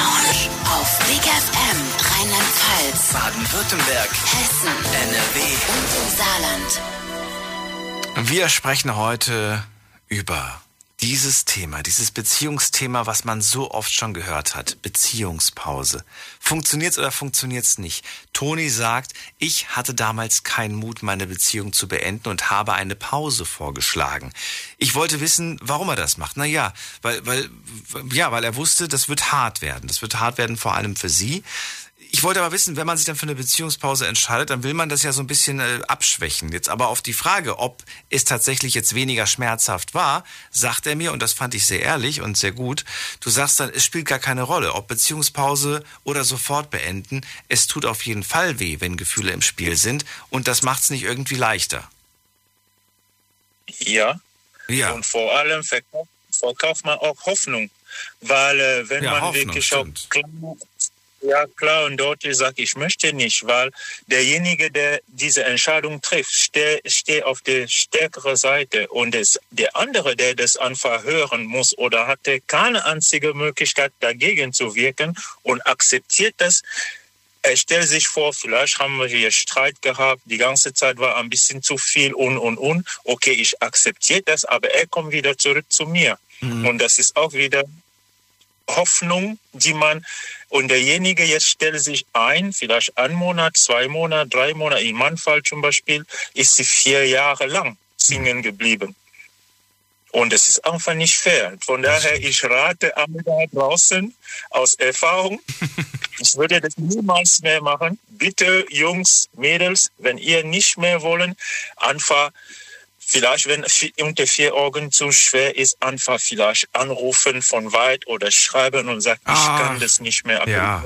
Lounge. Auf Big FM Rheinland-Pfalz, Baden-Württemberg, Hessen, NRW und im Saarland. Wir sprechen heute über dieses Thema, dieses Beziehungsthema, was man so oft schon gehört hat, Beziehungspause. Funktioniert's oder funktioniert's nicht? Toni sagt, ich hatte damals keinen Mut, meine Beziehung zu beenden und habe eine Pause vorgeschlagen. Ich wollte wissen, warum er das macht. Na ja, weil, weil, ja, weil er wusste, das wird hart werden. Das wird hart werden vor allem für sie. Ich wollte aber wissen, wenn man sich dann für eine Beziehungspause entscheidet, dann will man das ja so ein bisschen äh, abschwächen. Jetzt aber auf die Frage, ob es tatsächlich jetzt weniger schmerzhaft war, sagt er mir, und das fand ich sehr ehrlich und sehr gut, du sagst dann, es spielt gar keine Rolle, ob Beziehungspause oder sofort beenden. Es tut auf jeden Fall weh, wenn Gefühle im Spiel sind und das macht es nicht irgendwie leichter. Ja. Ja. Und vor allem verkauft, verkauft man auch Hoffnung. Weil äh, wenn ja, man Hoffnung, wirklich stimmt. auch ja klar und deutlich sage, ich möchte nicht, weil derjenige, der diese Entscheidung trifft, steht steh auf der stärkeren Seite und es, der andere, der das einfach hören muss oder hatte keine einzige Möglichkeit dagegen zu wirken und akzeptiert das, er stellt sich vor, vielleicht haben wir hier Streit gehabt, die ganze Zeit war ein bisschen zu viel und, und, und. Okay, ich akzeptiere das, aber er kommt wieder zurück zu mir. Mhm. Und das ist auch wieder Hoffnung, die man, und derjenige jetzt stellt sich ein, vielleicht ein Monat, zwei Monate, drei Monate, in meinem Fall zum Beispiel, ist sie vier Jahre lang singen geblieben. Und es ist einfach nicht fair. Von daher, ich rate alle da draußen aus Erfahrung, ich würde das niemals mehr machen. Bitte, Jungs, Mädels, wenn ihr nicht mehr wollen, einfach vielleicht, wenn unter vier Augen zu schwer ist, einfach vielleicht anrufen von weit oder schreiben und sagen, ah, ich kann das nicht mehr. Ja.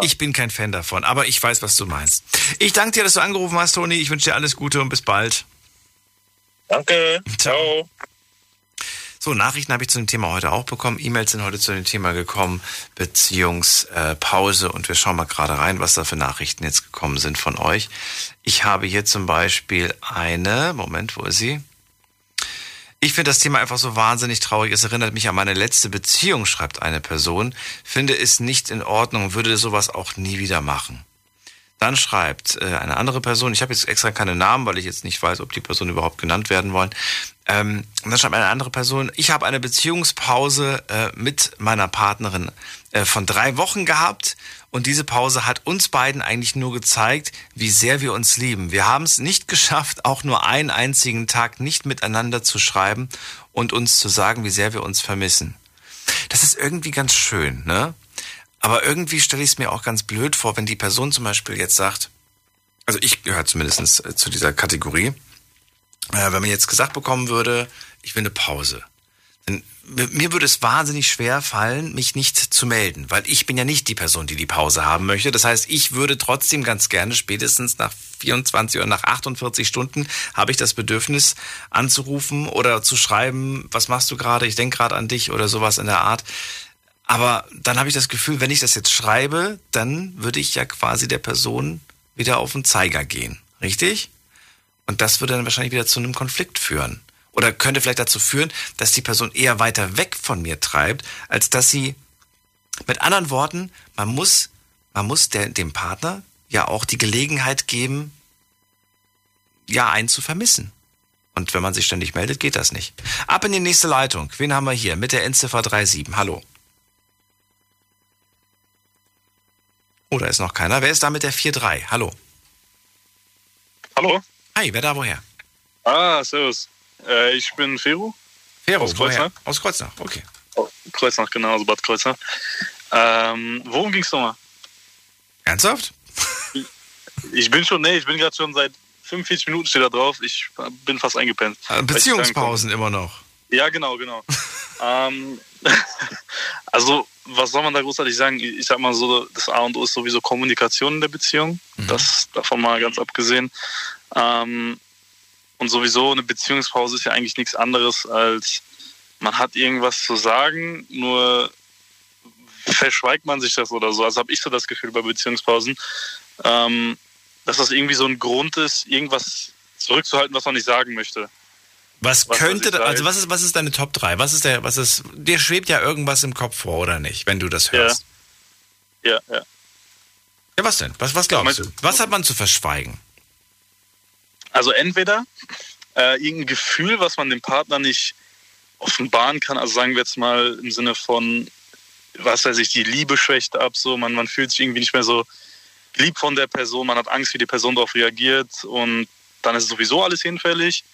Ich bin kein Fan davon, aber ich weiß, was du meinst. Ich danke dir, dass du angerufen hast, Toni. Ich wünsche dir alles Gute und bis bald. Danke. Ciao. So, Nachrichten habe ich zu dem Thema heute auch bekommen. E-Mails sind heute zu dem Thema gekommen, Beziehungspause. Und wir schauen mal gerade rein, was da für Nachrichten jetzt gekommen sind von euch. Ich habe hier zum Beispiel eine, Moment, wo ist sie? Ich finde das Thema einfach so wahnsinnig traurig. Es erinnert mich an meine letzte Beziehung, schreibt eine Person. Finde es nicht in Ordnung, würde sowas auch nie wieder machen. Dann schreibt äh, eine andere Person, ich habe jetzt extra keine Namen, weil ich jetzt nicht weiß, ob die Personen überhaupt genannt werden wollen. Ähm, dann schreibt eine andere Person, ich habe eine Beziehungspause äh, mit meiner Partnerin äh, von drei Wochen gehabt und diese Pause hat uns beiden eigentlich nur gezeigt, wie sehr wir uns lieben. Wir haben es nicht geschafft, auch nur einen einzigen Tag nicht miteinander zu schreiben und uns zu sagen, wie sehr wir uns vermissen. Das ist irgendwie ganz schön, ne? Aber irgendwie stelle ich es mir auch ganz blöd vor, wenn die Person zum Beispiel jetzt sagt, also ich gehöre zumindest äh, zu dieser Kategorie, äh, wenn man jetzt gesagt bekommen würde, ich will eine Pause. Dann, mir würde es wahnsinnig schwer fallen, mich nicht zu melden, weil ich bin ja nicht die Person, die die Pause haben möchte. Das heißt, ich würde trotzdem ganz gerne spätestens nach 24 oder nach 48 Stunden habe ich das Bedürfnis anzurufen oder zu schreiben, was machst du gerade? Ich denke gerade an dich oder sowas in der Art. Aber dann habe ich das Gefühl, wenn ich das jetzt schreibe, dann würde ich ja quasi der Person wieder auf den Zeiger gehen. Richtig? Und das würde dann wahrscheinlich wieder zu einem Konflikt führen. Oder könnte vielleicht dazu führen, dass die Person eher weiter weg von mir treibt, als dass sie, mit anderen Worten, man muss, man muss der, dem Partner ja auch die Gelegenheit geben, ja, einen zu vermissen. Und wenn man sich ständig meldet, geht das nicht. Ab in die nächste Leitung. Wen haben wir hier? Mit der Endziffer 37. Hallo. Oder ist noch keiner? Wer ist da mit der 4-3? Hallo. Hallo. Hi, wer da woher? Ah, servus. Äh, ich bin Fero. Fero, aus Kreuznach. Aus Kreuznach, okay. Oh, Kreuznach, genau, also Bad Kreuznach. Ähm, worum ging es nochmal? Ernsthaft? Ich bin schon, nee, ich bin gerade schon seit 45 Minuten steht da drauf. Ich bin fast eingepennt. Äh, Beziehungspausen immer noch. Ja, genau, genau. ähm, also, was soll man da großartig sagen? Ich sag mal so, das A und O ist sowieso Kommunikation in der Beziehung. Mhm. Das davon mal ganz abgesehen. Ähm, und sowieso eine Beziehungspause ist ja eigentlich nichts anderes als man hat irgendwas zu sagen, nur verschweigt man sich das oder so. Also habe ich so das Gefühl bei Beziehungspausen, ähm, dass das irgendwie so ein Grund ist, irgendwas zurückzuhalten, was man nicht sagen möchte. Was, was könnte, also was ist, was ist deine Top 3? Was ist der, was ist, dir schwebt ja irgendwas im Kopf vor, oder nicht, wenn du das hörst? Ja, ja. Ja, ja was denn? Was, was glaubst du? Was hat man zu verschweigen? Also entweder äh, irgendein Gefühl, was man dem Partner nicht offenbaren kann, also sagen wir jetzt mal im Sinne von, was weiß ich, die Liebe schwächt ab, so man, man fühlt sich irgendwie nicht mehr so lieb von der Person, man hat Angst, wie die Person darauf reagiert und dann ist sowieso alles hinfällig.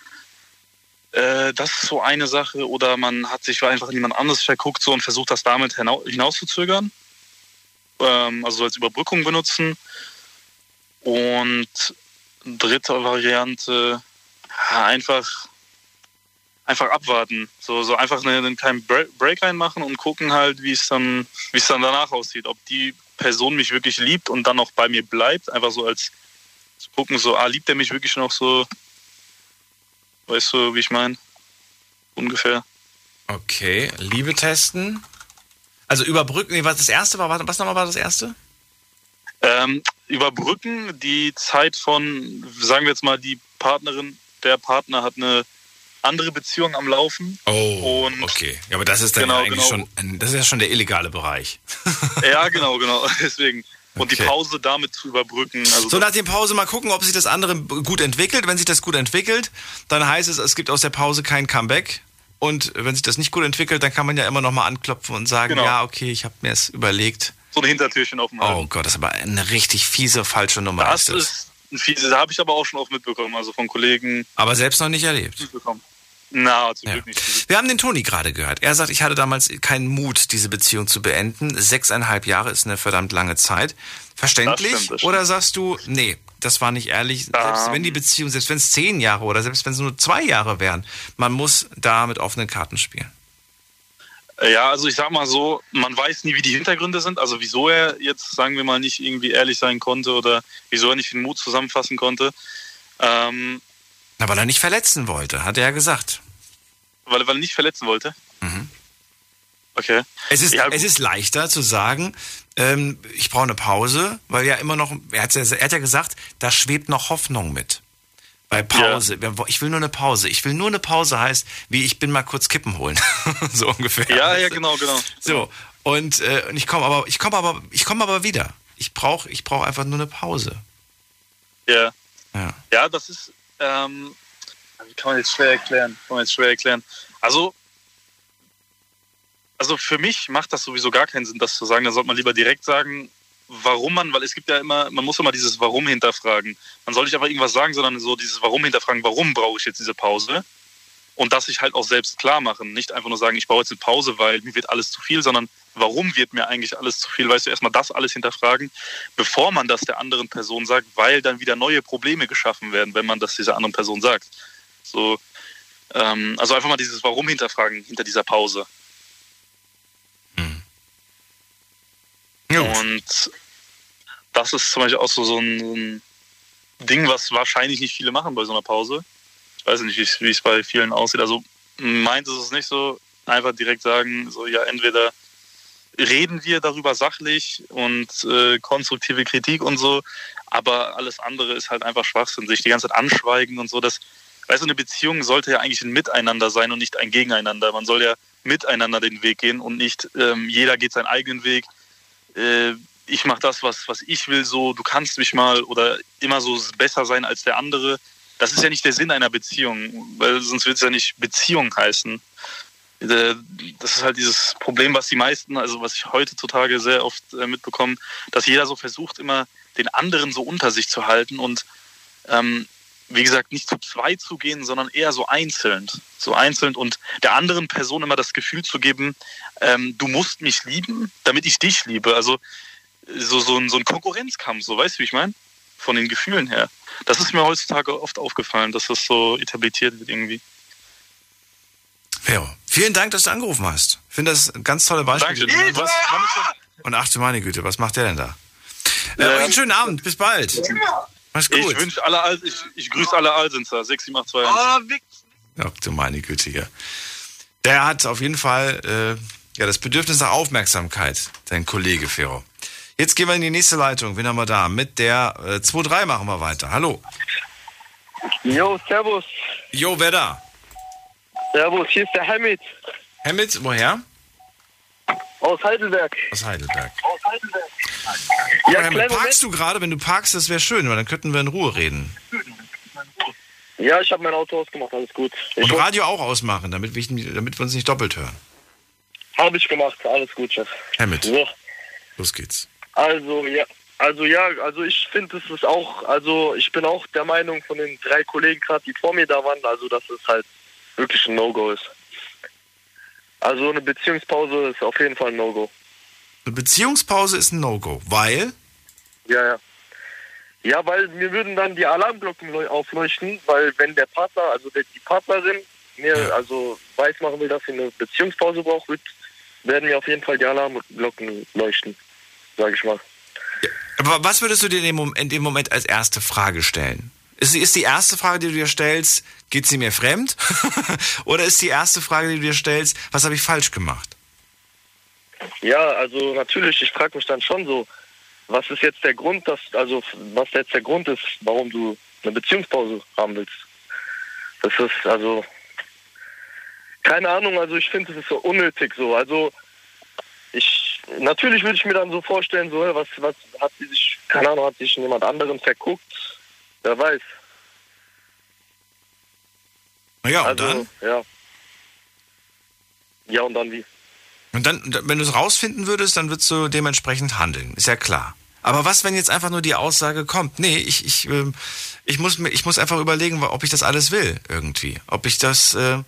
Äh, das ist so eine Sache. Oder man hat sich einfach jemand anderes verguckt so und versucht, das damit hinauszuzögern. Ähm, also als Überbrückung benutzen. Und dritte Variante, einfach, einfach abwarten. So, so einfach einen kleinen Break reinmachen und gucken halt, wie es dann, es dann danach aussieht. Ob die Person mich wirklich liebt und dann auch bei mir bleibt. Einfach so als zu gucken, so, ah, liebt er mich wirklich noch so Weißt du, wie ich meine? Ungefähr. Okay, Liebe testen. Also überbrücken, nee, was das erste war, was nochmal war das erste? Ähm, überbrücken die Zeit von, sagen wir jetzt mal, die Partnerin, der Partner hat eine andere Beziehung am Laufen. Oh, okay. Ja, aber das ist dann Genau, eigentlich genau. schon, das ist ja schon der illegale Bereich. Ja, genau, genau. Deswegen. Und die. Pause damit zu überbrücken. Also So nach der Pause mal gucken, ob sich das andere gut entwickelt. Wenn sich das gut entwickelt, dann heißt es, es gibt aus der Pause kein Comeback. Und wenn sich das nicht gut entwickelt, dann kann man ja immer noch mal anklopfen und sagen, Genau. ja, okay, ich habe mir es überlegt. so ein Hintertürchen offen halten. Oh Gott, das ist aber eine richtig fiese, falsche Nummer. Das ist das. ist ein fieses, da habe ich aber auch schon oft mitbekommen, also von Kollegen Aber selbst noch nicht erlebt. mitbekommen. Na, zum Glück nicht. Wir haben den Toni gerade gehört. Er sagt, ich hatte damals keinen Mut, diese Beziehung zu beenden. Sechseinhalb Jahre ist eine verdammt lange Zeit. Verständlich? Das stimmt, das stimmt. Oder sagst du, nee, das war nicht ehrlich. Selbst Ähm. wenn die Beziehung, selbst wenn es zehn Jahre oder selbst wenn es nur zwei Jahre wären, man muss da mit offenen Karten spielen. Ja, also ich sag mal so, man weiß nie, wie die Hintergründe sind. Also wieso er jetzt, sagen wir mal, nicht irgendwie ehrlich sein konnte oder wieso er nicht den Mut zusammenfassen konnte. Ähm, Na, weil er nicht verletzen wollte, hat er ja gesagt. weil, weil er nicht verletzen wollte. Mhm. Okay. Es ist, Ja, es ist leichter zu sagen, ähm, ich brauche eine Pause, weil ja immer noch, er hat ja, er hat ja gesagt, da schwebt noch Hoffnung mit. Bei Pause, ich will nur eine Pause. Ich will nur eine Pause heißt, wie ich bin mal kurz Kippen holen. so ungefähr. Ja, ja, genau, genau. So, und, äh, und ich komme aber, ich komme aber, ich komme aber wieder. Ich brauche ich brauch einfach nur eine Pause. Ja. Ja. Ja, das ist, ähm, wie kann man jetzt schwer erklären? Kann man jetzt schwer erklären. Also, also für mich macht das sowieso gar keinen Sinn, das zu sagen. Da sollte man lieber direkt sagen, warum man, weil es gibt ja immer, man muss immer dieses Warum hinterfragen. Man soll nicht einfach irgendwas sagen, sondern so dieses Warum hinterfragen, warum brauche ich jetzt diese Pause? Und das sich halt auch selbst klar machen. Nicht einfach nur sagen, ich brauche jetzt eine Pause, weil mir wird alles zu viel, sondern warum wird mir eigentlich alles zu viel? Weißt du, erstmal das alles hinterfragen, bevor man das der anderen Person sagt, weil dann wieder neue Probleme geschaffen werden, wenn man das dieser anderen Person sagt. So, ähm, also einfach mal dieses Warum hinterfragen hinter dieser Pause. Und das ist zum Beispiel auch so, so, ein, so ein Ding, was wahrscheinlich nicht viele machen bei so einer Pause. Ich weiß nicht, wie es- wie es bei vielen aussieht. Also meint ist es nicht so, einfach direkt sagen, so ja, entweder reden wir darüber sachlich und äh, konstruktive Kritik und so, aber alles andere ist halt einfach Schwachsinn, sich die ganze Zeit anschweigen und so. Das, weißt du, eine Beziehung sollte ja eigentlich ein Miteinander sein und nicht ein Gegeneinander. Man soll ja miteinander den Weg gehen und nicht ähm, jeder geht seinen eigenen Weg. Äh, ich mache das, was, was ich will, so, du kannst mich mal oder immer so besser sein als der andere. Das ist ja nicht der Sinn einer Beziehung, weil sonst wird es ja nicht Beziehung heißen. Äh, Das ist halt dieses Problem, was die meisten, also was ich heutzutage sehr oft äh, mitbekomme, dass jeder so versucht, immer den anderen so unter sich zu halten und ähm, wie gesagt, nicht zu zweit zu gehen, sondern eher so einzeln. So einzeln und der anderen Person immer das Gefühl zu geben, ähm, du musst mich lieben, damit ich dich liebe. Also so, so, ein, so ein Konkurrenzkampf, so weißt du, wie ich meine? Von den Gefühlen her. Das ist mir heutzutage oft aufgefallen, dass das so etabliert wird irgendwie. Ja. Vielen Dank, dass du angerufen hast. Ich finde das ein ganz tolle Beispiel. Dankeschön. Was? Und ach du meine Güte, was macht der denn da? Äh, Ja. einen schönen Abend, bis bald. Mach's gut. Ich wünsche alle, Al- ich, ich grüße alle Alsenzer, 6782. Oh, Ach du meine Güte, ja. Der hat auf jeden Fall äh, ja, das Bedürfnis nach Aufmerksamkeit, dein Kollege Fero. Jetzt gehen wir in die nächste Leitung. Wen haben wir da? Mit der äh, 2-3 machen wir weiter. Hallo. Jo, servus. Jo, wer da? Servus, hier ist der Hamid Hamid, woher? aus Heidelberg. Aus Heidelberg. Ja, Ja, Hamid, parkst du gerade? Wenn du parkst, das wäre schön, weil dann könnten wir in Ruhe reden. Ja, ich habe mein Auto ausgemacht, alles gut. Und Radio auch ausmachen, damit wir, damit wir uns nicht doppelt hören. Habe ich gemacht, alles gut, Chef. Hamid, So, los geht's. also ja, also ja, also ich finde, es ist auch, also ich bin auch der Meinung von den drei Kollegen gerade, die vor mir da waren, also dass es halt wirklich ein No-Go ist. Also eine Beziehungspause ist auf jeden Fall ein No-Go. Eine Beziehungspause ist ein No-Go, weil Ja, ja. Ja, weil mir würden dann die Alarmglocken leu- aufleuchten, weil wenn der Partner, also die Partnerin mir also weiß machen will, dass sie eine Beziehungspause braucht, wird, werden mir auf jeden Fall die Alarmglocken leuchten, sage ich mal. Aber was würdest du dir in dem, Moment, als erste Frage stellen? Ist, ist die erste Frage, die du dir stellst, geht sie mir fremd? Oder ist die erste Frage, die du dir stellst, was habe ich falsch gemacht? Ja, also natürlich, ich frage mich dann schon so, was ist jetzt der Grund, dass, also was jetzt der Grund ist, warum du eine Beziehungspause haben willst. Das ist also keine Ahnung, also ich finde es ist so unnötig so. Also ich natürlich würde ich mir dann so vorstellen, so, was, was hat sie sich, keine Ahnung, hat sich jemand anderen verguckt? Wer weiß. Ja, und also, dann? Ja. Ja, und dann wie? Und dann, wenn du es rausfinden würdest, dann würdest du dementsprechend handeln. Ist ja klar. Aber was, wenn jetzt einfach nur die Aussage kommt? Nee, ich, ich, ähm, ich, muss, mir- ich muss einfach überlegen, ob ich das alles will, irgendwie. Ob ich das. Äh,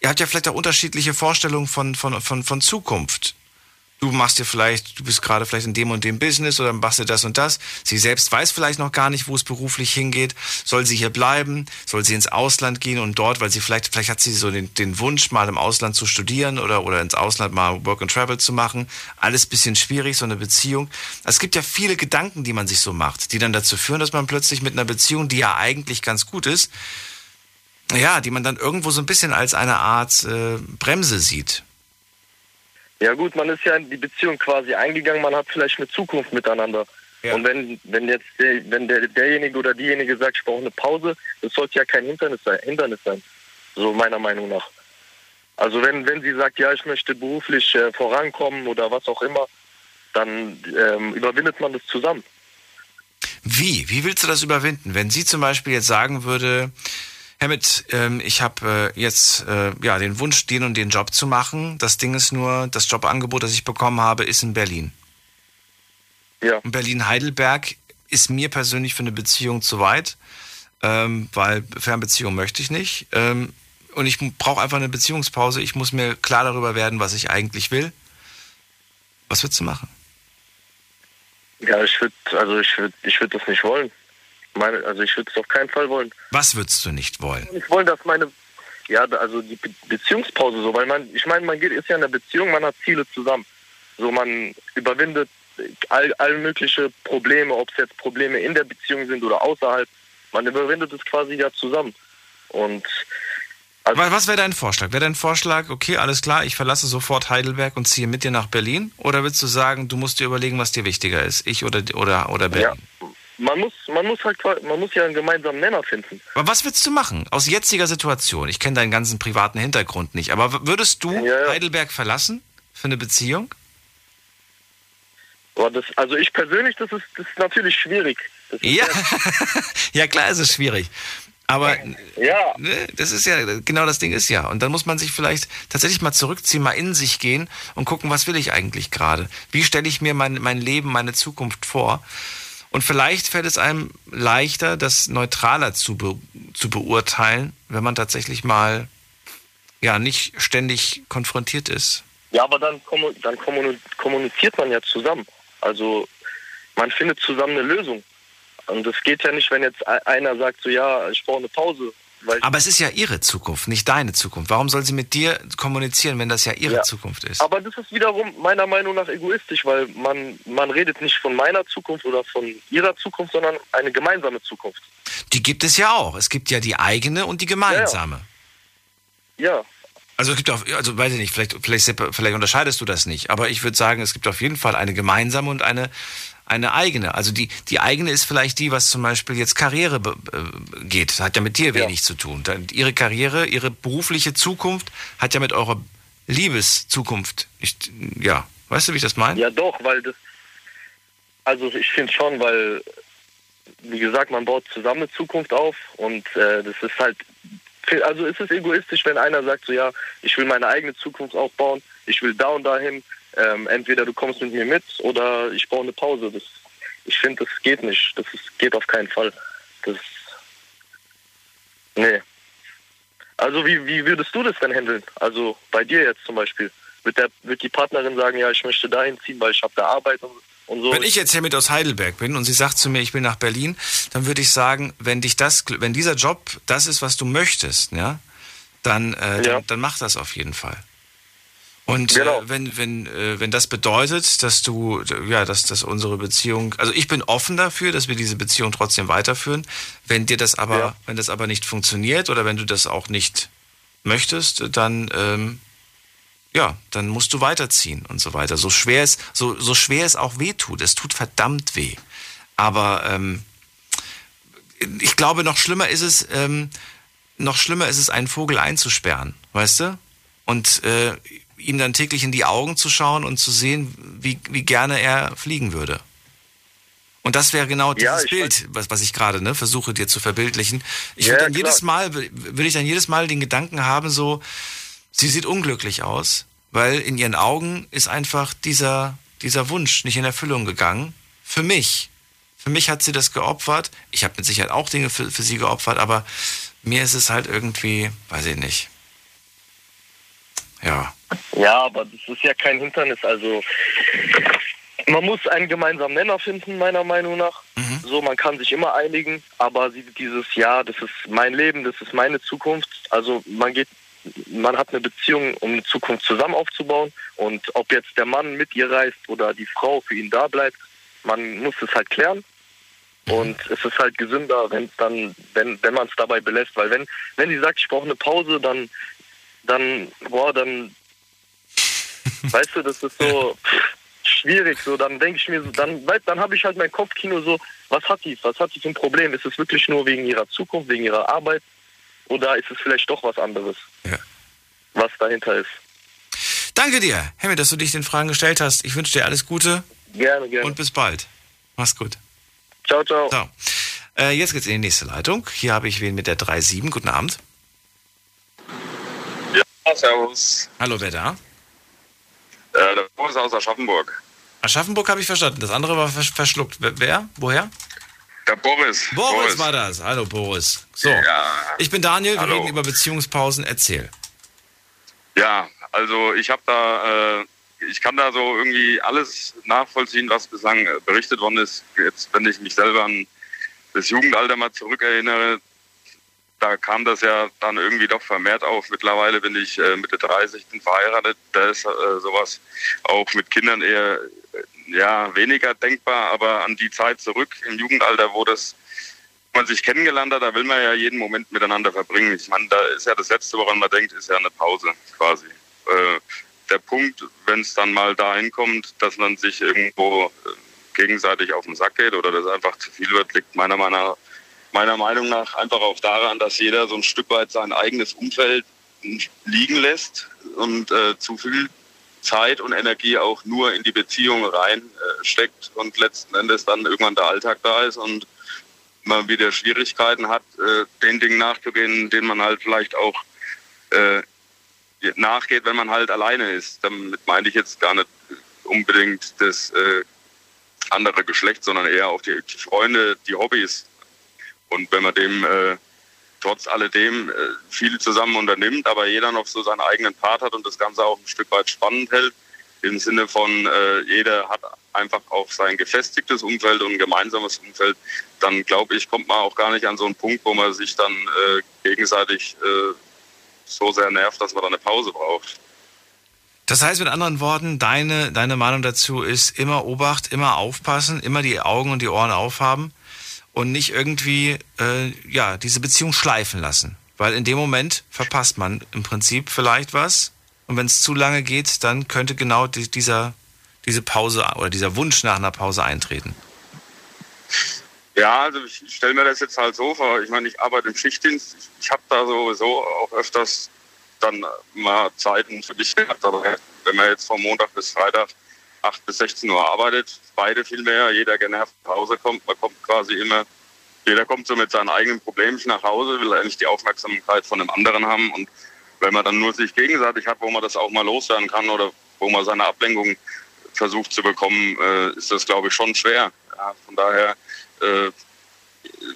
ihr habt ja vielleicht auch unterschiedliche Vorstellungen von, von, von, von Zukunft. Du machst dir vielleicht, du bist gerade vielleicht in dem und dem Business oder machst dir das und das. Sie selbst weiß vielleicht noch gar nicht, wo es beruflich hingeht. Soll sie hier bleiben? Soll sie ins Ausland gehen und dort, weil sie vielleicht, vielleicht hat sie so den, den Wunsch, mal im Ausland zu studieren oder, oder ins Ausland mal Work and Travel zu machen. Alles bisschen schwierig, so eine Beziehung. Es gibt ja viele Gedanken, die man sich so macht, die dann dazu führen, dass man plötzlich mit einer Beziehung, die ja eigentlich ganz gut ist, ja, die man dann irgendwo so ein bisschen als eine Art äh, Bremse sieht. Ja gut, man ist ja in die Beziehung quasi eingegangen, man hat vielleicht eine Zukunft miteinander. Und wenn, wenn jetzt der, wenn der, derjenige oder diejenige sagt, ich brauche eine Pause, das sollte ja kein Hindernis sein, Hindernis sein. So meiner Meinung nach. Also wenn, wenn sie sagt, ja, ich möchte beruflich äh, vorankommen oder was auch immer, dann ähm, überwindet man das zusammen. Wie? Wie willst du das überwinden? Wenn sie zum Beispiel jetzt sagen würde, Hammett, ähm, ich habe äh, jetzt äh, ja den Wunsch, den und den Job zu machen. Das Ding ist nur, das Jobangebot, das ich bekommen habe, ist in Berlin. Ja. Und Berlin-Heidelberg ist mir persönlich für eine Beziehung zu weit, ähm, weil Fernbeziehung möchte ich nicht. Ähm, und ich brauche einfach eine Beziehungspause. Ich muss mir klar darüber werden, was ich eigentlich will. Was würdest du machen? Ja, ich würde, also ich würde, ich würde das nicht wollen. Meine, also ich würde es auf keinen Fall wollen. Was würdest du nicht wollen? Ich wollte, dass meine, ja, also die Be Beziehungspause so, weil man, ich meine, man geht, ist ja in der Beziehung, man hat Ziele zusammen. So, man überwindet all, all mögliche Probleme, ob es jetzt Probleme in der Beziehung sind oder außerhalb. Man überwindet es quasi ja zusammen. Und Wa- Was wäre dein Vorschlag? Wäre dein Vorschlag, okay, alles klar, ich verlasse sofort Heidelberg und ziehe mit dir nach Berlin? Oder willst du sagen, du musst dir überlegen, was dir wichtiger ist? Ich oder, oder, oder Berlin? Man muss, man muss halt, man muss ja einen gemeinsamen Nenner finden. Aber was würdest du machen aus jetziger Situation? Ich kenne deinen ganzen privaten Hintergrund nicht, aber würdest du Heidelberg verlassen für eine Beziehung? Aber das, also ich persönlich, das ist, das ist natürlich schwierig. Ist Ja. ja, klar ist es schwierig. Aber ja. ne, das ist ja, genau das Ding ist ja. Und dann muss man sich vielleicht tatsächlich mal zurückziehen, mal in sich gehen und gucken, was will ich eigentlich gerade? Wie stelle ich mir mein, mein Leben, meine Zukunft vor? Und vielleicht fällt es einem leichter, das neutraler zu, be zu beurteilen, wenn man tatsächlich mal ja nicht ständig konfrontiert ist. Ja, aber dann, dann kommu- kommuniziert man ja zusammen. Also man findet zusammen eine Lösung. Und es geht ja nicht, wenn jetzt e- einer sagt, so ja, ich brauche eine Pause. Aber es ist ja ihre Zukunft, nicht deine Zukunft. Warum soll sie mit dir kommunizieren, wenn das ja ihre Ja. Zukunft ist? Aber das ist wiederum meiner Meinung nach egoistisch, weil man, man redet nicht von meiner Zukunft oder von ihrer Zukunft, sondern eine gemeinsame Zukunft. Die gibt es ja auch. Es gibt ja die eigene und die gemeinsame. Ja. Also es gibt auch, also weiß ich nicht, vielleicht, vielleicht, vielleicht unterscheidest du das nicht, aber ich würde sagen, es gibt auf jeden Fall eine gemeinsame und eine, eine eigene. Also die, die eigene ist vielleicht die, was zum Beispiel jetzt Karriere be- geht. Das hat ja mit dir wenig zu tun. Ihre Karriere, ihre berufliche Zukunft hat ja mit eurer Liebeszukunft nicht, ja. Weißt du, wie ich das meine? Ja, doch, weil das. Also ich finde schon, weil, wie gesagt, man baut zusammen eine Zukunft auf und äh, das ist halt. Also ist es egoistisch, wenn einer sagt, so ja, ich will meine eigene Zukunft aufbauen, ich will da und dahin. Ähm, entweder du kommst mit mir mit oder ich baue eine Pause. Das, ich finde, das geht nicht. Das ist, geht auf keinen Fall. Das. Nee. Also wie, wie würdest du das denn handeln? Also bei dir jetzt zum Beispiel. Wird, der, wird die Partnerin sagen, ja, ich möchte dahin ziehen, weil ich habe da Arbeit und, und so. Wenn ich jetzt hier mit aus Heidelberg bin und sie sagt zu mir, ich will nach Berlin, dann würde ich sagen, wenn dich das, wenn dieser Job das ist, was du möchtest, ja, dann, äh, dann, dann mach das auf jeden Fall. Und Genau. äh, wenn, wenn, äh, wenn das bedeutet, dass du, äh, ja, dass, dass unsere Beziehung, also ich bin offen dafür, dass wir diese Beziehung trotzdem weiterführen. Wenn dir das aber, wenn das aber nicht funktioniert oder wenn du das auch nicht möchtest, dann, ähm, ja, dann musst du weiterziehen und so weiter. So schwer es, so, so schwer es auch weh tut. Es tut verdammt weh. Aber ähm, ich glaube, noch schlimmer ist es, ähm, noch schlimmer ist es, einen Vogel einzusperren, weißt du? Und äh, ihm dann täglich in die Augen zu schauen und zu sehen, wie, wie gerne er fliegen würde. Und das wäre genau dieses Ja, Bild, was, was ich gerade ne, versuche dir zu verbildlichen. Ich Ja, würde dann klar. jedes Mal, würde ich dann jedes Mal den Gedanken haben, so, sie sieht unglücklich aus, weil in ihren Augen ist einfach dieser, dieser Wunsch nicht in Erfüllung gegangen. Für mich. Für mich hat sie das geopfert. Ich habe mit Sicherheit auch Dinge für, für sie geopfert, aber mir ist es halt irgendwie, weiß ich nicht. Ja. Ja, aber das ist ja kein Hindernis. Also man muss einen gemeinsamen Nenner finden, meiner Meinung nach. So, man kann sich immer einigen, aber sie- dieses Ja, das ist mein Leben, das ist meine Zukunft. Also man geht, man hat eine Beziehung, um eine Zukunft zusammen aufzubauen. Und ob jetzt der Mann mit ihr reist oder die Frau für ihn da bleibt, man muss es halt klären. Und es ist halt gesünder, wenn dann, wenn, wenn man es dabei belässt, weil wenn, wenn sie sagt, ich brauche eine Pause, dann, dann, boah, dann, weißt du, das ist so schwierig. So, dann denke ich mir, so, dann, weißt, dann habe ich halt mein Kopfkino so, was hat die, was hat die für ein Problem? Ist es wirklich nur wegen ihrer Zukunft, wegen ihrer Arbeit, oder ist es vielleicht doch was anderes, was dahinter ist? Danke dir, Hemme, dass du dich den Fragen gestellt hast. Ich wünsche dir alles Gute Gerne, gerne. und bis bald. Mach's gut. Ciao, ciao. So. Äh, jetzt geht's in die nächste Leitung. Hier habe ich wen mit der 3.7. Guten Abend. Ja, servus. Hallo, wer da? Äh, der Boris aus Aschaffenburg. Aschaffenburg habe ich verstanden. Das andere war vers verschluckt. Wer-? Woher? Der Boris. Boris, war das. Hallo, Boris. So. Ich bin Daniel. Wir Hallo. reden über Beziehungspausen. Erzähl. Ja, also ich habe da, äh, ich kann da so irgendwie alles nachvollziehen, was bislang berichtet worden ist. Jetzt, wenn ich mich selber an das Jugendalter mal zurückerinnere, da kam das ja dann irgendwie doch vermehrt auf. Mittlerweile bin ich äh, Mitte 30, bin verheiratet. Da ist äh, sowas auch mit Kindern eher äh, ja weniger denkbar, aber an die Zeit zurück im Jugendalter, wo das man sich kennengelernt hat, da will man ja jeden Moment miteinander verbringen. Ich meine, da ist ja das Letzte, woran man denkt, ist ja eine Pause quasi. Äh, der Punkt, wenn es dann mal dahin kommt, dass man sich irgendwo äh, gegenseitig auf den Sack geht oder das einfach zu viel wird, liegt meiner Meinung nach, meiner Meinung nach einfach auch daran, dass jeder so ein Stück weit sein eigenes Umfeld liegen lässt und äh, zu viel Zeit und Energie auch nur in die Beziehung rein äh, und letzten Endes dann irgendwann der Alltag da ist und man wieder Schwierigkeiten hat, äh, den Dingen nachzugehen, denen man halt vielleicht auch äh, nachgeht, wenn man halt alleine ist. Damit meine ich jetzt gar nicht unbedingt das äh, andere Geschlecht, sondern eher auch die, die Freunde, die Hobbys. Und wenn man dem äh, trotz alledem äh, viel zusammen unternimmt, aber jeder noch so seinen eigenen Part hat und das Ganze auch ein Stück weit spannend hält, im Sinne von äh, jeder hat einfach auch sein gefestigtes Umfeld und ein gemeinsames Umfeld, dann glaube ich, kommt man auch gar nicht an so einen Punkt, wo man sich dann äh, gegenseitig äh, so sehr nervt, dass man dann eine Pause braucht. Das heißt mit anderen Worten, deine, deine Meinung dazu ist immer Obacht, immer aufpassen, immer die Augen und die Ohren aufhaben und nicht irgendwie äh, ja, diese Beziehung schleifen lassen. Weil in dem Moment verpasst man im Prinzip vielleicht was. Und wenn es zu lange geht, dann könnte genau die, dieser, diese Pause oder dieser Wunsch nach einer Pause eintreten. Ja, also ich stelle mir das jetzt halt so vor. Ich meine, ich arbeite im Schichtdienst. Ich, habe da sowieso auch öfters dann mal Zeiten für dich gehabt. Aber wenn man jetzt von Montag bis Freitag 8 bis 16 Uhr arbeitet, beide viel mehr, jeder genervt nach Hause kommt, man kommt quasi immer, jeder kommt so mit seinen eigenen Problemen nach Hause, will eigentlich die Aufmerksamkeit von dem anderen haben. Und wenn man dann nur sich gegenseitig hat, wo man das auch mal loswerden kann oder wo man seine Ablenkung versucht zu bekommen, äh, ist das, glaube ich, schon schwer. Ja, von daher äh,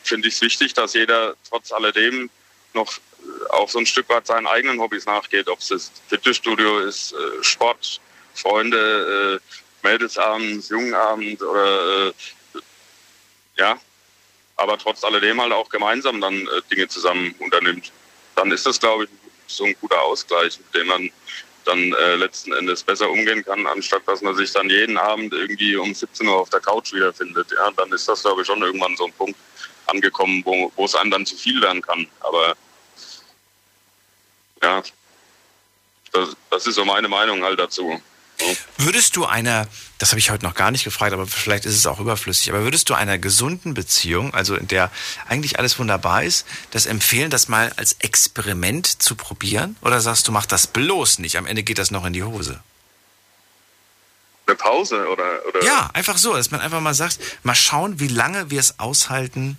finde ich es wichtig, dass jeder trotz alledem noch äh, auch so ein Stück weit seinen eigenen Hobbys nachgeht, ob es das Fitnessstudio ist, äh, Sport, Freunde, äh, Mädelsabend, Jungenabend oder äh, ja, aber trotz alledem halt auch gemeinsam dann äh, Dinge zusammen unternimmt. Dann ist das, glaube ich, so ein guter Ausgleich, mit dem man dann äh, letzten Endes besser umgehen kann, anstatt dass man sich dann jeden Abend irgendwie um 17 Uhr auf der Couch wiederfindet. Ja, dann ist das, glaube ich, schon irgendwann so ein Punkt angekommen, wo, wo es einem dann zu viel werden kann. Aber ja, das, das ist so meine Meinung halt dazu. Würdest du einer, das habe ich heute noch gar nicht gefragt, aber vielleicht ist es auch überflüssig, aber würdest du einer gesunden Beziehung, also in der eigentlich alles wunderbar ist, das empfehlen, das mal als Experiment zu probieren? Oder sagst du, mach das bloß nicht, am Ende geht das noch in die Hose? Eine Pause oder, oder? Ja, einfach so, dass man einfach mal sagt, mal schauen, wie lange wir es aushalten,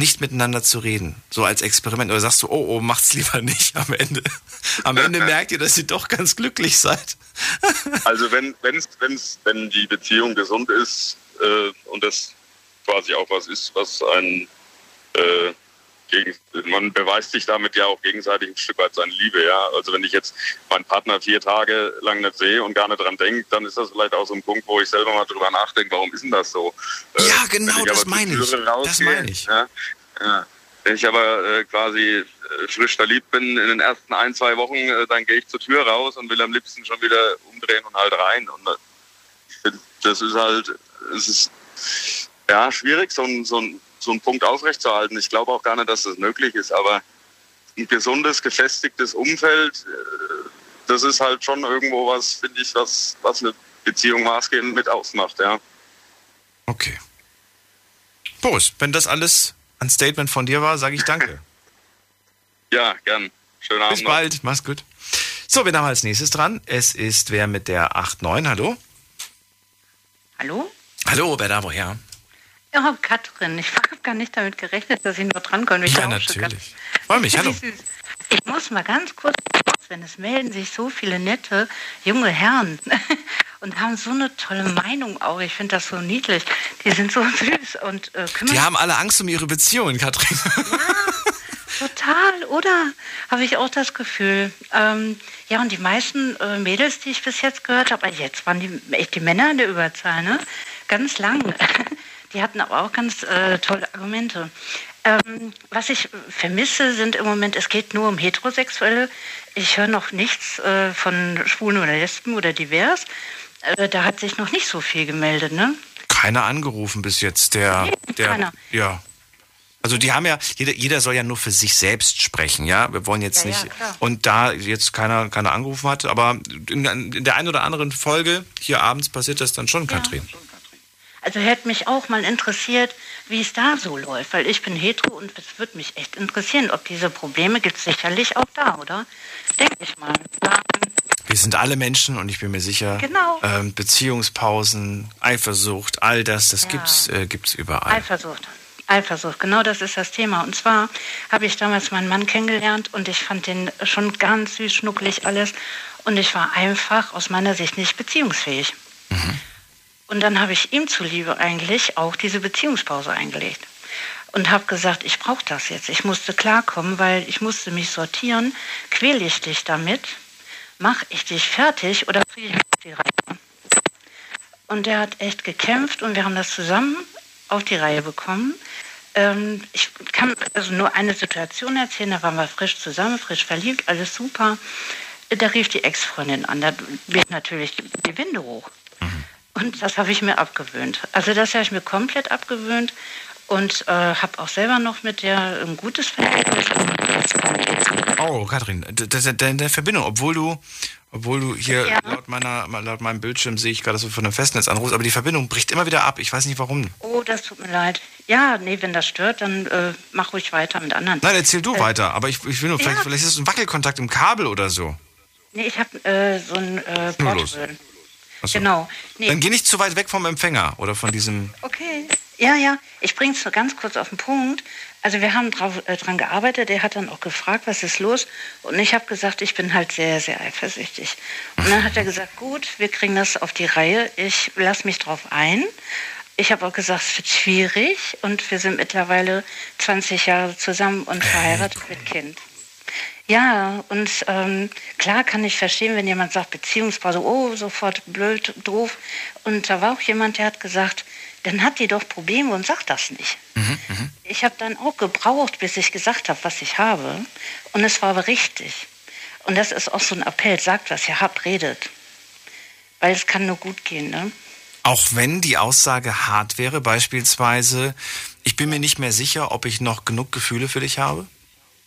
nicht miteinander zu reden, so als Experiment. Oder sagst du, oh, oh, macht's lieber nicht am Ende. Am Ende merkt ihr, dass ihr doch ganz glücklich seid. Also wenn, wenn's, wenn's, wenn die Beziehung gesund ist äh, und das quasi auch was ist, was ein äh, gegen, man beweist sich damit ja auch gegenseitig ein Stück weit seine Liebe, ja. Also wenn ich jetzt meinen Partner vier Tage lang nicht sehe und gar nicht dran denke, dann ist das vielleicht auch so ein Punkt, wo ich selber mal drüber nachdenke, warum ist denn das so? Ja, äh, genau, das meine ich. Das meine ich. Ja, ja. Wenn ich aber äh, quasi äh, frisch verliebt bin in den ersten ein, zwei Wochen, äh, dann gehe ich zur Tür raus und will am liebsten schon wieder umdrehen und halt rein. Und äh, das ist halt, es ist ja schwierig, so ein, so ein so einen Punkt aufrechtzuerhalten. Ich glaube auch gar nicht, dass das möglich ist, aber ein gesundes, gefestigtes Umfeld, äh, das ist halt schon irgendwo was, finde ich, was, was eine Beziehung maßgebend mit ausmacht, ja. Okay. Boris, wenn das alles ein Statement von dir war, sage ich danke. ja, gern. Schönen Abend. Bis bald, noch. mach's gut. So, wir haben als nächstes dran. Es ist wer mit der 8-9. Hallo? Hallo? Hallo, wer da woher? Ja, Katrin. Ich habe gar nicht damit gerechnet, dass ich nur drankomme. Ja, natürlich. Freue mich, hallo. Ich muss mal ganz kurz wenn es melden sich so viele nette junge Herren und haben so eine tolle Meinung auch. Ich finde das so niedlich. Die sind so süß und äh, kümmern. Die haben alle Angst um ihre Beziehungen, Katrin. Ja, total, oder? Habe ich auch das Gefühl. Ähm, ja, und die meisten äh, Mädels, die ich bis jetzt gehört habe, jetzt waren die echt die Männer in der Überzahl, ne? Ganz lang. Die hatten aber auch ganz äh, tolle Argumente. Ähm, was ich vermisse, sind im Moment, es geht nur um Heterosexuelle. Ich höre noch nichts äh, von Schwulen oder Lesben oder divers. Äh, da hat sich noch nicht so viel gemeldet, ne? Keiner angerufen bis jetzt, der, nee, der, keiner. ja. Also die haben ja, jeder, jeder soll ja nur für sich selbst sprechen, ja. Wir wollen jetzt ja, nicht. Ja, und da jetzt keiner, keiner angerufen hat, aber in, in, der einen oder anderen Folge hier abends passiert das dann schon, ja. Katrin. Also hätte mich auch mal interessiert, wie es da so läuft, weil ich bin hetero und es würde mich echt interessieren, ob diese Probleme gibt es sicherlich auch da, oder? Denke ich mal. Wir sind alle Menschen und ich bin mir sicher, genau. ähm, Beziehungspausen, Eifersucht, all das, das ja. gibt's, äh, gibt's überall. Eifersucht. Eifersucht, genau das ist das Thema. Und zwar habe ich damals meinen Mann kennengelernt und ich fand den schon ganz süß, schnucklig alles. Und ich war einfach aus meiner Sicht nicht beziehungsfähig. Mhm. Und dann habe ich ihm zuliebe eigentlich auch diese Beziehungspause eingelegt. Und habe gesagt, ich brauche das jetzt. Ich musste klarkommen, weil ich musste mich sortieren. Quäle ich dich damit? Mache ich dich fertig oder kriege ich die Reihe? Und er hat echt gekämpft und wir haben das zusammen auf die Reihe bekommen. Ähm, ich kann also nur eine Situation erzählen, da waren wir frisch zusammen, frisch verliebt, alles super. Da rief die Ex-Freundin an, da wird natürlich die Winde hoch. Und das habe ich mir abgewöhnt. Also das habe ich mir komplett abgewöhnt und äh, habe auch selber noch mit der ein gutes Verhältnis. Oh, Kathrin, deine Verbindung, obwohl du, obwohl du hier ja. laut meiner, laut meinem Bildschirm sehe ich gerade, dass du von einem Festnetz anrufst, aber die Verbindung bricht immer wieder ab. Ich weiß nicht warum. Oh, das tut mir leid. Ja, nee, wenn das stört, dann äh, mach ruhig weiter mit anderen. Nein, erzähl du äh, weiter. Aber ich, ich will nur, vielleicht, ja. vielleicht ist es ein Wackelkontakt im Kabel oder so. Nee, ich habe äh, so ein äh, Portable. Achso. Genau. Nee. Dann geh nicht zu weit weg vom Empfänger oder von diesem. Okay. Ja, ja. Ich bringe es nur ganz kurz auf den Punkt. Also wir haben drauf, äh, dran gearbeitet. Er hat dann auch gefragt, was ist los? Und ich habe gesagt, ich bin halt sehr, sehr eifersüchtig. Und dann hat er gesagt, gut, wir kriegen das auf die Reihe. Ich lasse mich drauf ein. Ich habe auch gesagt, es wird schwierig. Und wir sind mittlerweile 20 Jahre zusammen und verheiratet mit Kind. Ja, und ähm, klar kann ich verstehen, wenn jemand sagt, Beziehungspause, oh, sofort blöd, doof. Und da war auch jemand, der hat gesagt, dann hat die doch Probleme und sagt das nicht. Mhm, mh. Ich habe dann auch gebraucht, bis ich gesagt habe, was ich habe. Und es war aber richtig. Und das ist auch so ein Appell, sagt, was ihr habt, redet. Weil es kann nur gut gehen, ne? Auch wenn die Aussage hart wäre, beispielsweise, ich bin mir nicht mehr sicher, ob ich noch genug Gefühle für dich habe?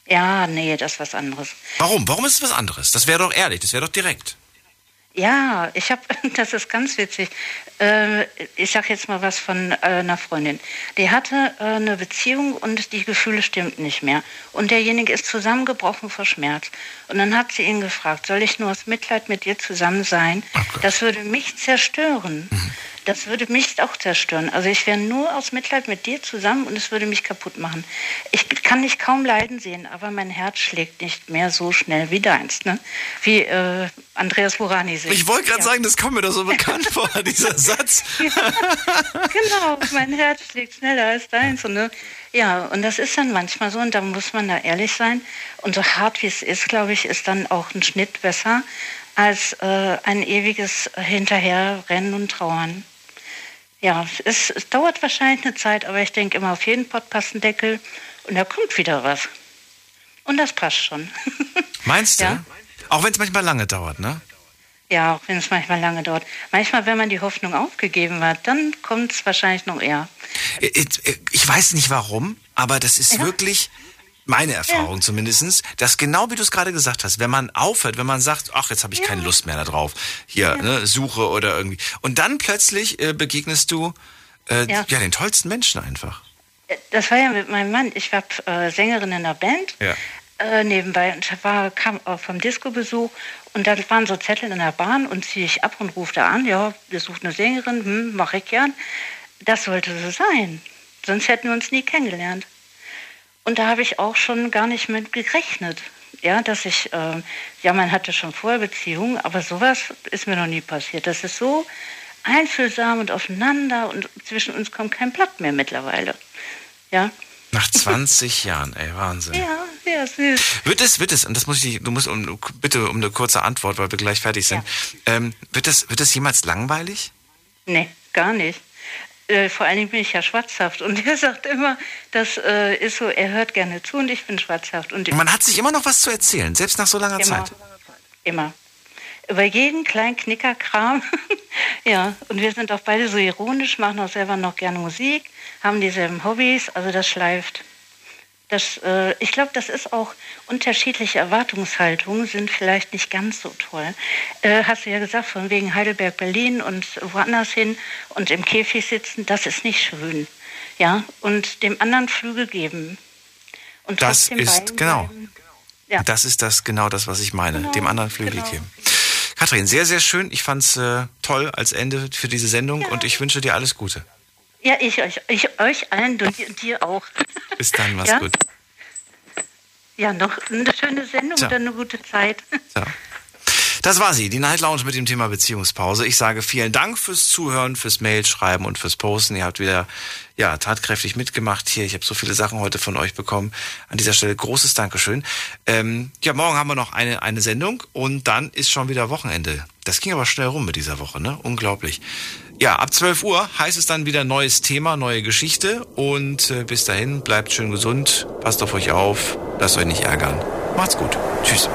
Ja, nee, das ist was anderes. Warum? Warum ist es was anderes? Das wäre doch ehrlich, das wäre doch direkt. Ja, ich habe, das ist ganz witzig. Äh, ich sag jetzt mal was von äh, einer Freundin. Die hatte äh, eine Beziehung und die Gefühle stimmten nicht mehr. Und derjenige ist zusammengebrochen vor Schmerz. Und dann hat sie ihn gefragt, soll ich nur aus Mitleid mit dir zusammen sein? Das würde mich zerstören. Das würde mich auch zerstören. Also ich wäre nur aus Mitleid mit dir zusammen und es würde mich kaputt machen. Ich kann dich kaum leiden sehen, aber mein Herz schlägt nicht mehr so schnell wie deins. Ne? Wie äh, Andreas Lorani singt. Ich wollte gerade Ja. sagen, das kommt mir doch so bekannt vor, dieser Satz. genau, mein Herz schlägt schneller als deins. Und, ne? Ja, und das ist dann manchmal so, und da muss man da ehrlich sein. Und so hart wie es ist, glaube ich, ist dann auch ein Schnitt besser als äh, ein ewiges Hinterherrennen und Trauern. Ja, es, es dauert wahrscheinlich eine Zeit, aber ich denke immer, auf jeden Pott passt ein Deckel und da kommt wieder was. Und das passt schon. Meinst du? Ja. Auch wenn es manchmal lange dauert, ne? Ja, auch wenn es manchmal lange dauert. Manchmal, wenn man die Hoffnung aufgegeben hat, dann kommt es wahrscheinlich noch eher. Ich, ich weiß nicht warum, aber das ist wirklich meine Erfahrung zumindestens, dass genau wie du es gerade gesagt hast, wenn man aufhört, wenn man sagt, ach, jetzt habe ich keine Lust mehr darauf, hier, ne, Suche oder irgendwie. Und dann plötzlich äh, begegnest du äh, ja. Ja. den tollsten Menschen einfach. Das war ja mit meinem Mann. Ich war äh, Sängerin in einer Band Ja. äh, nebenbei und ich war, kam auch vom Disco-Besuch und da waren so Zettel in der Bahn und ziehe ich ab und rufe da an, ja, wir suchen eine Sängerin, hm, mache ich gern. Das sollte so sein. Sonst hätten wir uns nie kennengelernt. Und da habe ich auch schon gar nicht mit gerechnet. Ja, dass ich, äh, ja, man hatte schon vorher Beziehungen, aber sowas ist mir noch nie passiert. Das ist so einfühlsam und aufeinander und zwischen uns kommt kein Blatt mehr mittlerweile. Ja, Nach 20 Jahren, ey, Wahnsinn. ja, ja, süß. Wird es, wird es, und das muss ich, du musst um, bitte um eine kurze Antwort, weil wir gleich fertig sind. Ähm, wird es, wird es jemals langweilig? Nee, gar nicht. Äh, vor allen Dingen bin ich ja schwatzhaft und er sagt immer, das äh, ist so, er hört gerne zu und ich bin schwatzhaft. Und man hat sich immer noch was zu erzählen, selbst nach so langer Immer. Zeit. Immer. Über jeden kleinen Knickerkram. ja, und wir sind auch beide so ironisch, machen auch selber noch gerne Musik, haben dieselben Hobbys, also das schleift. Das, äh, ich glaube, das ist auch unterschiedliche Erwartungshaltungen sind vielleicht nicht ganz so toll. Äh, hast du ja gesagt, von wegen Heidelberg, Berlin und woanders hin und im Käfig sitzen, das ist nicht schön. Ja, und dem anderen Flügel geben. Und Das ist, genau. Ja. Das ist das, genau das, was ich meine. Genau, dem anderen Flügel genau. geben. Kathrin, sehr, sehr schön. Ich fand's äh, toll als Ende für diese Sendung und ich wünsche dir alles Gute. Ja, ich euch, ich euch allen und dir- auch. Bis dann, mach's Ja? gut. Ja, noch eine schöne Sendung Ciao. und eine gute Zeit. Das war sie, die Night Lounge mit dem Thema Beziehungspause. Ich sage vielen Dank fürs Zuhören, fürs Mail schreiben und fürs Posten. Ihr habt wieder ja tatkräftig mitgemacht hier. Ich habe so viele Sachen heute von euch bekommen. An dieser Stelle großes Dankeschön. Ähm, ja, morgen haben wir noch eine eine Sendung und dann ist schon wieder Wochenende. Das ging aber schnell rum mit dieser Woche, ne? Unglaublich. Ja, ab 12 Uhr heißt es dann wieder neues Thema, neue Geschichte und äh, bis dahin bleibt schön gesund, passt auf euch auf, lasst euch nicht ärgern. Macht's gut. Tschüss.